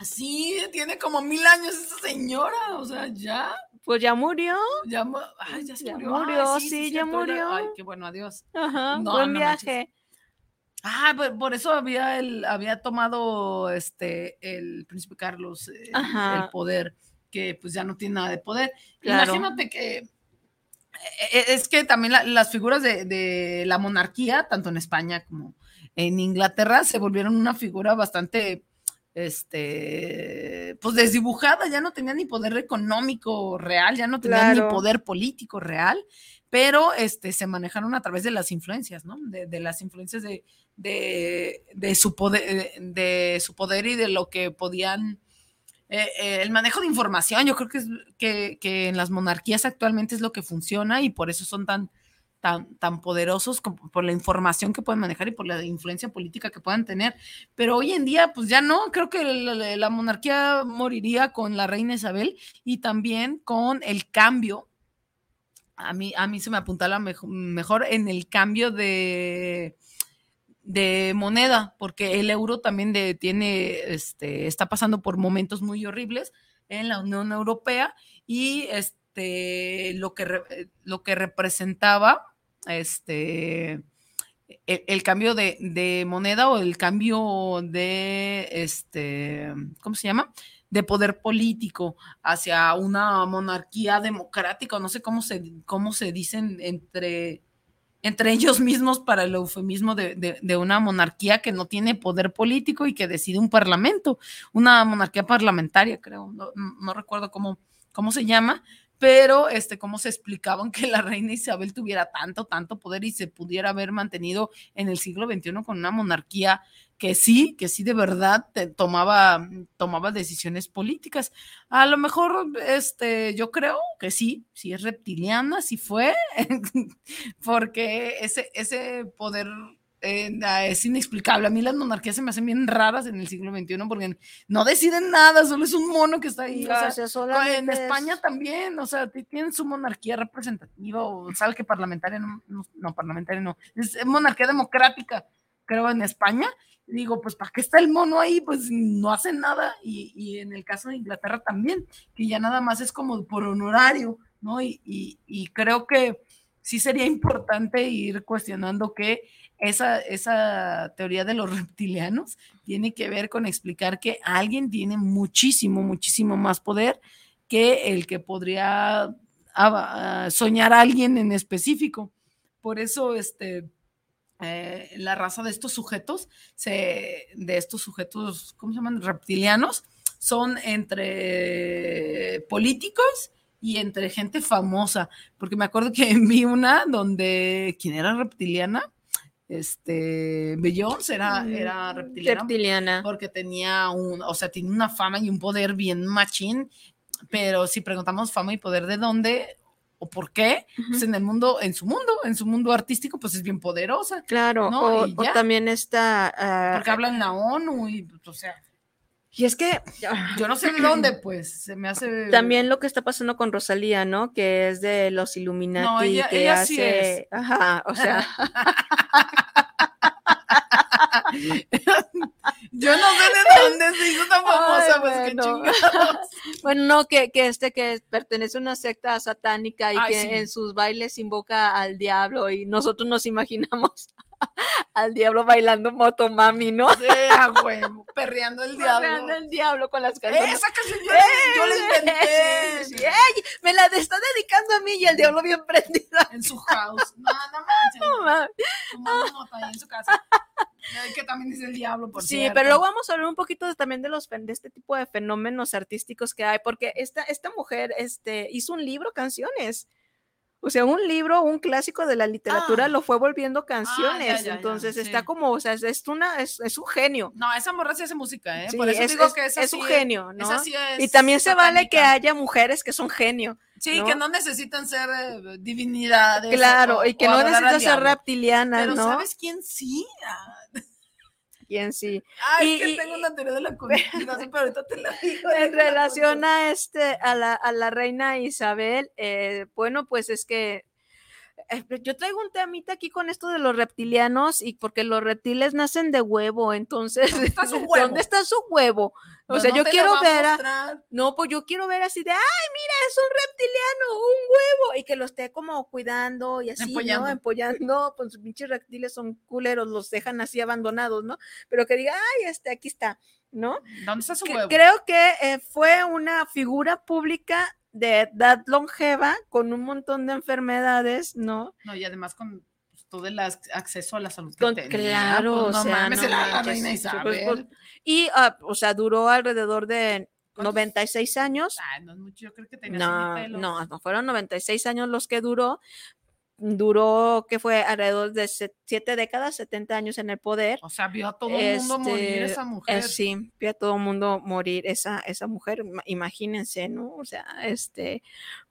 Sí, tiene como mil años esa señora, o sea, ya, Pues ya murió. ya, ay, ya se Ya murió. murió, Ay, sí, ya murió. Ay, qué bueno, adiós. Ajá, No, buen no viaje. Ah, por, eso había el, había tomado este el príncipe Carlos eh, el poder, que pues ya no tiene nada de poder. Claro. Imagínate que e- e- es que también la- las figuras de, de la monarquía, tanto en España como en Inglaterra, se volvieron una figura bastante, este, pues desdibujada, ya no tenían ni poder económico real, ya no Claro. ni poder político real, pero este, se manejaron a través de las influencias, ¿no? De, de las influencias de, de, su poder, de su poder y de lo que podían eh, eh, el manejo de información, yo creo que, es, que, que en las monarquías actualmente es lo que funciona y por eso son tan, tan, tan poderosos por la información que pueden manejar y por la influencia política que puedan tener. Pero hoy en día, pues ya no, creo que la monarquía moriría con la reina Isabel y también con el cambio. A mí, a mí se me apunta la mejo- mejor en el cambio de, de moneda, porque el euro también tiene, este, está pasando por momentos muy horribles en la Unión Europea y este, lo, que re- lo que representaba este, el, el cambio de, de moneda o el cambio de, este, ¿cómo se llama? De poder político hacia una monarquía democrática, no sé cómo se, cómo se dicen entre, entre ellos mismos para el eufemismo de, de- una monarquía que no tiene poder político y que decide un parlamento, una monarquía parlamentaria, creo, no recuerdo cómo, cómo se llama, pero este, cómo se explicaban que la reina Isabel tuviera tanto, tanto poder y se pudiera haber mantenido en el siglo XXI con una monarquía que sí, que sí de verdad te- tomaba, tomaba decisiones políticas. A lo mejor, este, yo creo que sí, sí es reptiliana, sí fue, porque ese, ese poder eh, es inexplicable. A mí las monarquías se me hacen bien raras en el siglo XXI porque no deciden nada, solo es un mono que está ahí. o O sea, sea, en es- España también, o sea, ti- tienen su monarquía representativa, o sabe que parlamentaria, no, no, no, parlamentaria no, es monarquía democrática, creo, en España. Digo, pues, ¿para qué está el mono ahí? Pues no hace nada. Y, y en el caso de Inglaterra también, que ya nada más es como por honorario, ¿no? Y, y- creo que sí sería importante ir cuestionando que esa, esa teoría de los reptilianos tiene que ver con explicar que alguien tiene muchísimo, muchísimo más poder que el que podría ah, ah, soñar a alguien en específico. Por eso, este, eh, la raza de estos sujetos, se, de estos sujetos, ¿cómo se llaman? Reptilianos, son entre políticos y entre gente famosa, porque me acuerdo que vi una donde, ¿quién era reptiliana? Este, Beyoncé era, era reptiliana, reptiliana. porque tenía un, o sea, tiene una fama y un poder bien machín, pero si preguntamos fama y poder de dónde o por qué, pues en el mundo, en su mundo, en su mundo artístico, pues es bien poderosa. Claro, ¿no? o, Y o ya. también está... ah, Porque habla en la ONU y, pues, o sea, y es que yo no sé de dónde, pues, se me hace... también lo que está pasando con Rosalía, ¿no? Que es de los Illuminati, No, ella- que ella hace... sí es. Ajá, o sea, Yo no sé de dónde se hizo tan famosa, Ay, pues, qué bueno. chingados. bueno, no, que, que este que pertenece a una secta satánica y Ay, que sí. en sus bailes invoca al diablo y nosotros nos imaginamos al diablo bailando motomami, ¿no? Sí, a huevo, perreando el diablo. Perreando el diablo con las canciones. Esa canción yo, yo la inventé. Sí, sí, ey, me la está dedicando a mí y el diablo bien prendido. En su house. No, no manches. No ahí en su casa. Que también es el diablo, por Sí, cierto. pero luego vamos a hablar un poquito de- también de los de este tipo de fenómenos artísticos que hay, porque esta, esta mujer este, hizo un libro, canciones. O sea, un libro, un clásico de la literatura, Ah. lo fue volviendo canciones. ya, ya, Entonces está como, o sea, es, una, es, es un genio. No, esa morra sí hace música, ¿eh? Sí, por eso es, digo es- que esa es sí un genio, ¿no? esa sí es y también se vale que haya mujeres que son genio. Sí, ¿no? que no necesitan ser eh, divinidades. Claro, o- y que no necesitan ser reptilianas, Pero ¿no? ¿sabes quién sí? Ah, ¿Quién sí? Ay, Y- es que y- tengo una teoría de la conspiración, pero ahorita te la digo. en relación a este a la, a la reina Isabel, eh, bueno, pues es que yo traigo un temita aquí con esto de los reptilianos y porque los reptiles nacen de huevo, entonces ¿Dónde está su huevo? ¿Dónde está su huevo? O No, sea, no yo quiero ver a, no, pues yo quiero ver así de, ay, mira, es un reptiliano, un huevo, y que lo esté como cuidando y así, Empollando. ¿no? Empollando, pues sus pinches reptiles son culeros, los dejan así abandonados, ¿no? Pero que diga, ay, este, aquí está, ¿no? ¿Dónde está su huevo? Creo que eh, fue una figura pública de edad longeva con un montón de enfermedades, ¿no? No, y además con pues, todo el ac- acceso a la salud que Con- tenía, claro, pues, no o sea, mames, no la reina Isabel. y, ah, o sea, duró alrededor de ¿Cuántos? 96 años. Ay, no es mucho, yo creo que tenía No, no, no fueron 96 años los que duró. Duró, que fue alrededor de siete décadas, 70 años en el poder. O sea, vio a todo el mundo morir Este, esa eh, mujer. sí, vio a todo el mundo morir esa, esa mujer, ima- imagínense, ¿no? O sea, este,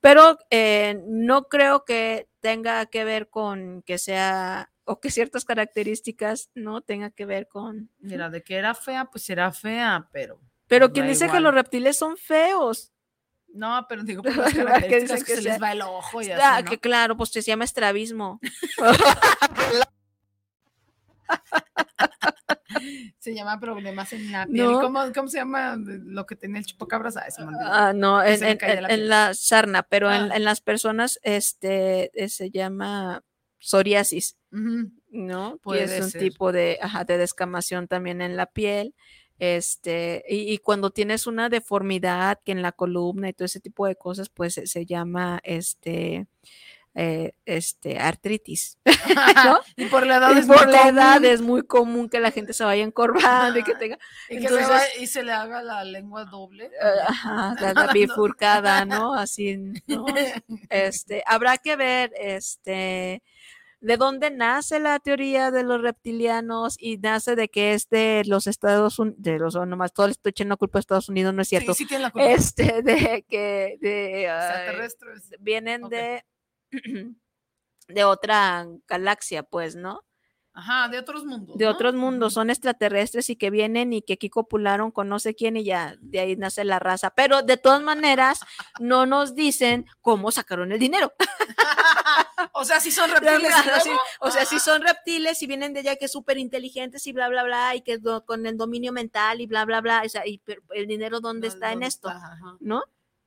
pero eh, no creo que tenga que ver con que sea, o que ciertas características no tenga que ver con... Mira, de que era fea, pues era fea, pero. Pero da quien dice que los reptiles son feos. No, pero digo, por las Que características que, que se sea- les va el ojo y Ah, así, ¿no? que claro, pues se llama estrabismo. Se llama problemas en la piel. No. ¿Cómo, cómo se llama lo que tenía el chupacabras? Ah. Ah, no, en, en- en- la en la sarna, pero en, Ah. en las personas este eh, se llama psoriasis. ¿no? Puede es un ser. tipo de, ajá, de descamación también en la piel. Este, y, y cuando tienes una deformidad que en la columna y todo ese tipo de cosas, pues se, se llama este, eh, este, artritis. ¿no? y por la edad Y es muy por la edad es muy común que la gente se vaya encorvando y que tenga. Y, que se entonces- va- y se le haga la lengua doble. Eh, Ajá, la, la bifurcada, ¿no? Así, ¿no? Este, habrá que ver, este, de dónde nace la teoría de los reptilianos y nace de que es de los Estados Unidos, de los, nomás todo le estoy echando culpa a Estados Unidos, no es cierto. Sí, sí tiene la culpa. Este, de que, de, Extraterrestres. vienen de, de otra galaxia, pues, ¿no? Ajá, de otros mundos. de ¿no? otros mundos, son extraterrestres y que vienen y que aquí copularon con no sé quién y ya de ahí nace la raza. Pero de todas maneras, no nos dicen cómo sacaron el dinero. o sea, si son reptiles. o sea, si son reptiles y vienen de allá que súper inteligentes y bla, bla, bla, y que con el dominio mental y bla, bla, bla, o sea, y el dinero, ¿dónde No, está en ¿dónde esto? Ajá. ¿No?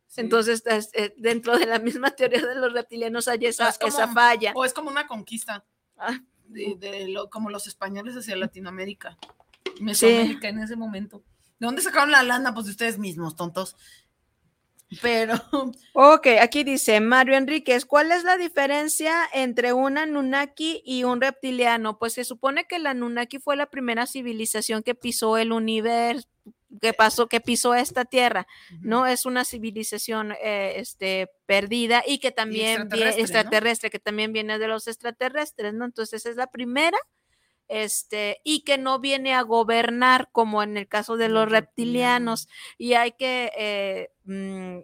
Sí. Entonces, es- eh, dentro de la misma teoría de los reptilianos hay esa, es como- esa falla. O es como una conquista. Ah. De, de lo- como los españoles hacia Latinoamérica. Mesoamérica en ese momento. ¿De dónde sacaron la lana? Pues de ustedes mismos, tontos. Pero, Ok, aquí dice Mario Enríquez, ¿cuál es la diferencia entre un Anunnaki y un reptiliano? Pues se supone que el Anunnaki fue la primera civilización que pisó el universo, que pasó, que pisó esta tierra, ¿no? Es una civilización eh, este, perdida y que también extraterrestre, ¿no? extraterrestre, que también viene de los extraterrestres, ¿no? Entonces es la primera, este, y que no viene a gobernar como en el caso de los Los reptilianos y hay que eh, mm,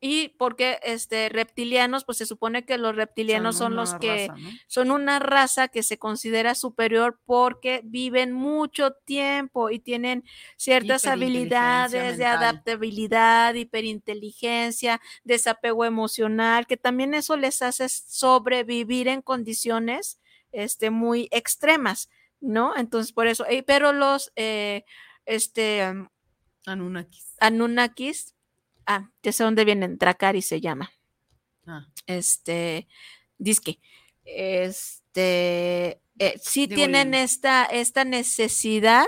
y porque este reptilianos pues se supone que los reptilianos son, los que raza, ¿no? son una raza que se considera superior porque viven mucho tiempo y tienen ciertas habilidades de adaptabilidad, hiperinteligencia, desapego emocional, que también eso les hace sobrevivir en condiciones este, muy extremas, ¿no? Entonces, por eso, pero los, eh, este, Anunnakis. Anunnakis, ah, ya sé dónde vienen, Dracari se llama, Ah, este, disque, este, eh, sí Digo, tienen esta, esta necesidad,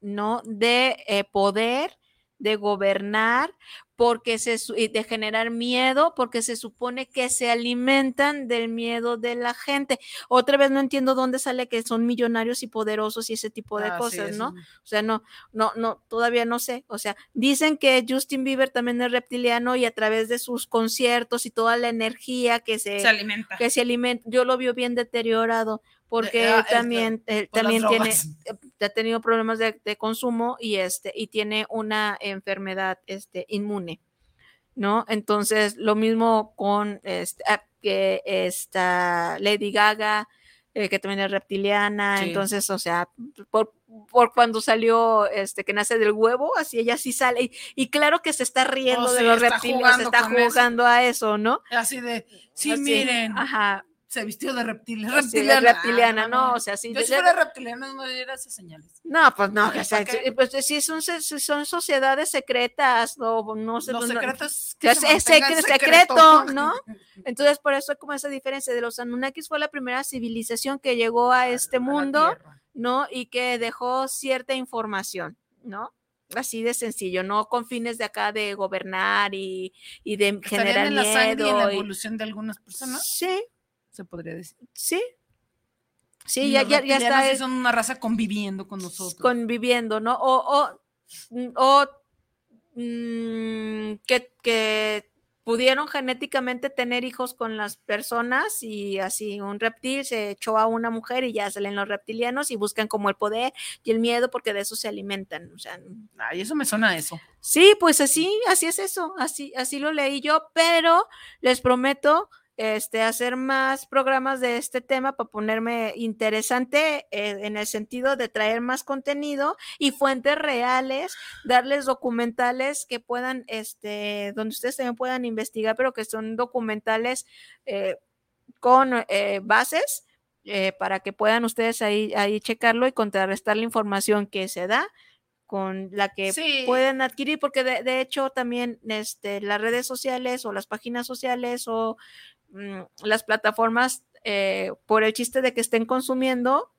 ¿no? De eh, poder, de gobernar, porque se, de generar miedo, porque se supone que se alimentan del miedo de la gente. Otra vez no entiendo dónde sale que son millonarios y poderosos y ese tipo de ah, cosas, ¿no? O sea, no, no, no, todavía no sé. O sea, dicen que Justin Bieber también es reptiliano y a través de sus conciertos y toda la energía que se, Se alimenta. que se alimenta, yo lo veo bien deteriorado porque ah, es la- también, él también tiene, eh, ha tenido problemas de, de consumo y este, y tiene una enfermedad este, inmune. ¿No? Entonces, lo mismo con este, ah, que esta Lady Gaga, eh, que también es reptiliana, Sí. entonces, o sea, por, por cuando salió este que nace del huevo, así ella sí sale, y, y claro que se está riendo Oh, de sí, los reptiles, jugando está eso. jugando a eso, ¿no? Así de, sí, Así, miren, Ajá, se vistió de reptil. es sí, es reptiliana. reptiliana, Ah, no, o sea, sí. Yo de- si fuera reptiliana no diera esas señales. no, pues no, Ay, o sea, pues si son, si son sociedades secretas, o no sé. Los no- secretos. que se es secreto. secreto, ¿no? Entonces, por eso hay como esa diferencia de los Anunnakis fue la primera civilización que llegó a este A mundo. ¿no? Y que dejó cierta información, ¿no? así de sencillo, no con fines de acá de gobernar y, y de generar en la sangre y en miedo. la evolución de algunas personas, Sí, se podría decir. sí. Sí, Y ya, ya, ya está es- son una raza conviviendo con nosotros. conviviendo, ¿no? O, o, o, mm, que, que pudieron genéticamente tener hijos con las personas y así un reptil se echó a una mujer y ya salen los reptilianos y buscan como el poder y el miedo porque de eso se alimentan. O sea, Ay, eso me suena a eso. Sí, pues así, así es eso, así, así lo leí yo, pero les prometo este, hacer más programas de este tema para ponerme interesante eh, en el sentido de traer más contenido y fuentes reales, darles documentales que puedan, este, donde ustedes también puedan investigar, pero que son documentales eh, con eh, bases eh, para que puedan ustedes ahí, ahí checarlo y contrarrestar la información que se da con la que Sí. pueden adquirir, porque de, de hecho también este, las redes sociales o las páginas sociales o mm, las plataformas, eh, por el chiste de que estén consumiendo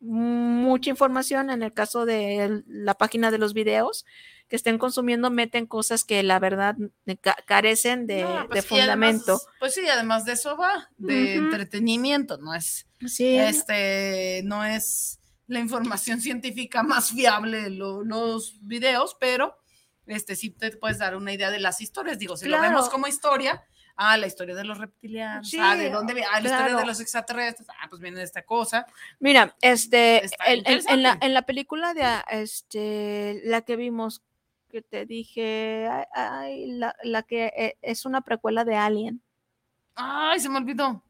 mucha información, en el caso de el- la página de los videos, que estén consumiendo, meten cosas que la verdad ca- carecen de, No, de pues, y además- fundamento. pues sí, además de eso va, de entretenimiento, no es, Sí, este, no es la información científica más fiable lo- los videos, pero este sí te puedes dar una idea de las historias. Digo, si lo vemos como historia, ah, la historia de los reptilianos, Sí, ah, de dónde viene, ah, la historia de los extraterrestres, ah, pues viene de esta cosa. Mira, este, en, la, en la película de ah, este, la que vimos, que te dije, ay, ay, la, la que eh, es una precuela de Alien. Ay, se me olvidó.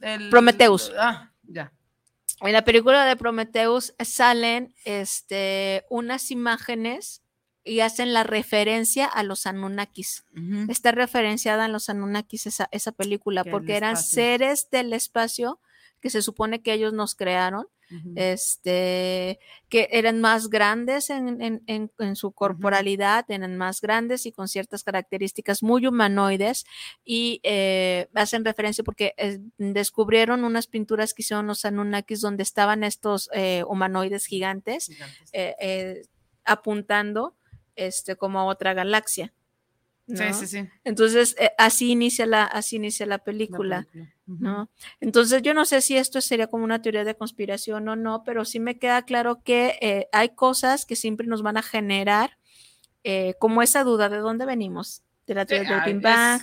El- Prometheus. Ah, ya. En la película de Prometheus salen este, unas imágenes y hacen la referencia a los Anunnakis. Está referenciada en los Anunnakis esa, esa película, Que el porque eran seres del espacio que se supone que ellos nos crearon, este, que eran más grandes en, en- en- en su corporalidad, eran más grandes y con ciertas características muy humanoides y eh, hacen referencia porque eh, descubrieron unas pinturas que hicieron los Anunnakis donde estaban estos eh, humanoides gigantes Gigantes. eh, apuntando este, como a otra galaxia. Sí, ¿no? sí, sí. Entonces, eh, así inicia la, así inicia la la película. ¿no? Entonces yo no sé si esto sería como una teoría de conspiración o no, pero sí me queda claro que eh, hay cosas que siempre nos van a generar eh, como esa duda de dónde venimos, de la teoría del Big Bang,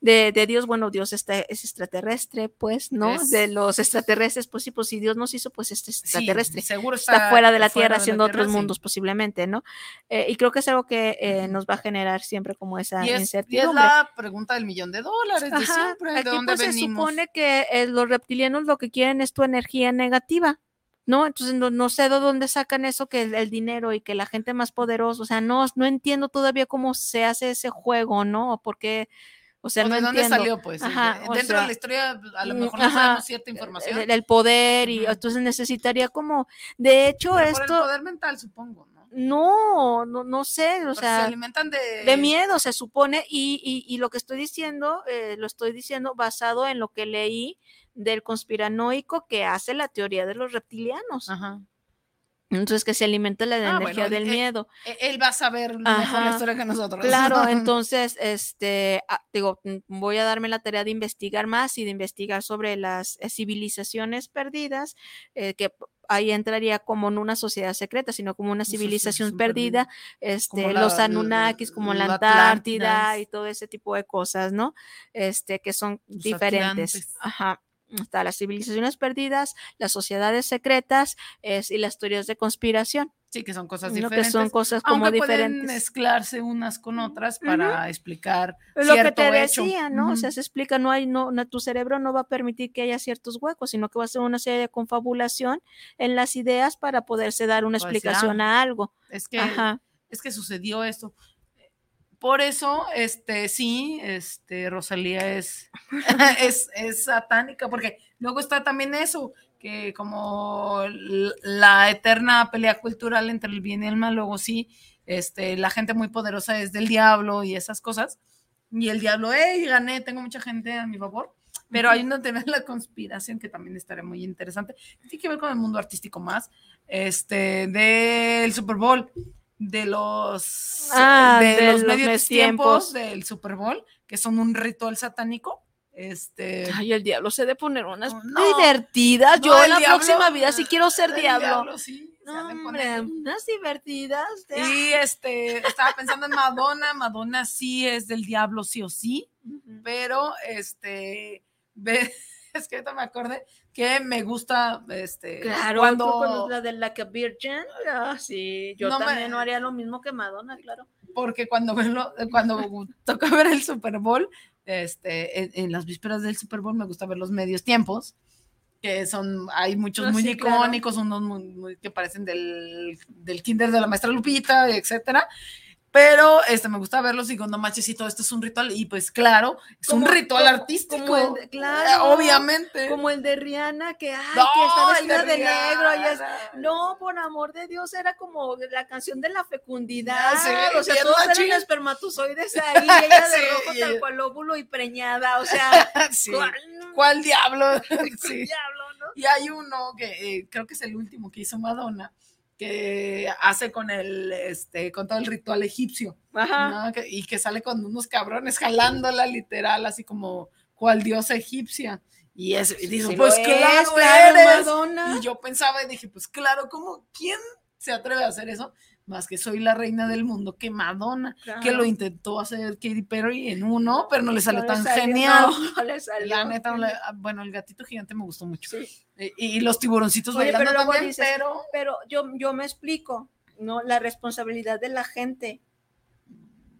de, de Dios, bueno, Dios está, es extraterrestre, pues, ¿no? Es- De los extraterrestres, pues sí, pues si Dios nos hizo, pues este Sí, extraterrestre. seguro Está, está, fuera de la fuera Tierra, de la haciendo Tierra, otros sí. mundos posiblemente, ¿no? Eh, y creo que es algo que eh, nos va a generar siempre como esa Y es, y es incertidumbre. la pregunta del millón de dólares de siempre, de aquí, dónde pues, se venimos. supone que eh, los reptilianos lo que quieren es tu energía negativa, ¿no? Entonces no, no sé de dónde sacan eso que el, el dinero y que la gente más poderosa, o sea, no, no entiendo todavía cómo se hace ese juego, ¿no? O por qué, o sea, ¿O no de dónde salió, pues? Ajá, De- o Dentro sea, de la historia, a lo mm, mejor no ajá, sabemos cierta información. El, el poder y entonces necesitaría como, de hecho, pero por el esto, poder mental, supongo, ¿no? no, no, no sé, o Porque se sea, alimentan de... de miedo, se supone, y, y- y lo que estoy diciendo, eh, lo estoy diciendo basado en lo que leí del conspiranoico que hace la teoría de los reptilianos. Ajá. Entonces, que se alimenta la Ah, energía bueno, del eh, miedo. E- Él va a saber mejor Ajá. la historia que nosotros. Claro, entonces, este, ah, digo, mm, voy a darme la tarea de investigar más y de investigar sobre las eh, civilizaciones perdidas, eh, que ahí entraría como en una sociedad secreta, sino como una civilización perdida, este, Como los la- Anunnakis, como la la Antártida y todo ese tipo de cosas, ¿no? Este, que son Los diferentes. atlantes. Ajá. Está las civilizaciones perdidas, las sociedades secretas es, y las teorías de conspiración, Sí, que son cosas ¿no? que diferentes. son cosas como aunque pueden diferentes. mezclarse unas con otras para explicar Es lo que te hecho. decía, ¿no? O sea, se explica, no hay, no, no- tu cerebro no va a permitir que haya ciertos huecos, sino que va a ser una serie de confabulación en las ideas para poderse dar una decir, explicación a algo. Es que Ajá. es que sucedió esto. Por eso, este, sí, este, Rosalía es, es, es satánica, porque luego está también eso, que como la eterna pelea cultural entre el bien y el mal, luego sí, este, la gente muy poderosa es del diablo y esas cosas, y el diablo, hey, gané, tengo mucha gente a mi favor, pero hay una teoría de la conspiración que también estaría muy interesante, tiene que ver con el mundo artístico más, este, del Super Bowl, de los, Ah, de de los los medios tiempos del Super Bowl, que son un ritual satánico. Este, Ay, el diablo se de poner unas No, divertidas. no, Yo en la diablo- próxima vida sí quiero ser el diablo. sí, se No, hombre, poner. unas divertidas. de- Y este, estaba pensando en Madonna, Madonna sí es del diablo sí o sí, pero este, ve, es que ahorita me acordé que me gusta, este, Claro, cuando, la de Like a Virgin, ah, sí, yo No me- también no haría lo mismo que Madonna, claro. porque cuando, verlo- cuando toca ver el Super Bowl, este, en, en las vísperas del Super Bowl me gusta ver los medios tiempos, que son, hay muchos Ah, muy sí, claro. icónicos, unos muy, muy- que parecen del, del kinder de la maestra Lupita, etcétera. Pero este, me gusta verlos y digo, no manches, sí, todo esto es un ritual. Y pues claro, es un ritual como- artístico. como el de- eh, claro, obviamente. Como el de Rihanna, que, ay, No, que está vestida de, negro. y es- no, por amor de Dios, era como la canción de la fecundidad. Sé, o sea, todos eran espermatozoides ahí, ella de Sí, rojo y- tal cual óvulo y preñada. O sea, Sí. ¿cuál, ¿Cuál diablo? Sí. diablo, no? Y hay uno que eh, creo que es el último que hizo Madonna, que hace con el, este, con todo el ritual egipcio, Ajá. ¿no? Que- y que sale con unos cabrones jalándola literal, así como cual diosa egipcia. Y, es, y digo, Sí pues claro, es, claro, eres. Madonna. Y yo pensaba y dije, pues claro, ¿cómo? ¿Quién se atreve a hacer eso? Más que soy la reina del mundo, que Madonna, que lo intentó hacer Katy Perry en uno, pero no le salió No le tan salió, genial. no, no le salió. La neta, no le- ah, bueno, el gatito gigante me gustó mucho. Sí. Eh, Y, los tiburoncitos Oye, bailando pero también, dices, pero Pero yo, yo me explico, ¿no? La responsabilidad de la gente.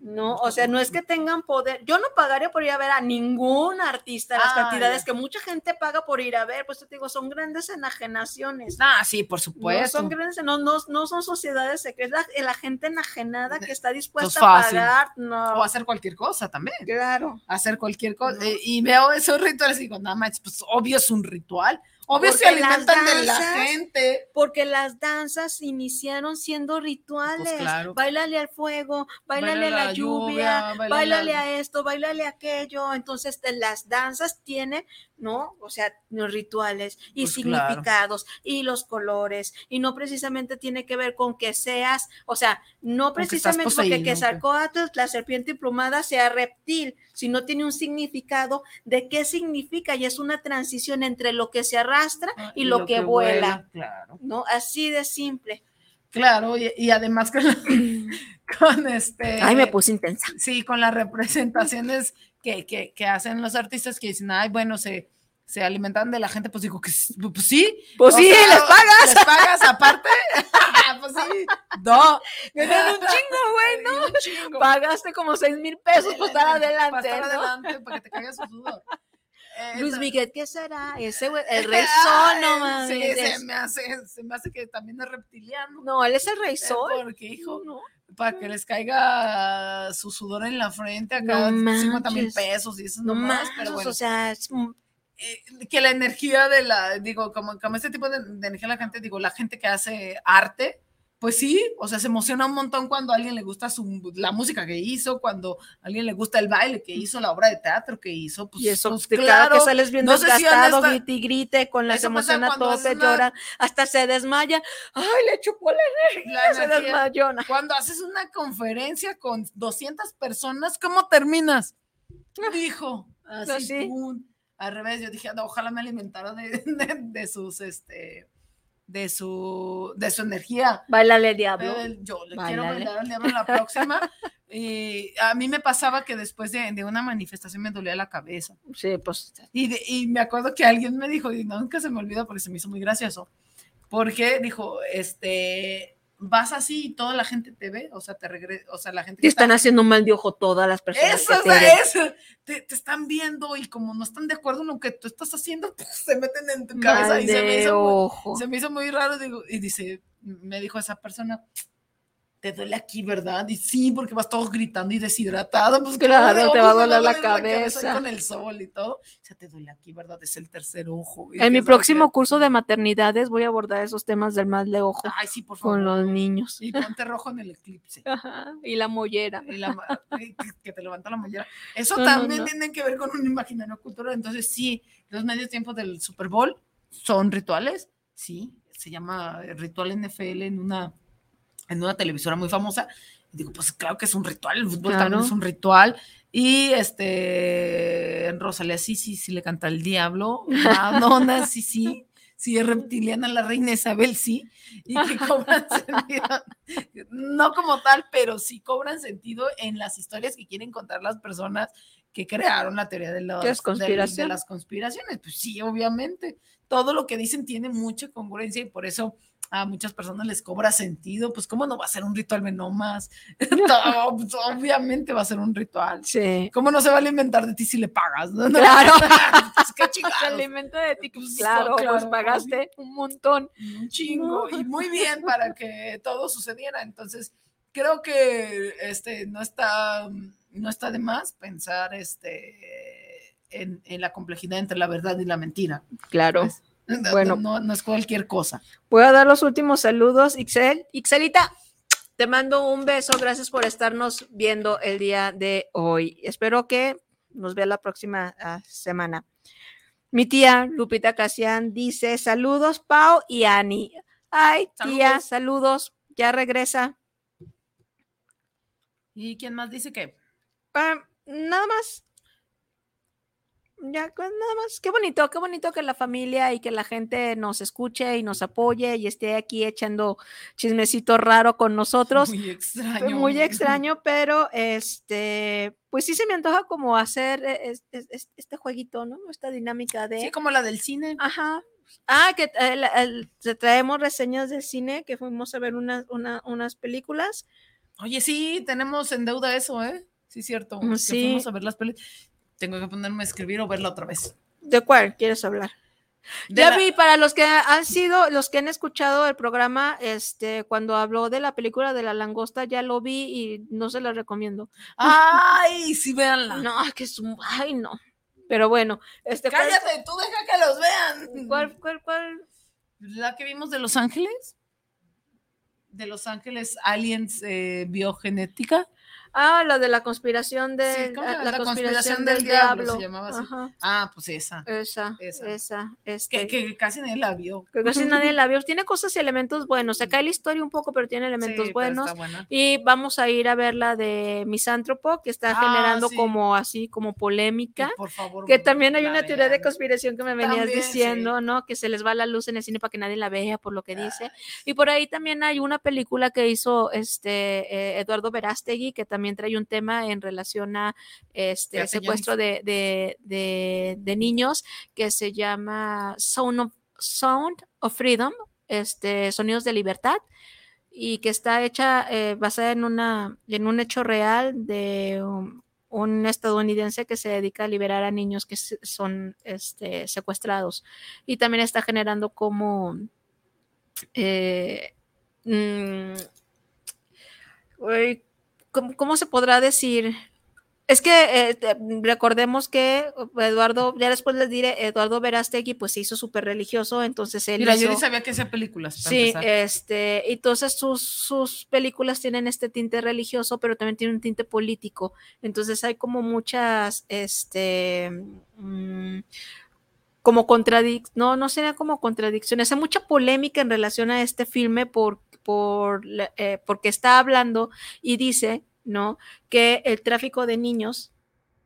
No, o sea, no es que tengan poder. Yo no pagaría por ir a ver a ningún artista las Ah, cantidades ya. que mucha gente paga por ir a ver. Pues te digo, son grandes enajenaciones. ah, sí, por No supuesto. son grandes, no, no, no son sociedades secretas. La, la gente enajenada que está dispuesta es a pagar, o no. hacer cualquier cosa también. Claro. Hacer cualquier cosa. No. Eh, y veo esos rituales y digo, nada más, pues obvio es un ritual. Obvio se Porque las alimentan de la gente. Porque las danzas iniciaron siendo rituales. Pues claro. Al fuego, bailale Baila a la, lluvia, lluvia, a esto, bailale a aquello. Entonces, las danzas tienen, ¿no? O sea, los rituales y Pues claro. significados y los colores. Y no precisamente tiene que ver con que seas, o sea, no precisamente porque que poseído, que- Quetzalcóatl, la serpiente emplumada, sea reptil, sino tiene un significado de qué significa y es una transición entre lo que se arrastra Ah, y, lo, que, vuela. Claro. ¿no? Así de simple. Claro, y, y además con, la- con este. Ay, me puse intensa. Sí, con las representaciones que, que, que hacen los artistas que dicen, ay, bueno, se, se alimentan de la gente, pues digo que sí, pues sí. Pues sí, sea, les pagas. ¿Les pagas aparte? pues sí. No. Ganan un chingo, güey, ¿no? Un chingo. Pagaste como seis mil pesos por estar adelante, Para estar ¿no? adelante, para que te caiga su sudor. Eh, Luis Miguel, ¿qué será? Ese güey, el rey sol, no mames. Sí, se me, hace, se me hace que también es reptiliano. No, él es el rey Eh, sol. Porque, hijo, No. Para que les caiga su sudor en la frente, acá No 50 mil pesos y eso No más, pero bueno. o sea, es eh, que la energía de la, digo, como, como este tipo de, de energía la gente, digo, la gente que hace arte, pues sí, o sea, se emociona un montón cuando a alguien le gusta su, la música que hizo, cuando a alguien le gusta el baile que hizo, la obra de teatro que hizo, pues, y eso, pues, de claro, cada que sales bien no si desgastado, esta- grite y grite, con las emociones a tope, una- llora, hasta se desmaya. Ay, le chupó la energía, La se desmayó. no. Cuando haces una conferencia con 200 personas, ¿cómo terminas? Dijo, así, Ah, sí. pum. al revés, yo dije, "No, ojalá me alimentara de, de- de sus, este, de su, de su energía. Bailale, diablo. Eh, Yo le quiero bailar al diablo la próxima. Y a mí me pasaba que después de, de una manifestación me dolía la cabeza. Sí, pues. Y, de- y me acuerdo que alguien me dijo, y nunca se me olvida porque se me hizo muy gracioso, porque dijo, este, vas así y toda la gente te ve, o sea, te regresa, o sea, la gente Te que están está- haciendo mal de ojo todas las personas. eso, que o sea, eso, te, te están viendo y como no están de acuerdo en lo que tú estás haciendo, pues, se meten en tu cabeza Mal y se me, hizo muy, se me hizo muy raro, digo, y dice, me dijo esa persona, te duele aquí, ¿verdad? Y sí, porque vas todo gritando y deshidratado, pues Claro, te va a doler la cabeza. con el sol y todo, o sea, te duele aquí, ¿verdad? Es el tercer ojo. En mi próximo curso de maternidades voy a abordar esos temas del mal de ojo. Ay, sí, por favor. con los niños. Y ponte rojo en el eclipse. Ajá, y la mollera. y la que- te levanta la mollera. Eso No, no, también no. tiene que ver con un imaginario cultural. Entonces, sí, los medios tiempos del Super Bowl son rituales, sí, se llama ritual NFL en una en una televisora muy famosa. Y digo, pues claro que es un ritual, el fútbol Claro. también es un ritual. Y este, Rosalía, sí, sí, sí le canta el diablo. Madonna, sí, sí. Sí, es reptiliana la reina Isabel, sí. Y que cobran sentido. No como tal, pero sí cobran sentido en las historias que quieren contar las personas que crearon la teoría de, los, ¿Qué es de- de las conspiraciones. Pues sí, obviamente. Todo lo que dicen tiene mucha congruencia y por eso a muchas personas les cobra sentido. Pues, ¿cómo no va a ser un ritual? Todo, pues, obviamente va a ser un ritual. Sí. ¿Cómo no se va a alimentar de ti si le pagas? no? Claro. pues, qué Se alimenta de ti, pues, Pues, claro, claro, pues pagaste un montón. un chingo y muy bien para que todo sucediera. Entonces, creo que este no está no está de más pensar este en, en la complejidad entre la verdad y la mentira. Claro. Pues, Bueno. no, no es cualquier cosa. Voy a dar los últimos saludos, Ixel. Ixelita, te mando un beso. Gracias por estarnos viendo el día de hoy. Espero que nos vea la próxima ah, semana. Mi tía Lupita Casian dice: Saludos, Pau y Ani. Ay, tía, saludos. Ya regresa. ¿Y quién más dice que? Ah, nada más. Ya, pues, nada más. Qué bonito, qué bonito que la familia y que la gente nos escuche y nos apoye y esté aquí echando chismecito raro con nosotros. Muy extraño. Muy extraño, pero este, pues sí se me antoja como hacer es- este jueguito, ¿no? Esta dinámica de. Sí, como la del cine. Ajá. Ah, que eh, el- traemos reseñas de cine, que fuimos a ver unas, una- unas películas. Oye, sí, tenemos en deuda eso, ¿eh? Sí, cierto. Mm, que sí. fuimos a ver las películas. Tengo que ponerme a escribir o verla otra vez. ¿De cuál quieres hablar? De ya la- vi, para los que han sido, los que han escuchado el programa, este, cuando habló de la película de la langosta, ya lo vi y no se la recomiendo. Ay, sí, véanla. No, que es un, ay, no. Pero bueno, este, ¿cuál- Cállate, tú deja que los vean. ¿cuál, cuál, cuál? ¿La que vimos de Los Ángeles? De Los Ángeles Aliens eh, Biogenética. Ah, la de la conspiración de Sí, ¿cómo se la, la conspiración, conspiración del, del diablo, diablo. se llamaba así. Ajá, Ah, pues esa. esa, Esa. esa, este, Que, que casi nadie la vio. que casi nadie la vio. Tiene cosas y elementos buenos. Se cae la historia un poco, pero tiene elementos Sí, buenos. Y vamos a ir a ver la de Misántropo, que está Ah, generando sí. como así, como polémica. Por favor. Que también hay una teoría de vean. conspiración que me venías También, diciendo, ¿no? Que se les va la luz en el cine para que nadie la vea por lo que dice. Y por ahí también hay una película que hizo este eh, Eduardo Verástegui, que también trae un tema en relación a este secuestro de, de, de- de niños, que se llama Sound of, Sound of Freedom, este, Sonidos de Libertad y que está hecha eh, basada en una en un hecho real de um, un estadounidense que se dedica a liberar a niños que son este, secuestrados. Y también está generando como eh, mm, uy, ¿cómo, cómo se podrá decir? Es que eh, recordemos que Eduardo, ya después les diré, Eduardo Verástegui pues se hizo súper religioso, entonces él Mira, yo ni sabía que hacía películas. Sí, empezar. este, entonces sus, sus películas tienen este tinte religioso, pero también tienen un tinte político. Entonces hay como muchas, este, mm, como contradic, no, no sería como contradicciones, hay mucha polémica en relación a este filme por, por, eh, porque está hablando y dice, ¿no? Que el tráfico de niños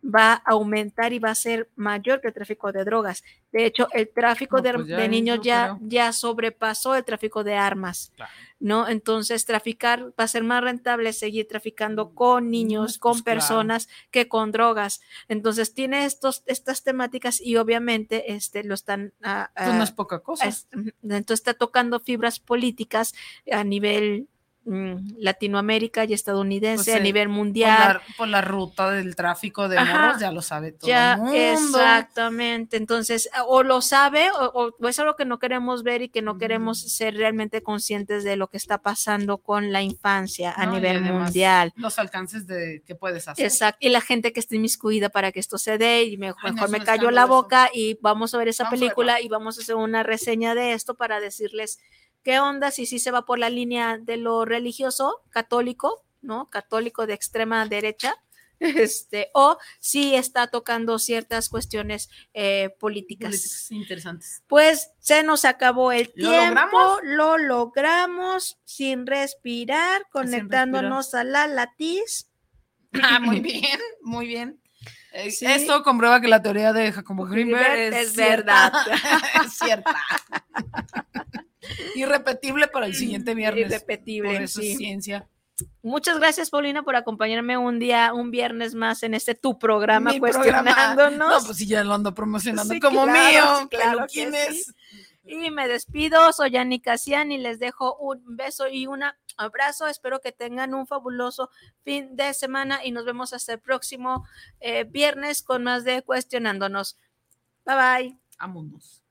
va a aumentar y va a ser mayor que el tráfico de drogas. De hecho, el tráfico No, de, pues de niños ya, creo. ya sobrepasó el tráfico de armas, Claro. ¿no? Entonces, traficar va a ser más rentable seguir traficando con niños, pues, con claro. personas que con drogas. Entonces, tiene estos, estas temáticas y obviamente este, lo están... Pues no ah, es poca cosa. es- entonces está tocando fibras políticas a nivel mm, Latinoamérica y estadounidense, Pues, a eh, nivel por, mundial. la, por la ruta del tráfico de Ajá. morros, ya lo sabe todo Ya, el mundo. exactamente. Entonces, o lo sabe o, o es algo que no queremos ver y que no queremos ser realmente conscientes de lo que está pasando con la infancia a nivel mundial. Los alcances de que puedes hacer. Exacto, y la gente que esté inmiscuida para que esto se dé, y mejor, Ay, me callo la eso. boca y vamos a ver esa Vamos película y vamos a hacer una reseña de esto para decirles qué onda, si sí se va por la línea de lo religioso, católico, ¿no? Católico de extrema derecha, este, o si está tocando ciertas cuestiones eh, políticas. Políticas interesantes. Pues se nos acabó el ¿Lo tiempo, logramos? lo logramos sin respirar, conectándonos a la latiz. Ah, muy bien, muy bien. Eh, Sí. Esto comprueba que la teoría de Jacobo Greenberg Greenberg es, es verdad. es cierta. Irrepetible para el siguiente viernes. Irrepetible, Por eso sí. es ciencia. Muchas gracias, Paulina, por acompañarme un día, un viernes más en este tu programa, Mi programa. cuestionándonos. No, pues sí, ya lo ando promocionando Sí, como claro, mío. claro que sí. Y me despido, soy Yanni Casian y les dejo un beso y un abrazo. Espero que tengan un fabuloso fin de semana y nos vemos hasta el próximo eh, viernes con más de Cuestionándonos. Bye bye. Vámonos.